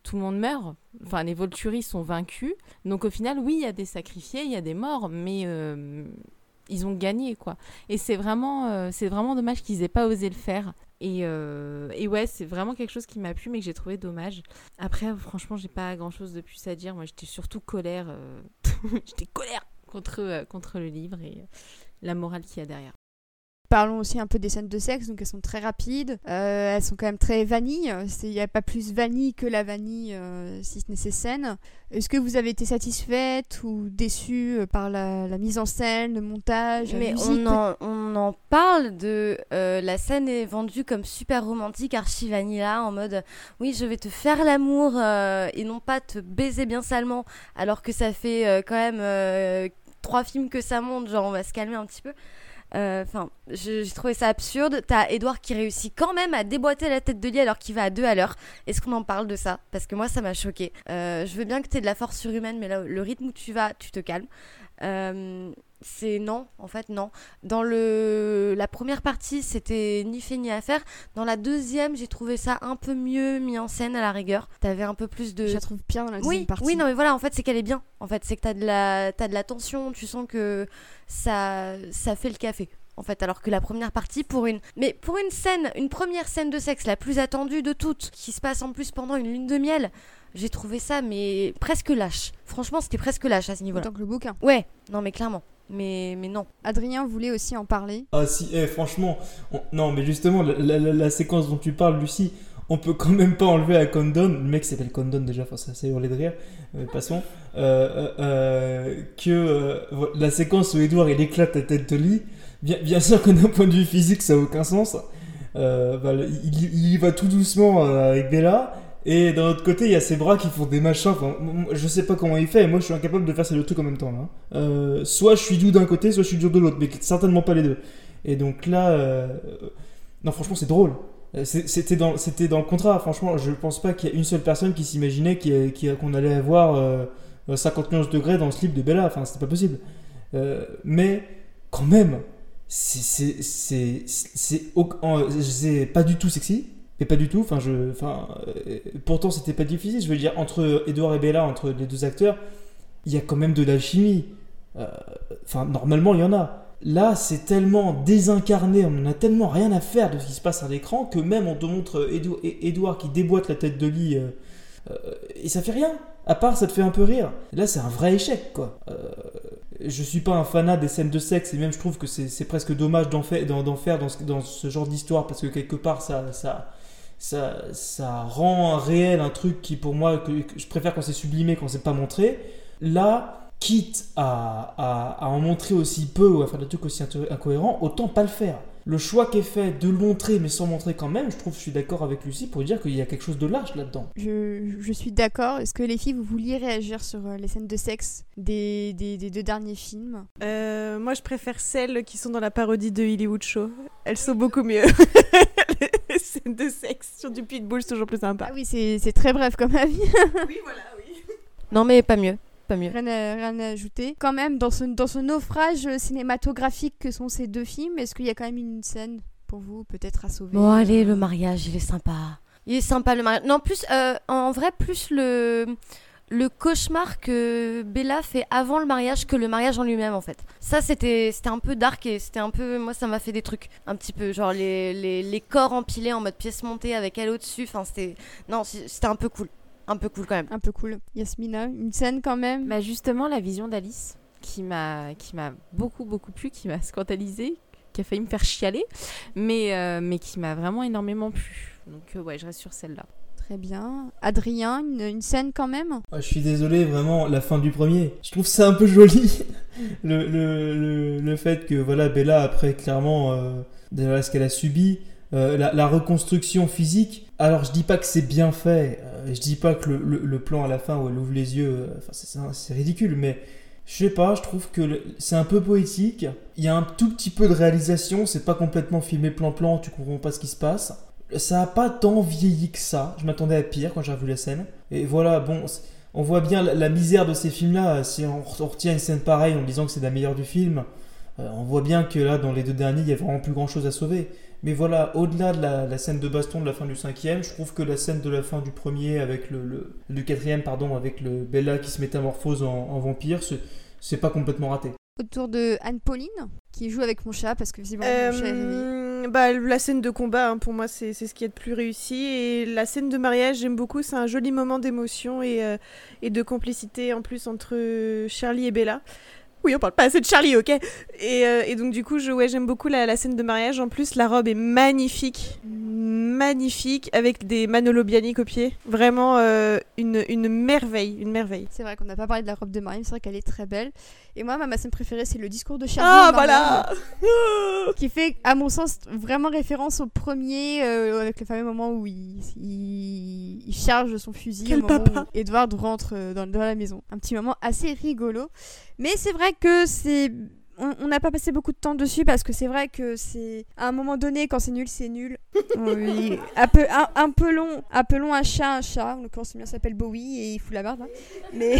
tout le monde meurt. Enfin, les Volturi sont vaincus. Donc au final, oui, il y a des sacrifiés, il y a des morts, mais ils ont gagné quoi. Et c'est vraiment, euh, c'est vraiment dommage qu'ils aient pas osé le faire. Et, euh, et ouais, c'est vraiment quelque chose qui m'a plu, mais que j'ai trouvé dommage. Après, franchement, j'ai pas grand chose de plus à dire. Moi, j'étais surtout colère. Euh, *laughs* j'étais colère contre, contre le livre et la morale qu'il y a derrière. Parlons aussi un peu des scènes de sexe, donc elles sont très rapides, euh, elles sont quand même très vanille, il n'y a pas plus vanille que la vanille euh, si ce n'est ces scènes. Est-ce que vous avez été satisfaite ou déçue euh, par la, mise en scène, le montage, Mais la musique? on en, on en parle de la scène est vendue comme super romantique, archi vanilla, en mode oui je vais te faire l'amour et non pas te baiser bien salement, alors que ça fait quand même trois films que ça monte, genre on va se calmer un petit peu. Enfin, j'ai trouvé ça absurde. T'as Edouard qui réussit quand même à déboîter la tête de lit alors qu'il va à deux à l'heure. Est-ce qu'on en parle de ça? Parce que moi, ça m'a choqué. Euh, je veux bien que t'aies de la force surhumaine, mais là, le rythme où tu vas, tu te calmes. Euh, c'est non, en fait non. Dans le la première partie, c'était ni fait ni à faire. Dans la deuxième, j'ai trouvé ça un peu mieux mis en scène à la rigueur. T'avais un peu plus de. Je la trouve bien dans la deuxième oui, partie. Oui, non, mais voilà, en fait, c'est qu'elle est bien. En fait, c'est que t'as de la t'as de la tension. Tu sens que ça ça fait le café. En fait, alors que la première partie, pour une, mais pour une scène, une première scène de sexe la plus attendue de toutes, qui se passe en plus pendant une lune de miel, j'ai trouvé ça mais presque lâche. Franchement, c'était presque lâche à ce niveau-là. Tant que le bouquin. Ouais, non mais clairement. Mais, mais non. Adrien voulait aussi en parler. Ah si, eh, franchement, non mais justement, la, séquence dont tu parles, Lucie, on peut quand même pas enlever à Condon, le mec s'appelle Condon déjà, enfin ça c'est hurler de rire, euh, passons, euh, euh, que la séquence où Edouard il éclate la tête de lit, bien, bien sûr que d'un point de vue physique ça a aucun sens, bah, il, il, y va tout doucement avec Bella, et d'un autre côté, il y a ses bras qui font des machins. Enfin, je sais pas comment il fait, et moi je suis incapable de faire ces deux trucs en même temps. Là. Euh, soit je suis doux d'un côté, soit je suis dur de l'autre, mais certainement pas les deux. Et donc là, euh, non, franchement, c'est drôle. Euh, c'était dans, le contrat, franchement, je pense pas qu'il y ait une seule personne qui s'imaginait qu'on allait avoir 50 nuances degrés dans le slip de Bella, enfin, c'était pas possible. mais quand même, c'est pas du tout sexy, mais pas du tout. Enfin, je, enfin, euh, pourtant, c'était pas difficile. Je veux dire, entre Edouard et Bella, entre les deux acteurs, il y a quand même de l'alchimie. Euh, enfin, normalement, il y en a. Là, c'est tellement désincarné, on n'a tellement rien à faire de ce qui se passe à l'écran que même on te montre Edouard qui déboîte la tête de lit euh, et ça fait rien. À part, ça te fait un peu rire. Là, c'est un vrai échec, quoi. je suis pas un fanat des scènes de sexe et même je trouve que c'est presque dommage d'en faire, faire dans, ce, dans ce genre d'histoire parce que quelque part, ça, ça, ça, ça rend réel un truc qui pour moi que, je préfère quand c'est sublimé quand c'est pas montré. Là quitte à, à, à, en montrer aussi peu ou à faire des trucs aussi incohérents autant pas le faire. Le choix qui est fait de le montrer mais sans montrer quand même je trouve je suis d'accord avec Lucie pour dire qu'il y a quelque chose de large là-dedans. Je, je, suis d'accord. Est-ce que les filles vous vouliez réagir sur euh, les scènes de sexe des, des, des deux derniers films? Euh, moi je préfère celles qui sont dans la parodie de Hollywood Show. Elles sont beaucoup mieux *laughs* *laughs* de sexe sur du pitbull, c'est toujours plus sympa. Ah oui, c'est très bref comme avis. *laughs* oui, voilà, oui. Non, mais pas mieux. Pas mieux. Rien à, rien à ajouter. Quand même, dans ce, dans ce naufrage cinématographique que sont ces deux films, est-ce qu'il y a quand même une scène pour vous peut-être à sauver? Bon, allez, le mariage, il est sympa. Il est sympa le mariage. Non, plus, euh, en vrai, plus le le cauchemar que Bella fait avant le mariage que le mariage en lui-même en fait. Ça c'était c'était un peu dark et c'était un peu moi ça m'a fait des trucs un petit peu genre les, les, les corps empilés en mode pièce montée avec elle au-dessus. Enfin c'était non c'était un peu cool. Un peu cool quand même. Un peu cool. Yasmina, une scène quand même? Bah justement la vision d'Alice qui m'a qui m'a beaucoup beaucoup plu, qui m'a scandalisé, qui a failli me faire chialer, mais euh, mais qui m'a vraiment énormément plu. Donc euh, ouais, je reste sur celle-là. Très bien. Adrien, une, scène quand même? Ah, Je suis désolé, vraiment, la fin du premier. Je trouve ça un peu joli. *laughs* le, le, le, fait que voilà, Bella, après, clairement, euh, ce qu'elle a subi, euh, la, reconstruction physique. Alors, je dis pas que c'est bien fait. Euh, je dis pas que le, plan à la fin où elle ouvre les yeux, c'est ridicule, mais Je sais pas, je trouve que le- c'est un peu poétique. Il y a un tout petit peu de réalisation, c'est pas complètement filmé plan-plan, tu comprends pas ce qui se passe. Ça a pas tant vieilli que ça. Je m'attendais à pire quand j'ai revu la scène. Et voilà, bon, on voit bien la, misère de ces films-là. Si on, retient une scène pareille en disant que c'est la meilleure du film, euh, on voit bien que là, dans les deux derniers, il y a vraiment plus grand-chose à sauver. Mais voilà, au-delà de la, scène de baston de la fin du cinquième, je trouve que la scène de la fin du premier avec le, le- du quatrième, pardon, avec le Bella qui se métamorphose en, en vampire, c'est pas complètement raté. Autour de Anne-Pauline, qui joue avec mon chat, parce que visiblement mon chat est. Euh, bah, la scène de combat, hein, pour moi, c'est c'est ce qui est de plus réussi. Et la scène de mariage, j'aime beaucoup. C'est un joli moment d'émotion et, euh, et de complicité en plus entre Charlie et Bella. Oui, on parle pas assez de Charlie, ok? Et, euh, et donc, du coup, je- ouais, j'aime beaucoup la, la scène de mariage. En plus, la robe est magnifique. Magnifique, avec des Manolo Bianic au pied. Vraiment une, une merveille. Une merveille. C'est vrai qu'on n'a pas parlé de la robe de Marie, mais c'est vrai qu'elle est très belle. Et moi, ma, scène préférée, c'est le discours de Charlie. Ah, voilà *laughs* Qui fait, à mon sens, vraiment référence au premier, euh, avec le fameux moment où il, il, il charge son fusil. Quel au moment papa. où Edward rentre euh, dans, dans la maison. Un petit moment assez rigolo. Mais c'est vrai que c'est. On n'a pas passé beaucoup de temps dessus parce que c'est vrai que c'est à un moment donné quand c'est nul c'est nul. *laughs* Oui, un peu un, un peu long appelons un chat un chat. En l'occurrence le mien s'appelle Bowie et il fout la barbe hein. mais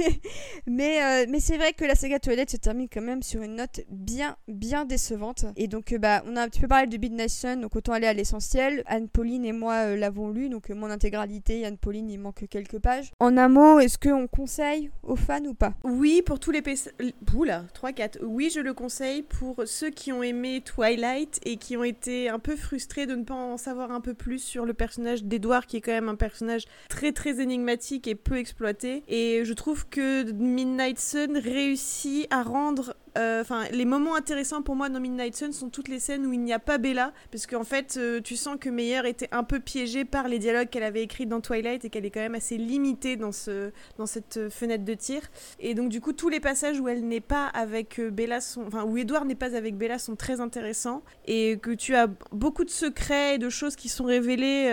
*laughs* mais euh, mais c'est vrai que la saga Toilette se termine quand même sur une note bien bien décevante. Et donc euh, bah on a un petit peu parlé de Midnight Sun donc autant aller à l'essentiel. Anne Pauline et moi euh, l'avons lu donc euh, mon intégralité Anne Pauline il manque quelques pages. En un mot est-ce qu'on conseille aux fans ou pas? Oui, pour tous les PC... Oula, 3-4. Oui, je le conseille pour ceux qui ont aimé Twilight et qui ont été un peu frustrés de ne pas en savoir un peu plus sur le personnage d'Edward, qui est quand même un personnage très très énigmatique et peu exploité. Et je trouve que Midnight Sun réussit à rendre Enfin, les moments intéressants pour moi dans Midnight Sun sont toutes les scènes où il n'y a pas Bella, parce qu'en fait, euh, tu sens que Meyer était un peu piégée par les dialogues qu'elle avait écrits dans Twilight et qu'elle est quand même assez limitée dans, ce, dans cette euh, fenêtre de tir. Et donc, du coup, tous les passages où elle n'est pas avec euh, Bella sont. Enfin, où Edward n'est pas avec Bella sont très intéressants. Et que tu as beaucoup de secrets et de choses qui sont révélées.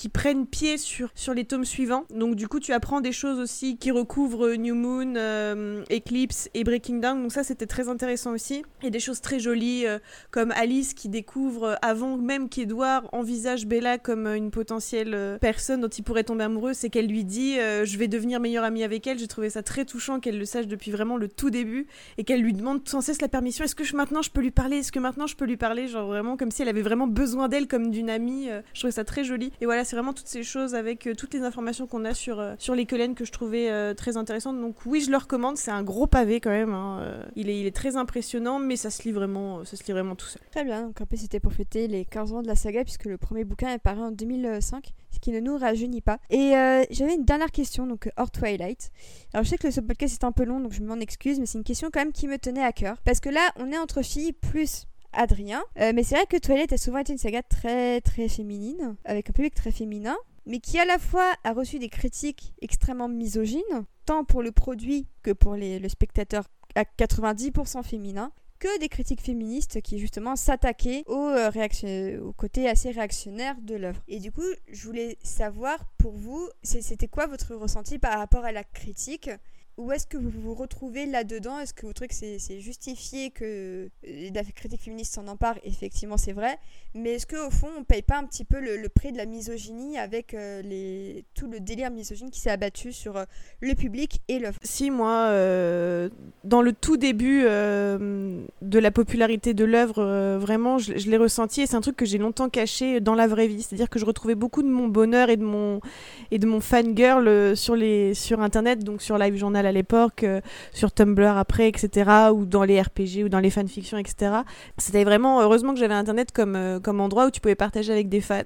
Qui prennent pied sur, sur les tomes suivants. Donc du coup, tu apprends des choses aussi qui recouvrent New Moon, euh, Eclipse et Breaking Down. Donc ça, c'était très intéressant aussi. Et des choses très jolies euh, comme Alice qui découvre, euh, avant même qu'Edward envisage Bella comme euh, une potentielle euh, personne dont il pourrait tomber amoureux, c'est qu'elle lui dit euh, je vais devenir meilleure amie avec elle. J'ai trouvé ça très touchant qu'elle le sache depuis vraiment le tout début et qu'elle lui demande sans cesse la permission. Est-ce que je- maintenant je peux lui parler? Est-ce que maintenant je peux lui parler? Genre vraiment comme si elle avait vraiment besoin d'elle comme d'une amie. euh, je trouvais ça très joli. Et voilà, c'est vraiment toutes ces choses avec euh, toutes les informations qu'on a sur, euh, sur les Cullen que je trouvais euh, très intéressantes. Donc oui, je le recommande. C'est un gros pavé quand même. hein. Il, est, il est très impressionnant, mais ça se lit vraiment, ça se lit vraiment tout seul. Très bien, donc en plus c'était pour fêter les 15 ans de la saga puisque le premier bouquin est paru en 2005, ce qui ne nous rajeunit pas. Et j'avais une dernière question, donc hors Twilight. Alors je sais que ce podcast est un peu long, donc je m'en excuse, mais c'est une question quand même qui me tenait à cœur. Parce que là, on est entre filles plus Adrien. Euh, mais c'est vrai que Twilight a souvent été une saga très très féminine, avec un public très féminin, mais qui à la fois a reçu des critiques extrêmement misogynes, tant pour le produit que pour le spectateur à 90% féminin que des critiques féministes qui justement s'attaquaient au, euh, au côté assez réactionnaire de l'œuvre. Et du coup, je voulais savoir pour vous, c'était quoi votre ressenti par rapport à la critique? Où est-ce que vous vous retrouvez là-dedans? Est-ce que vous trouvez que c'est justifié que euh, la critique féministe s'en empare? Effectivement, c'est vrai. Mais est-ce qu'au fond, on paye pas un petit peu le, prix de la misogynie avec euh, tout le délire misogyne qui s'est abattu sur euh, le public et l'œuvre Si moi, dans le tout début de la popularité de l'œuvre, vraiment, je, l'ai ressenti et c'est un truc que j'ai longtemps caché dans la vraie vie. C'est-à-dire que je retrouvais beaucoup de mon bonheur et de mon et de mon fangirl sur les sur internet, donc sur Live Journal à l'époque, euh, sur Tumblr après, etc., ou dans les RPG ou dans les fanfictions, etc. C'était vraiment heureusement que j'avais internet comme euh, comme endroit où tu pouvais partager avec des fans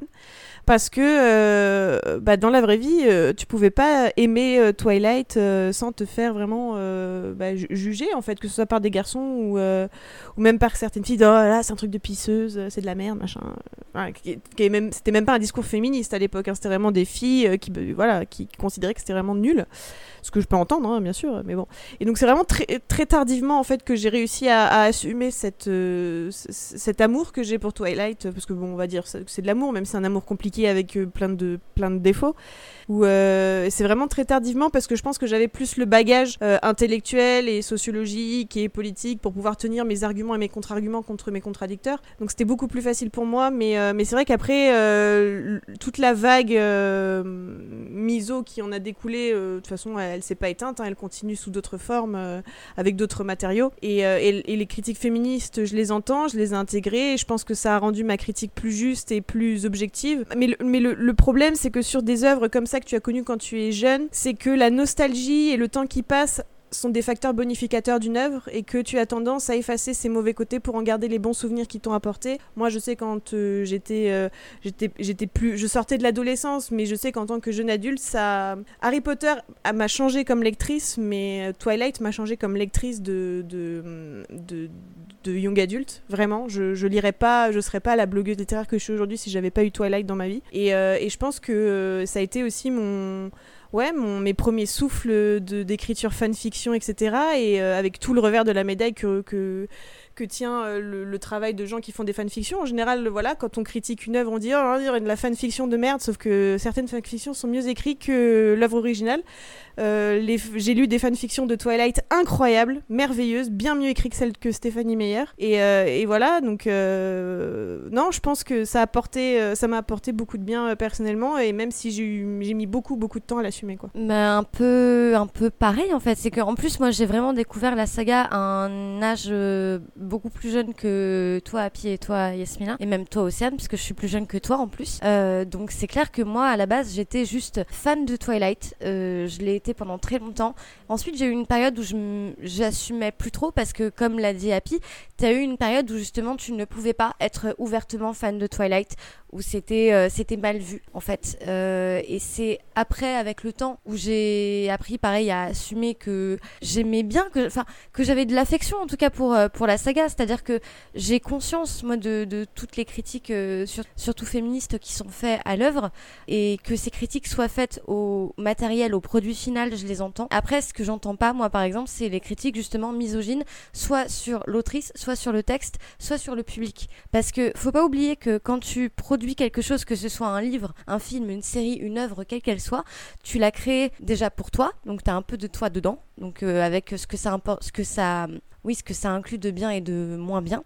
parce que euh, bah, dans la vraie vie, euh, tu pouvais pas aimer euh, Twilight euh, sans te faire vraiment bah, ju- juger en fait, que ce soit par des garçons ou, même par certaines filles. Oh là, c'est un truc de pisseuse, c'est de la merde, machin. Voilà, qui- qui même, c'était même pas un discours féministe à l'époque. hein, c'était vraiment des filles qui, bah, voilà, qui considéraient que c'était vraiment nul. Ce que je peux entendre, hein, bien sûr, mais bon. Et donc c'est vraiment très, très tardivement en fait que j'ai réussi à, à assumer cette, cet amour que j'ai pour Twilight, parce que bon, on va dire que c'est de l'amour, même si c'est un amour compliqué avec euh, plein de plein de défauts. Où euh, c'est vraiment très tardivement parce que je pense que j'avais plus le bagage euh, intellectuel et sociologique et politique pour pouvoir tenir mes arguments et mes contre-arguments contre mes contradicteurs. Donc c'était beaucoup plus facile pour moi, mais, euh, mais c'est vrai qu'après, euh, toute la vague euh, miso qui en a découlé, euh, de toute façon, elle, elle s'est pas éteinte, hein, elle continue sous d'autres formes, avec d'autres matériaux. Et, et- et les critiques féministes, je les entends, je les ai intégrées, et je pense que ça a rendu ma critique plus juste et plus objective. Mais le, mais le, le problème, c'est que sur des œuvres comme ça que tu as connues quand tu es jeune, c'est que la nostalgie et le temps qui passe sont des facteurs bonificateurs d'une œuvre et que tu as tendance à effacer ses mauvais côtés pour en garder les bons souvenirs qui t'ont apporté. Moi, je sais quand euh, j'étais euh, j'étais j'étais plus je sortais de l'adolescence, mais je sais qu'en tant que jeune adulte, ça Harry Potter m'a changé comme lectrice, mais euh, Twilight m'a changé comme lectrice de de, de young adulte, vraiment. Je, je lirais pas, je serais pas la blogueuse littéraire que je suis aujourd'hui si j'avais pas eu Twilight dans ma vie. Et, et je pense que ça a été aussi mon, ouais, mon, mes premiers souffles d'écriture fanfiction, etc. Et euh, avec tout le revers de la médaille que, que tient euh, le, travail de gens qui font des fanfictions. En général, voilà, quand on critique une œuvre, on dit oh, on dirait de la fanfiction de merde, sauf que certaines fanfictions sont mieux écrites que l'œuvre originale. Euh, J'ai lu des fanfictions de Twilight incroyables, merveilleuses, bien mieux écrites que celles que Stéphanie Meyer. Et, euh, voilà, donc euh, non, je pense que ça a apporté, m'a apporté beaucoup de bien personnellement, et même si j'ai mis beaucoup beaucoup de temps à l'assumer. Bah, un peu un peu pareil en fait c'est que en plus moi j'ai vraiment découvert la saga à un âge beaucoup plus jeune que toi Happy et toi Yasmina. Et même toi Océane puisque je suis plus jeune que toi en plus. Euh, donc c'est clair que moi à la base j'étais juste fan de Twilight. Euh, je l'ai été pendant très longtemps. Ensuite j'ai eu une période où j'assumais plus trop parce que comme l'a dit Happy t'as eu une période où justement tu ne pouvais pas être ouvertement fan de Twilight où c'était euh, c'était mal vu en fait. Euh, et c'est après avec le temps où j'ai appris pareil à assumer que j'aimais bien que enfin que j'avais de l'affection en tout cas pour euh, pour la saga. C'est-à-dire que j'ai conscience moi de, toutes les critiques sur- surtout féministes qui sont faites à l'œuvre et que ces critiques soient faites au matériel au produit final je les entends. Après ce que j'entends pas moi par exemple c'est les critiques justement misogynes soit sur l'autrice soit sur le texte soit sur le public. Parce que faut pas oublier que quand tu produis quelque chose, que ce soit un livre, un film, une série, une œuvre, quelle qu'elle soit, tu l'as créé déjà pour toi, donc tu as un peu de toi dedans, donc euh, avec ce que ça importe, ce que ça oui, ce que ça inclut de bien et de moins bien,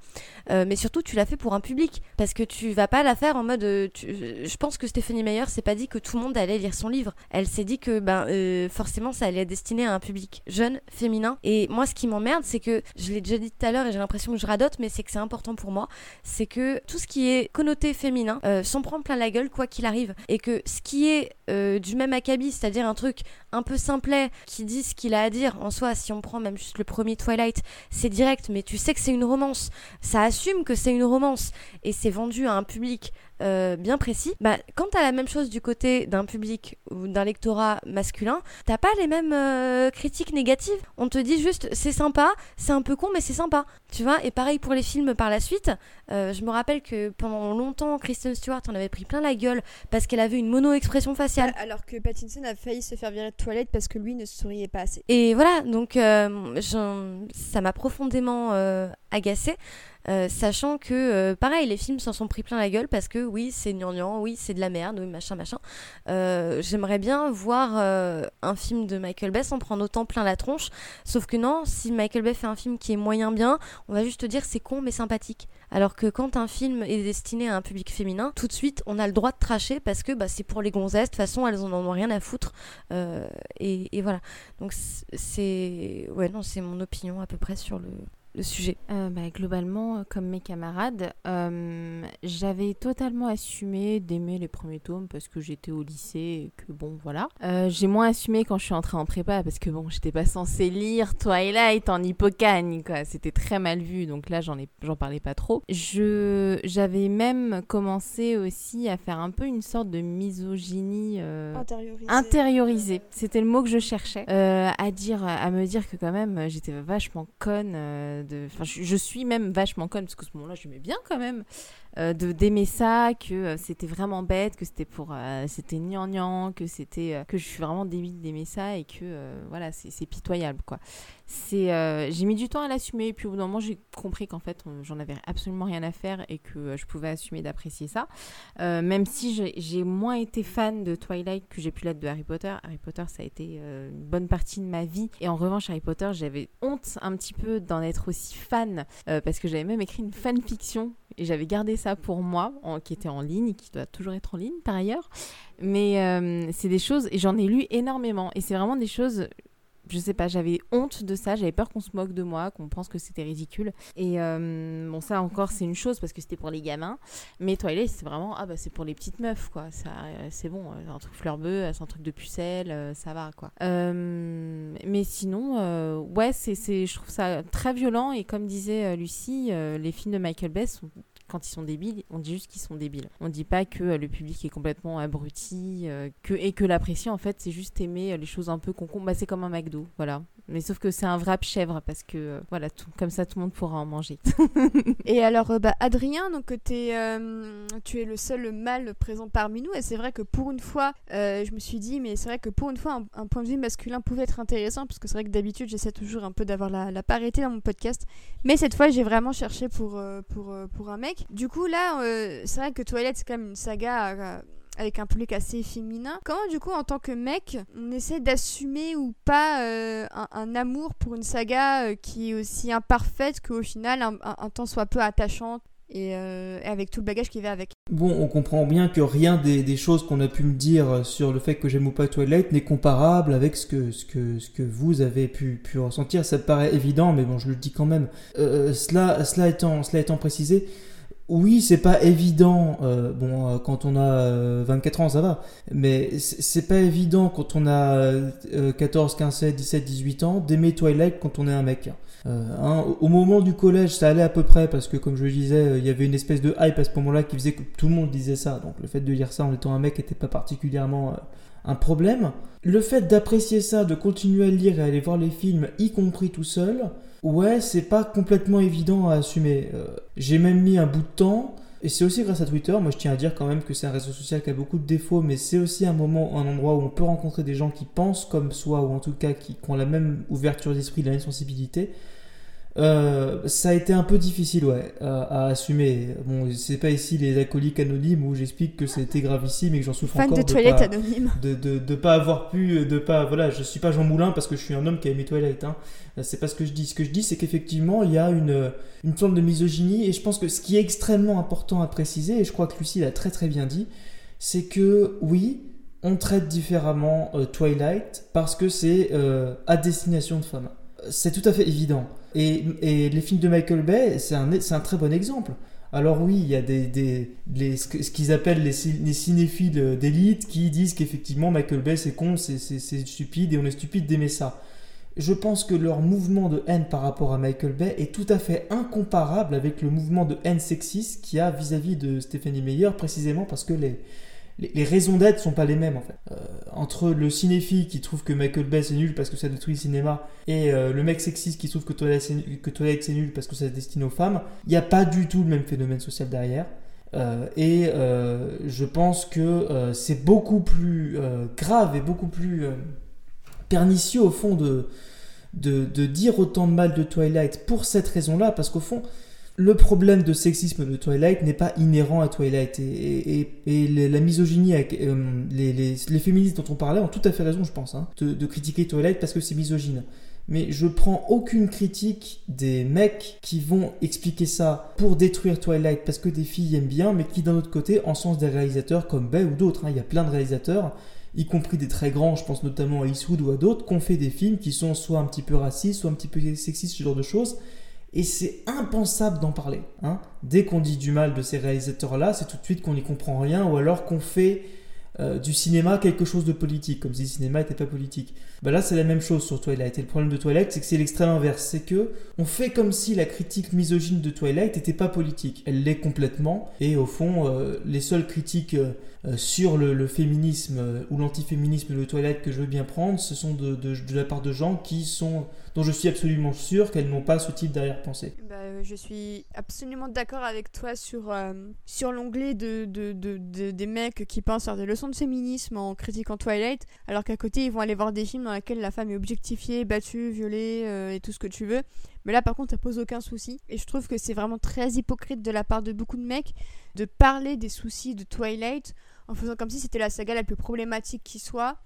Euh, mais surtout tu l'as fait pour un public, parce que tu vas pas la faire en mode, euh, tu- je pense que Stéphanie Meyer s'est pas dit que tout le monde allait lire son livre, elle s'est dit que ben euh, forcément ça allait être destiné à un public jeune, féminin, et moi ce qui m'emmerde c'est que je l'ai déjà dit tout à l'heure et j'ai l'impression que je radote, mais c'est que c'est important pour moi, c'est que tout ce qui est connoté féminin euh, s'en prend plein la gueule quoi qu'il arrive, et que ce qui est euh, du même acabit, c'est-à-dire un truc un peu simplet qui dit ce qu'il a à dire en soi, si on prend même juste le premier Twilight, c'est direct, mais tu sais que c'est une romance. Ça assume que c'est une romance et c'est vendu à un public euh, bien précis. Bah, quand t'as la même chose du côté d'un public ou d'un lectorat masculin, t'as pas les mêmes euh, critiques négatives. On te dit juste c'est sympa, c'est un peu con, mais c'est sympa. Tu vois Et pareil pour les films par la suite. Euh, je me rappelle que pendant longtemps, Kristen Stewart en avait pris plein la gueule parce qu'elle avait une mono-expression faciale. Alors que Pattinson a failli se faire virer de toilette parce que lui ne souriait pas assez. Et voilà, donc ça m'a profondément agacée, euh, sachant que, euh, pareil, les films s'en sont pris plein la gueule parce que oui, c'est gnangnan, oui, c'est de la merde, oui, machin, machin. Euh, J'aimerais bien voir un film de Michael Bay en prendre autant plein la tronche, sauf que non, si Michael Bay fait un film qui est moyen bien, on va juste te dire c'est con mais sympathique. Alors que quand un film est destiné à un public féminin, tout de suite on a le droit de tracher parce que bah, c'est pour les gonzesses, de toute façon elles en ont rien à foutre. Et, et voilà. Donc c'est ouais non c'est mon opinion à peu près sur le, le sujet. Euh, bah, globalement, euh, comme mes camarades, euh, j'avais totalement assumé d'aimer les premiers tomes parce que j'étais au lycée et que bon, voilà. Euh, j'ai moins assumé quand je suis entrée en prépa parce que bon, j'étais pas censée lire Twilight en hippocagne, quoi. C'était très mal vu, donc là, j'en ai, j'en parlais pas trop. Je, j'avais même commencé aussi à faire un peu une sorte de misogynie. euh, Intériorisé. intériorisé c'était le mot que je cherchais à dire à me dire que quand même j'étais vachement conne je, suis même vachement conne parce que ce moment-là je bien quand même euh, de d'aimer ça, que euh, c'était vraiment bête, que c'était pour euh, c'était que c'était que je suis vraiment débile d'aimer ça et que voilà c'est pitoyable quoi. C'est euh, j'ai mis du temps à l'assumer et puis au bout d'un moment j'ai compris qu'en fait j'en avais absolument rien à faire et que euh, je pouvais assumer d'apprécier ça. Euh, même si j'ai- moins été fan de Twilight que j'ai pu l'être de Harry Potter. Harry Potter ça a été une bonne partie de ma vie et en revanche Harry Potter j'avais honte un petit peu d'en être aussi fan parce que j'avais même écrit une fanfiction et j'avais gardé ça pour moi, qui était en ligne, qui doit toujours être en ligne par ailleurs. Mais c'est des choses, et j'en ai lu énormément, et c'est vraiment des choses, je sais pas, j'avais honte de ça, j'avais peur qu'on se moque de moi, qu'on pense que c'était ridicule. Et euh, bon, ça encore, c'est une chose parce que c'était pour les gamins, mais Twilight, c'est vraiment, ah bah c'est pour les petites meufs, quoi. Ça, euh, c'est bon, euh, un truc fleur bleue, c'est un truc de pucelle, ça va, quoi. Mais sinon, euh, ouais, c'est, c'est, je trouve ça très violent, et comme disait Lucie, les films de Michael Bay sont quand ils sont débiles, on dit juste qu'ils sont débiles. On dit pas que euh, le public est complètement abruti, euh, que, et que l'apprécier en fait, c'est juste aimer euh, les choses un peu concombre. Bah, c'est comme un McDo, voilà. Mais sauf que c'est un vrai chèvre parce que voilà, comme ça tout le monde pourra en manger. *laughs* Et alors, bah, Adrien, donc tu es le seul mâle présent parmi nous, et c'est vrai que pour une fois, je me suis dit, mais c'est vrai que pour une fois, un, point de vue masculin pouvait être intéressant, parce que c'est vrai que d'habitude, j'essaie toujours un peu d'avoir la, parité dans mon podcast, mais cette fois, j'ai vraiment cherché pour, pour, pour un mec. Du coup, là, euh, c'est vrai que Toilette, c'est quand même une saga. euh, avec un public assez féminin. Comment du coup en tant que mec on essaie d'assumer ou pas euh, un, amour pour une saga qui est aussi imparfaite qu'au final un, temps soit peu attachante et, avec tout le bagage qui va avec? Bon, on comprend bien que rien des, choses qu'on a pu me dire sur le fait que j'aime ou pas Twilight n'est comparable avec ce que, ce que, ce que vous avez pu, ressentir. Ça paraît évident, mais bon, je le dis quand même. Cela, cela, étant, cela étant précisé, oui, c'est pas évident. euh, bon, euh, quand on a euh, 24 ans, ça va. Mais c'est pas évident quand on a euh, 14, 15, 16, 17, 18 ans d'aimer Twilight quand on est un mec. Euh, hein, au- moment du collège, ça allait à peu près parce que, comme je le disais, euh, il y avait une espèce de hype à ce moment-là qui faisait que tout le monde disait ça. Donc, le fait de dire ça en étant un mec n'était pas particulièrement euh, un problème. Le fait d'apprécier ça, de continuer à lire et à aller voir les films, y compris tout seul, ouais, c'est pas complètement évident à assumer. Euh, J'ai même mis un bout de temps. Et c'est aussi grâce à Twitter, moi je tiens à dire quand même que c'est un réseau social qui a beaucoup de défauts, mais c'est aussi un moment, un endroit où on peut rencontrer des gens qui pensent comme soi, ou en tout cas qui, qui ont la même ouverture d'esprit, la même sensibilité. Euh, ça a été un peu difficile, ouais, à, à assumer. Bon, c'est pas ici les alcooliques anonymes où j'explique que c'était gravissime et que j'en souffre Fan encore de Toilette pas, anonyme. de, de, de pas avoir pu, de pas, voilà, je suis pas Jean Moulin parce que je suis un homme qui a aimé Twilight, hein. C'est pas ce que je dis. Ce que je dis, c'est qu'effectivement, il y a une, une forme de misogynie et je pense que ce qui est extrêmement important à préciser, et je crois que Lucie l'a très très bien dit, c'est que oui, on traite différemment euh, Twilight parce que c'est euh, à destination de femmes. C'est tout à fait évident. Et, les films de Michael Bay, c'est un, un très bon exemple. Alors oui, il y a des, des les, ce qu'ils appellent les, cin- les cinéphiles d'élite qui disent qu'effectivement Michael Bay c'est con, c'est stupide et on est stupide d'aimer ça. Je pense que leur mouvement de haine par rapport à Michael Bay est tout à fait incomparable avec le mouvement de haine sexiste qu'il y a vis-à-vis de Stephanie Meyer, précisément parce que les, les, raisons d'être sont pas les mêmes en fait. Euh, entre le cinéphile qui trouve que Michael Bay c'est nul parce que ça détruit le cinéma et euh, le mec sexiste qui trouve que Twilight c'est nul- parce que ça se destine aux femmes, il n'y a pas du tout le même phénomène social derrière. Euh, et je pense que c'est beaucoup plus grave et beaucoup plus pernicieux au fond de, de, de dire autant de mal de Twilight pour cette raison-là, parce qu'au fond, le problème de sexisme de Twilight n'est pas inhérent à Twilight. Et, la misogynie, avec, euh, les, féministes dont on parlait ont tout à fait raison, je pense, hein, de, critiquer Twilight parce que c'est misogyne. Mais je prends aucune critique des mecs qui vont expliquer ça pour détruire Twilight parce que des filles aiment bien, mais qui d'un autre côté encensent des réalisateurs comme Bay ou d'autres. hein. Il y a plein de réalisateurs, y compris des très grands, je pense notamment à Eastwood ou à d'autres, qui ont fait des films qui sont soit un petit peu racistes, soit un petit peu sexistes, ce genre de choses. Et c'est impensable d'en parler. hein. Dès qu'on dit du mal de ces réalisateurs-là, c'est tout de suite qu'on n'y comprend rien, ou alors qu'on fait euh, du cinéma quelque chose de politique, comme si le cinéma n'était pas politique. Bah là, c'est la même chose sur Twilight. Et le problème de Twilight, c'est que c'est l'extrême inverse. C'est que on fait comme si la critique misogyne de Twilight n'était pas politique. Elle l'est complètement. Et au fond, euh, les seules critiques euh, sur le, féminisme ou l'antiféminisme de Twilight que je veux bien prendre, ce sont de, la part de gens qui sont, dont je suis absolument sûr qu'elles n'ont pas ce type d'arrière-pensée. Bah, je suis absolument d'accord avec toi sur, sur l'onglet de, des mecs qui pensent faire des leçons de féminisme en critiquant Twilight, alors qu'à côté ils vont aller voir des films dans lesquels la femme est objectifiée, battue, violée et tout ce que tu veux. Mais là, par contre, ça pose aucun souci. Et je trouve que c'est vraiment très hypocrite de la part de beaucoup de mecs de parler des soucis de Twilight en faisant comme si c'était la saga la plus problématique qui soit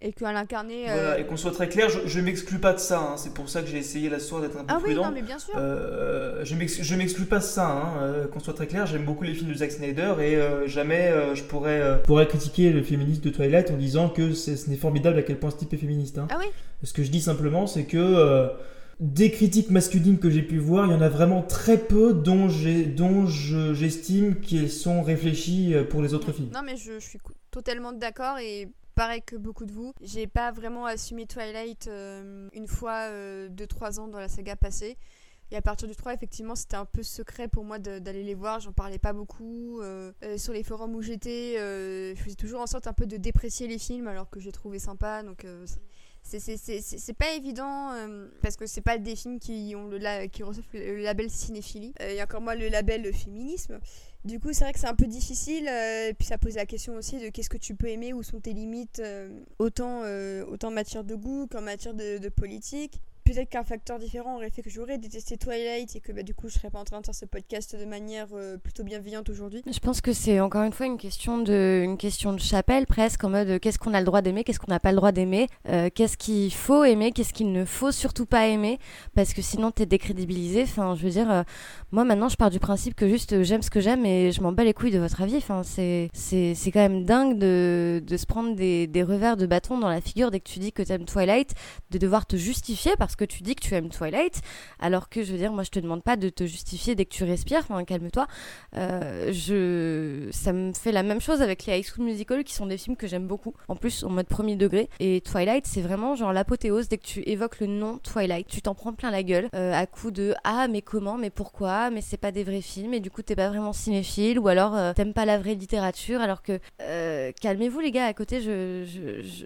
et qu'elle incarnait. Euh, voilà, et qu'on soit très clair, je, ne m'exclus pas de ça. Hein. C'est pour ça que j'ai essayé la soirée d'être un peu ah prudent. Oui, non, mais bien sûr. Euh, je m'exclus pas de ça. Hein. Euh, qu'on soit très clair, j'aime beaucoup les films de Zack Snyder et jamais je pourrais pourrais critiquer le féminisme de Twilight en disant que ce n'est formidable à quel point ce type est féministe. Hein. Ah oui. Ce que je dis simplement, c'est que des critiques masculines que j'ai pu voir, il y en a vraiment très peu dont j'estime qu'elles sont réfléchies euh, pour les autres films. Non, mais je, suis totalement d'accord et pareil que beaucoup de vous. J'ai pas vraiment assumé Twilight euh, une fois euh, 2-3 ans dans la saga passée. Et à partir du 3, effectivement, c'était un peu secret pour moi d'aller les voir. J'en parlais pas beaucoup. Euh, sur les forums où j'étais, je faisais toujours en sorte un peu de déprécier les films alors que j'ai trouvé sympa. Donc c'est pas évident euh, parce que c'est pas des films qui ont le qui reçoivent le label cinéphilie euh, et encore moins le label féminisme du coup c'est vrai que c'est un peu difficile euh, et puis ça pose la question aussi de qu'est-ce que tu peux aimer où sont tes limites autant autant en matière de goût qu'en matière de politique peut-être qu'un facteur différent aurait fait que j'aurais détesté Twilight et que bah, du coup je serais pas en train de faire ce podcast de manière euh, plutôt bienveillante aujourd'hui. Je pense que c'est encore une fois une question de, une question de chapelle presque en mode qu'est-ce qu'on a le droit d'aimer, qu'est-ce qu'on n'a pas le droit d'aimer, euh, qu'est-ce qu'il faut aimer, qu'est-ce qu'il ne faut surtout pas aimer parce que sinon t'es décrédibilisé. Enfin, je veux dire, euh, moi maintenant je pars du principe que juste j'aime ce que j'aime et je m'en bats les couilles de votre avis. Enfin, c'est, c'est, quand même dingue de, de se prendre des, des revers de bâton dans la figure dès que tu dis que t'aimes Twilight, de devoir te justifier parce que tu dis que tu aimes Twilight, alors que je veux dire, moi je te demande pas de te justifier dès que tu respires, enfin calme-toi. Euh, je... Ça me fait la même chose avec les High School Musical qui sont des films que j'aime beaucoup, en plus en mode premier degré. Et Twilight, c'est vraiment genre l'apothéose dès que tu évoques le nom Twilight, tu t'en prends plein la gueule euh, à coup de ah mais comment, mais pourquoi, mais c'est pas des vrais films et du coup t'es pas vraiment cinéphile ou alors euh, t'aimes pas la vraie littérature alors que calmez-vous les gars à côté je,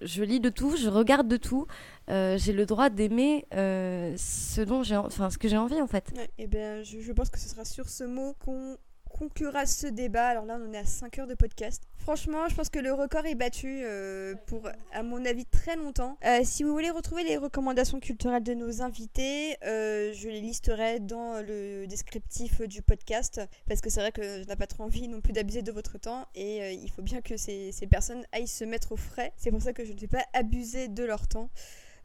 je, lis de tout, je regarde de tout. Euh, j'ai le droit d'aimer euh, ce enfin ce que j'ai envie en fait. et eh bien, je, je, pense que ce sera sur ce mot qu'on conclura ce débat. Alors là, on est à 5 heures de podcast. Franchement, je pense que le record est battu euh, pour, à mon avis, très longtemps. si vous voulez retrouver les recommandations culturelles de nos invités, je les listerai dans le descriptif du podcast parce que c'est vrai que je n'ai pas trop envie non plus d'abuser de votre temps et il faut bien que ces, ces personnes aillent se mettre au frais. C'est pour ça que je ne vais pas abuser de leur temps.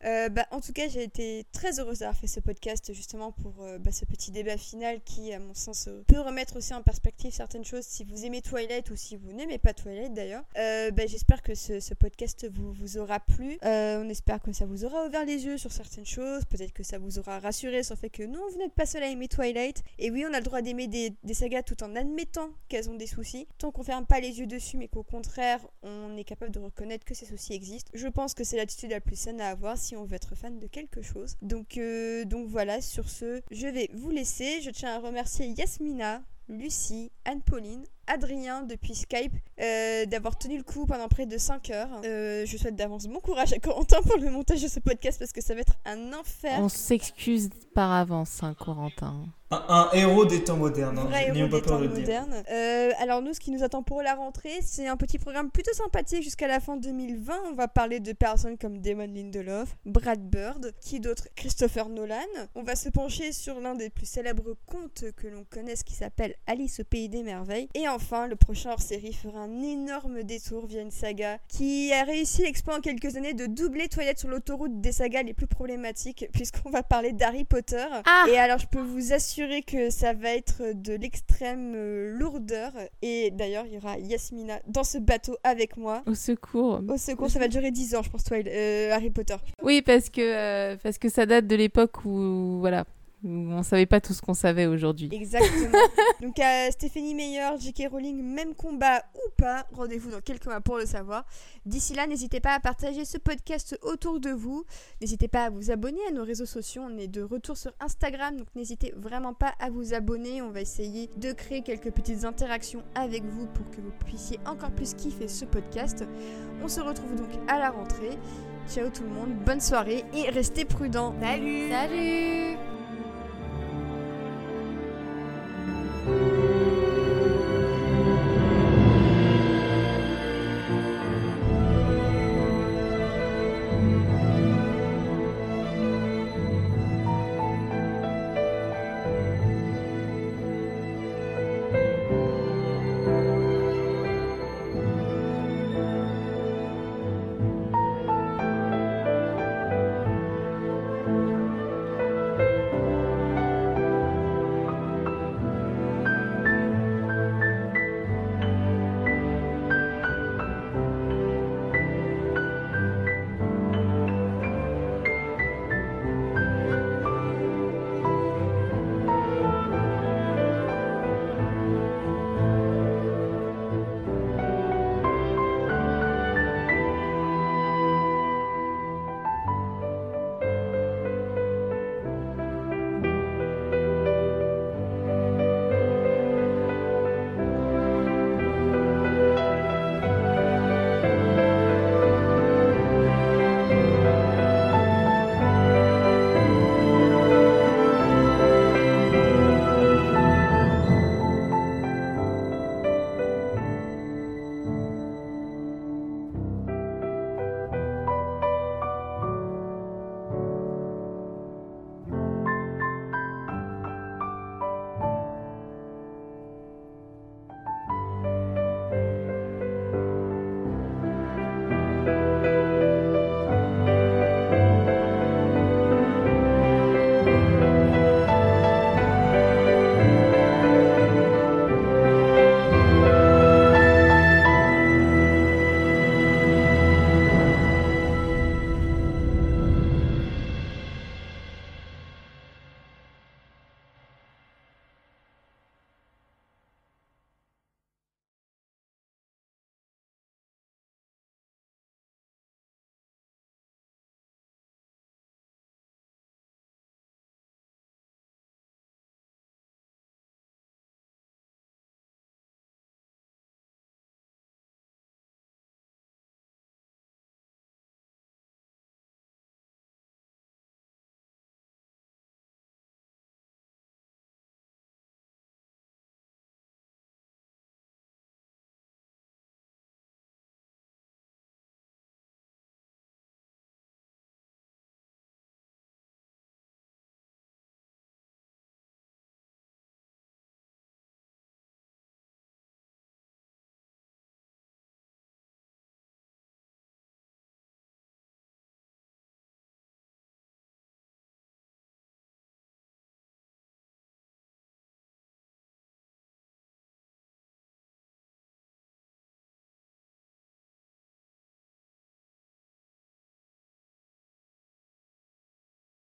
Euh, bah, en tout cas, j'ai été très heureuse d'avoir fait ce podcast justement pour euh, bah, ce petit débat final qui, à mon sens, euh, peut remettre aussi en perspective certaines choses si vous aimez Twilight ou si vous n'aimez pas Twilight d'ailleurs. Bah, j'espère que ce, podcast vous, aura plu. on espère que ça vous aura ouvert les yeux sur certaines choses. Peut-être que ça vous aura rassuré sur le fait que non, vous n'êtes pas seul à aimer Twilight. Et oui, on a le droit d'aimer des, sagas tout en admettant qu'elles ont des soucis. Tant qu'on ferme pas les yeux dessus, mais qu'au contraire, on est capable de reconnaître que ces soucis existent. Je pense que c'est l'attitude la plus saine à avoir on veut être fan de quelque chose. Donc, euh, donc voilà, sur ce, je vais vous laisser. Je tiens à remercier Yasmina, Lucie, Anne-Pauline, Adrien depuis Skype euh, d'avoir tenu le coup pendant près de 5 heures. Euh, je souhaite d'avance bon courage à Corentin pour le montage de ce podcast parce que ça va être un enfer. On s'excuse par avance, hein, Corentin. Un, héros des temps modernes. Hein. Vrai héros des temps modernes. Euh, alors nous, ce qui nous attend pour la rentrée, c'est un petit programme plutôt sympathique jusqu'à la fin 2020. On va parler de personnes comme Damon Lindelof, Brad Bird, qui d'autre Christopher Nolan. On va se pencher sur l'un des plus célèbres contes que l'on connaisse qui s'appelle Alice au pays des merveilles. Et enfin, le prochain hors-série fera un énorme détour via une saga qui a réussi l'exploit en quelques années de doubler Toilette sur l'autoroute des sagas les plus problématiques puisqu'on va parler d'Harry Potter. Ah Et alors je peux vous assurer que ça va être de l'extrême euh, lourdeur et d'ailleurs il y aura Yasmina dans ce bateau avec moi. Au secours. Au secours, ça va durer 10 ans je pense toi euh, Harry Potter. Oui parce que, euh, parce que ça date de l'époque où voilà on savait pas tout ce qu'on savait aujourd'hui. Exactement. *laughs* Donc à Stéphanie Meyer, J.K. Rowling, même combat ou pas, rendez-vous dans quelques mois pour le savoir. D'ici là, n'hésitez pas à partager ce podcast autour de vous. N'hésitez pas à vous abonner à nos réseaux sociaux. On est de retour sur Instagram, donc n'hésitez vraiment pas à vous abonner. On va essayer de créer quelques petites interactions avec vous pour que vous puissiez encore plus kiffer ce podcast. On se retrouve donc à la rentrée. Ciao tout le monde, bonne soirée et restez prudents. Salut Salut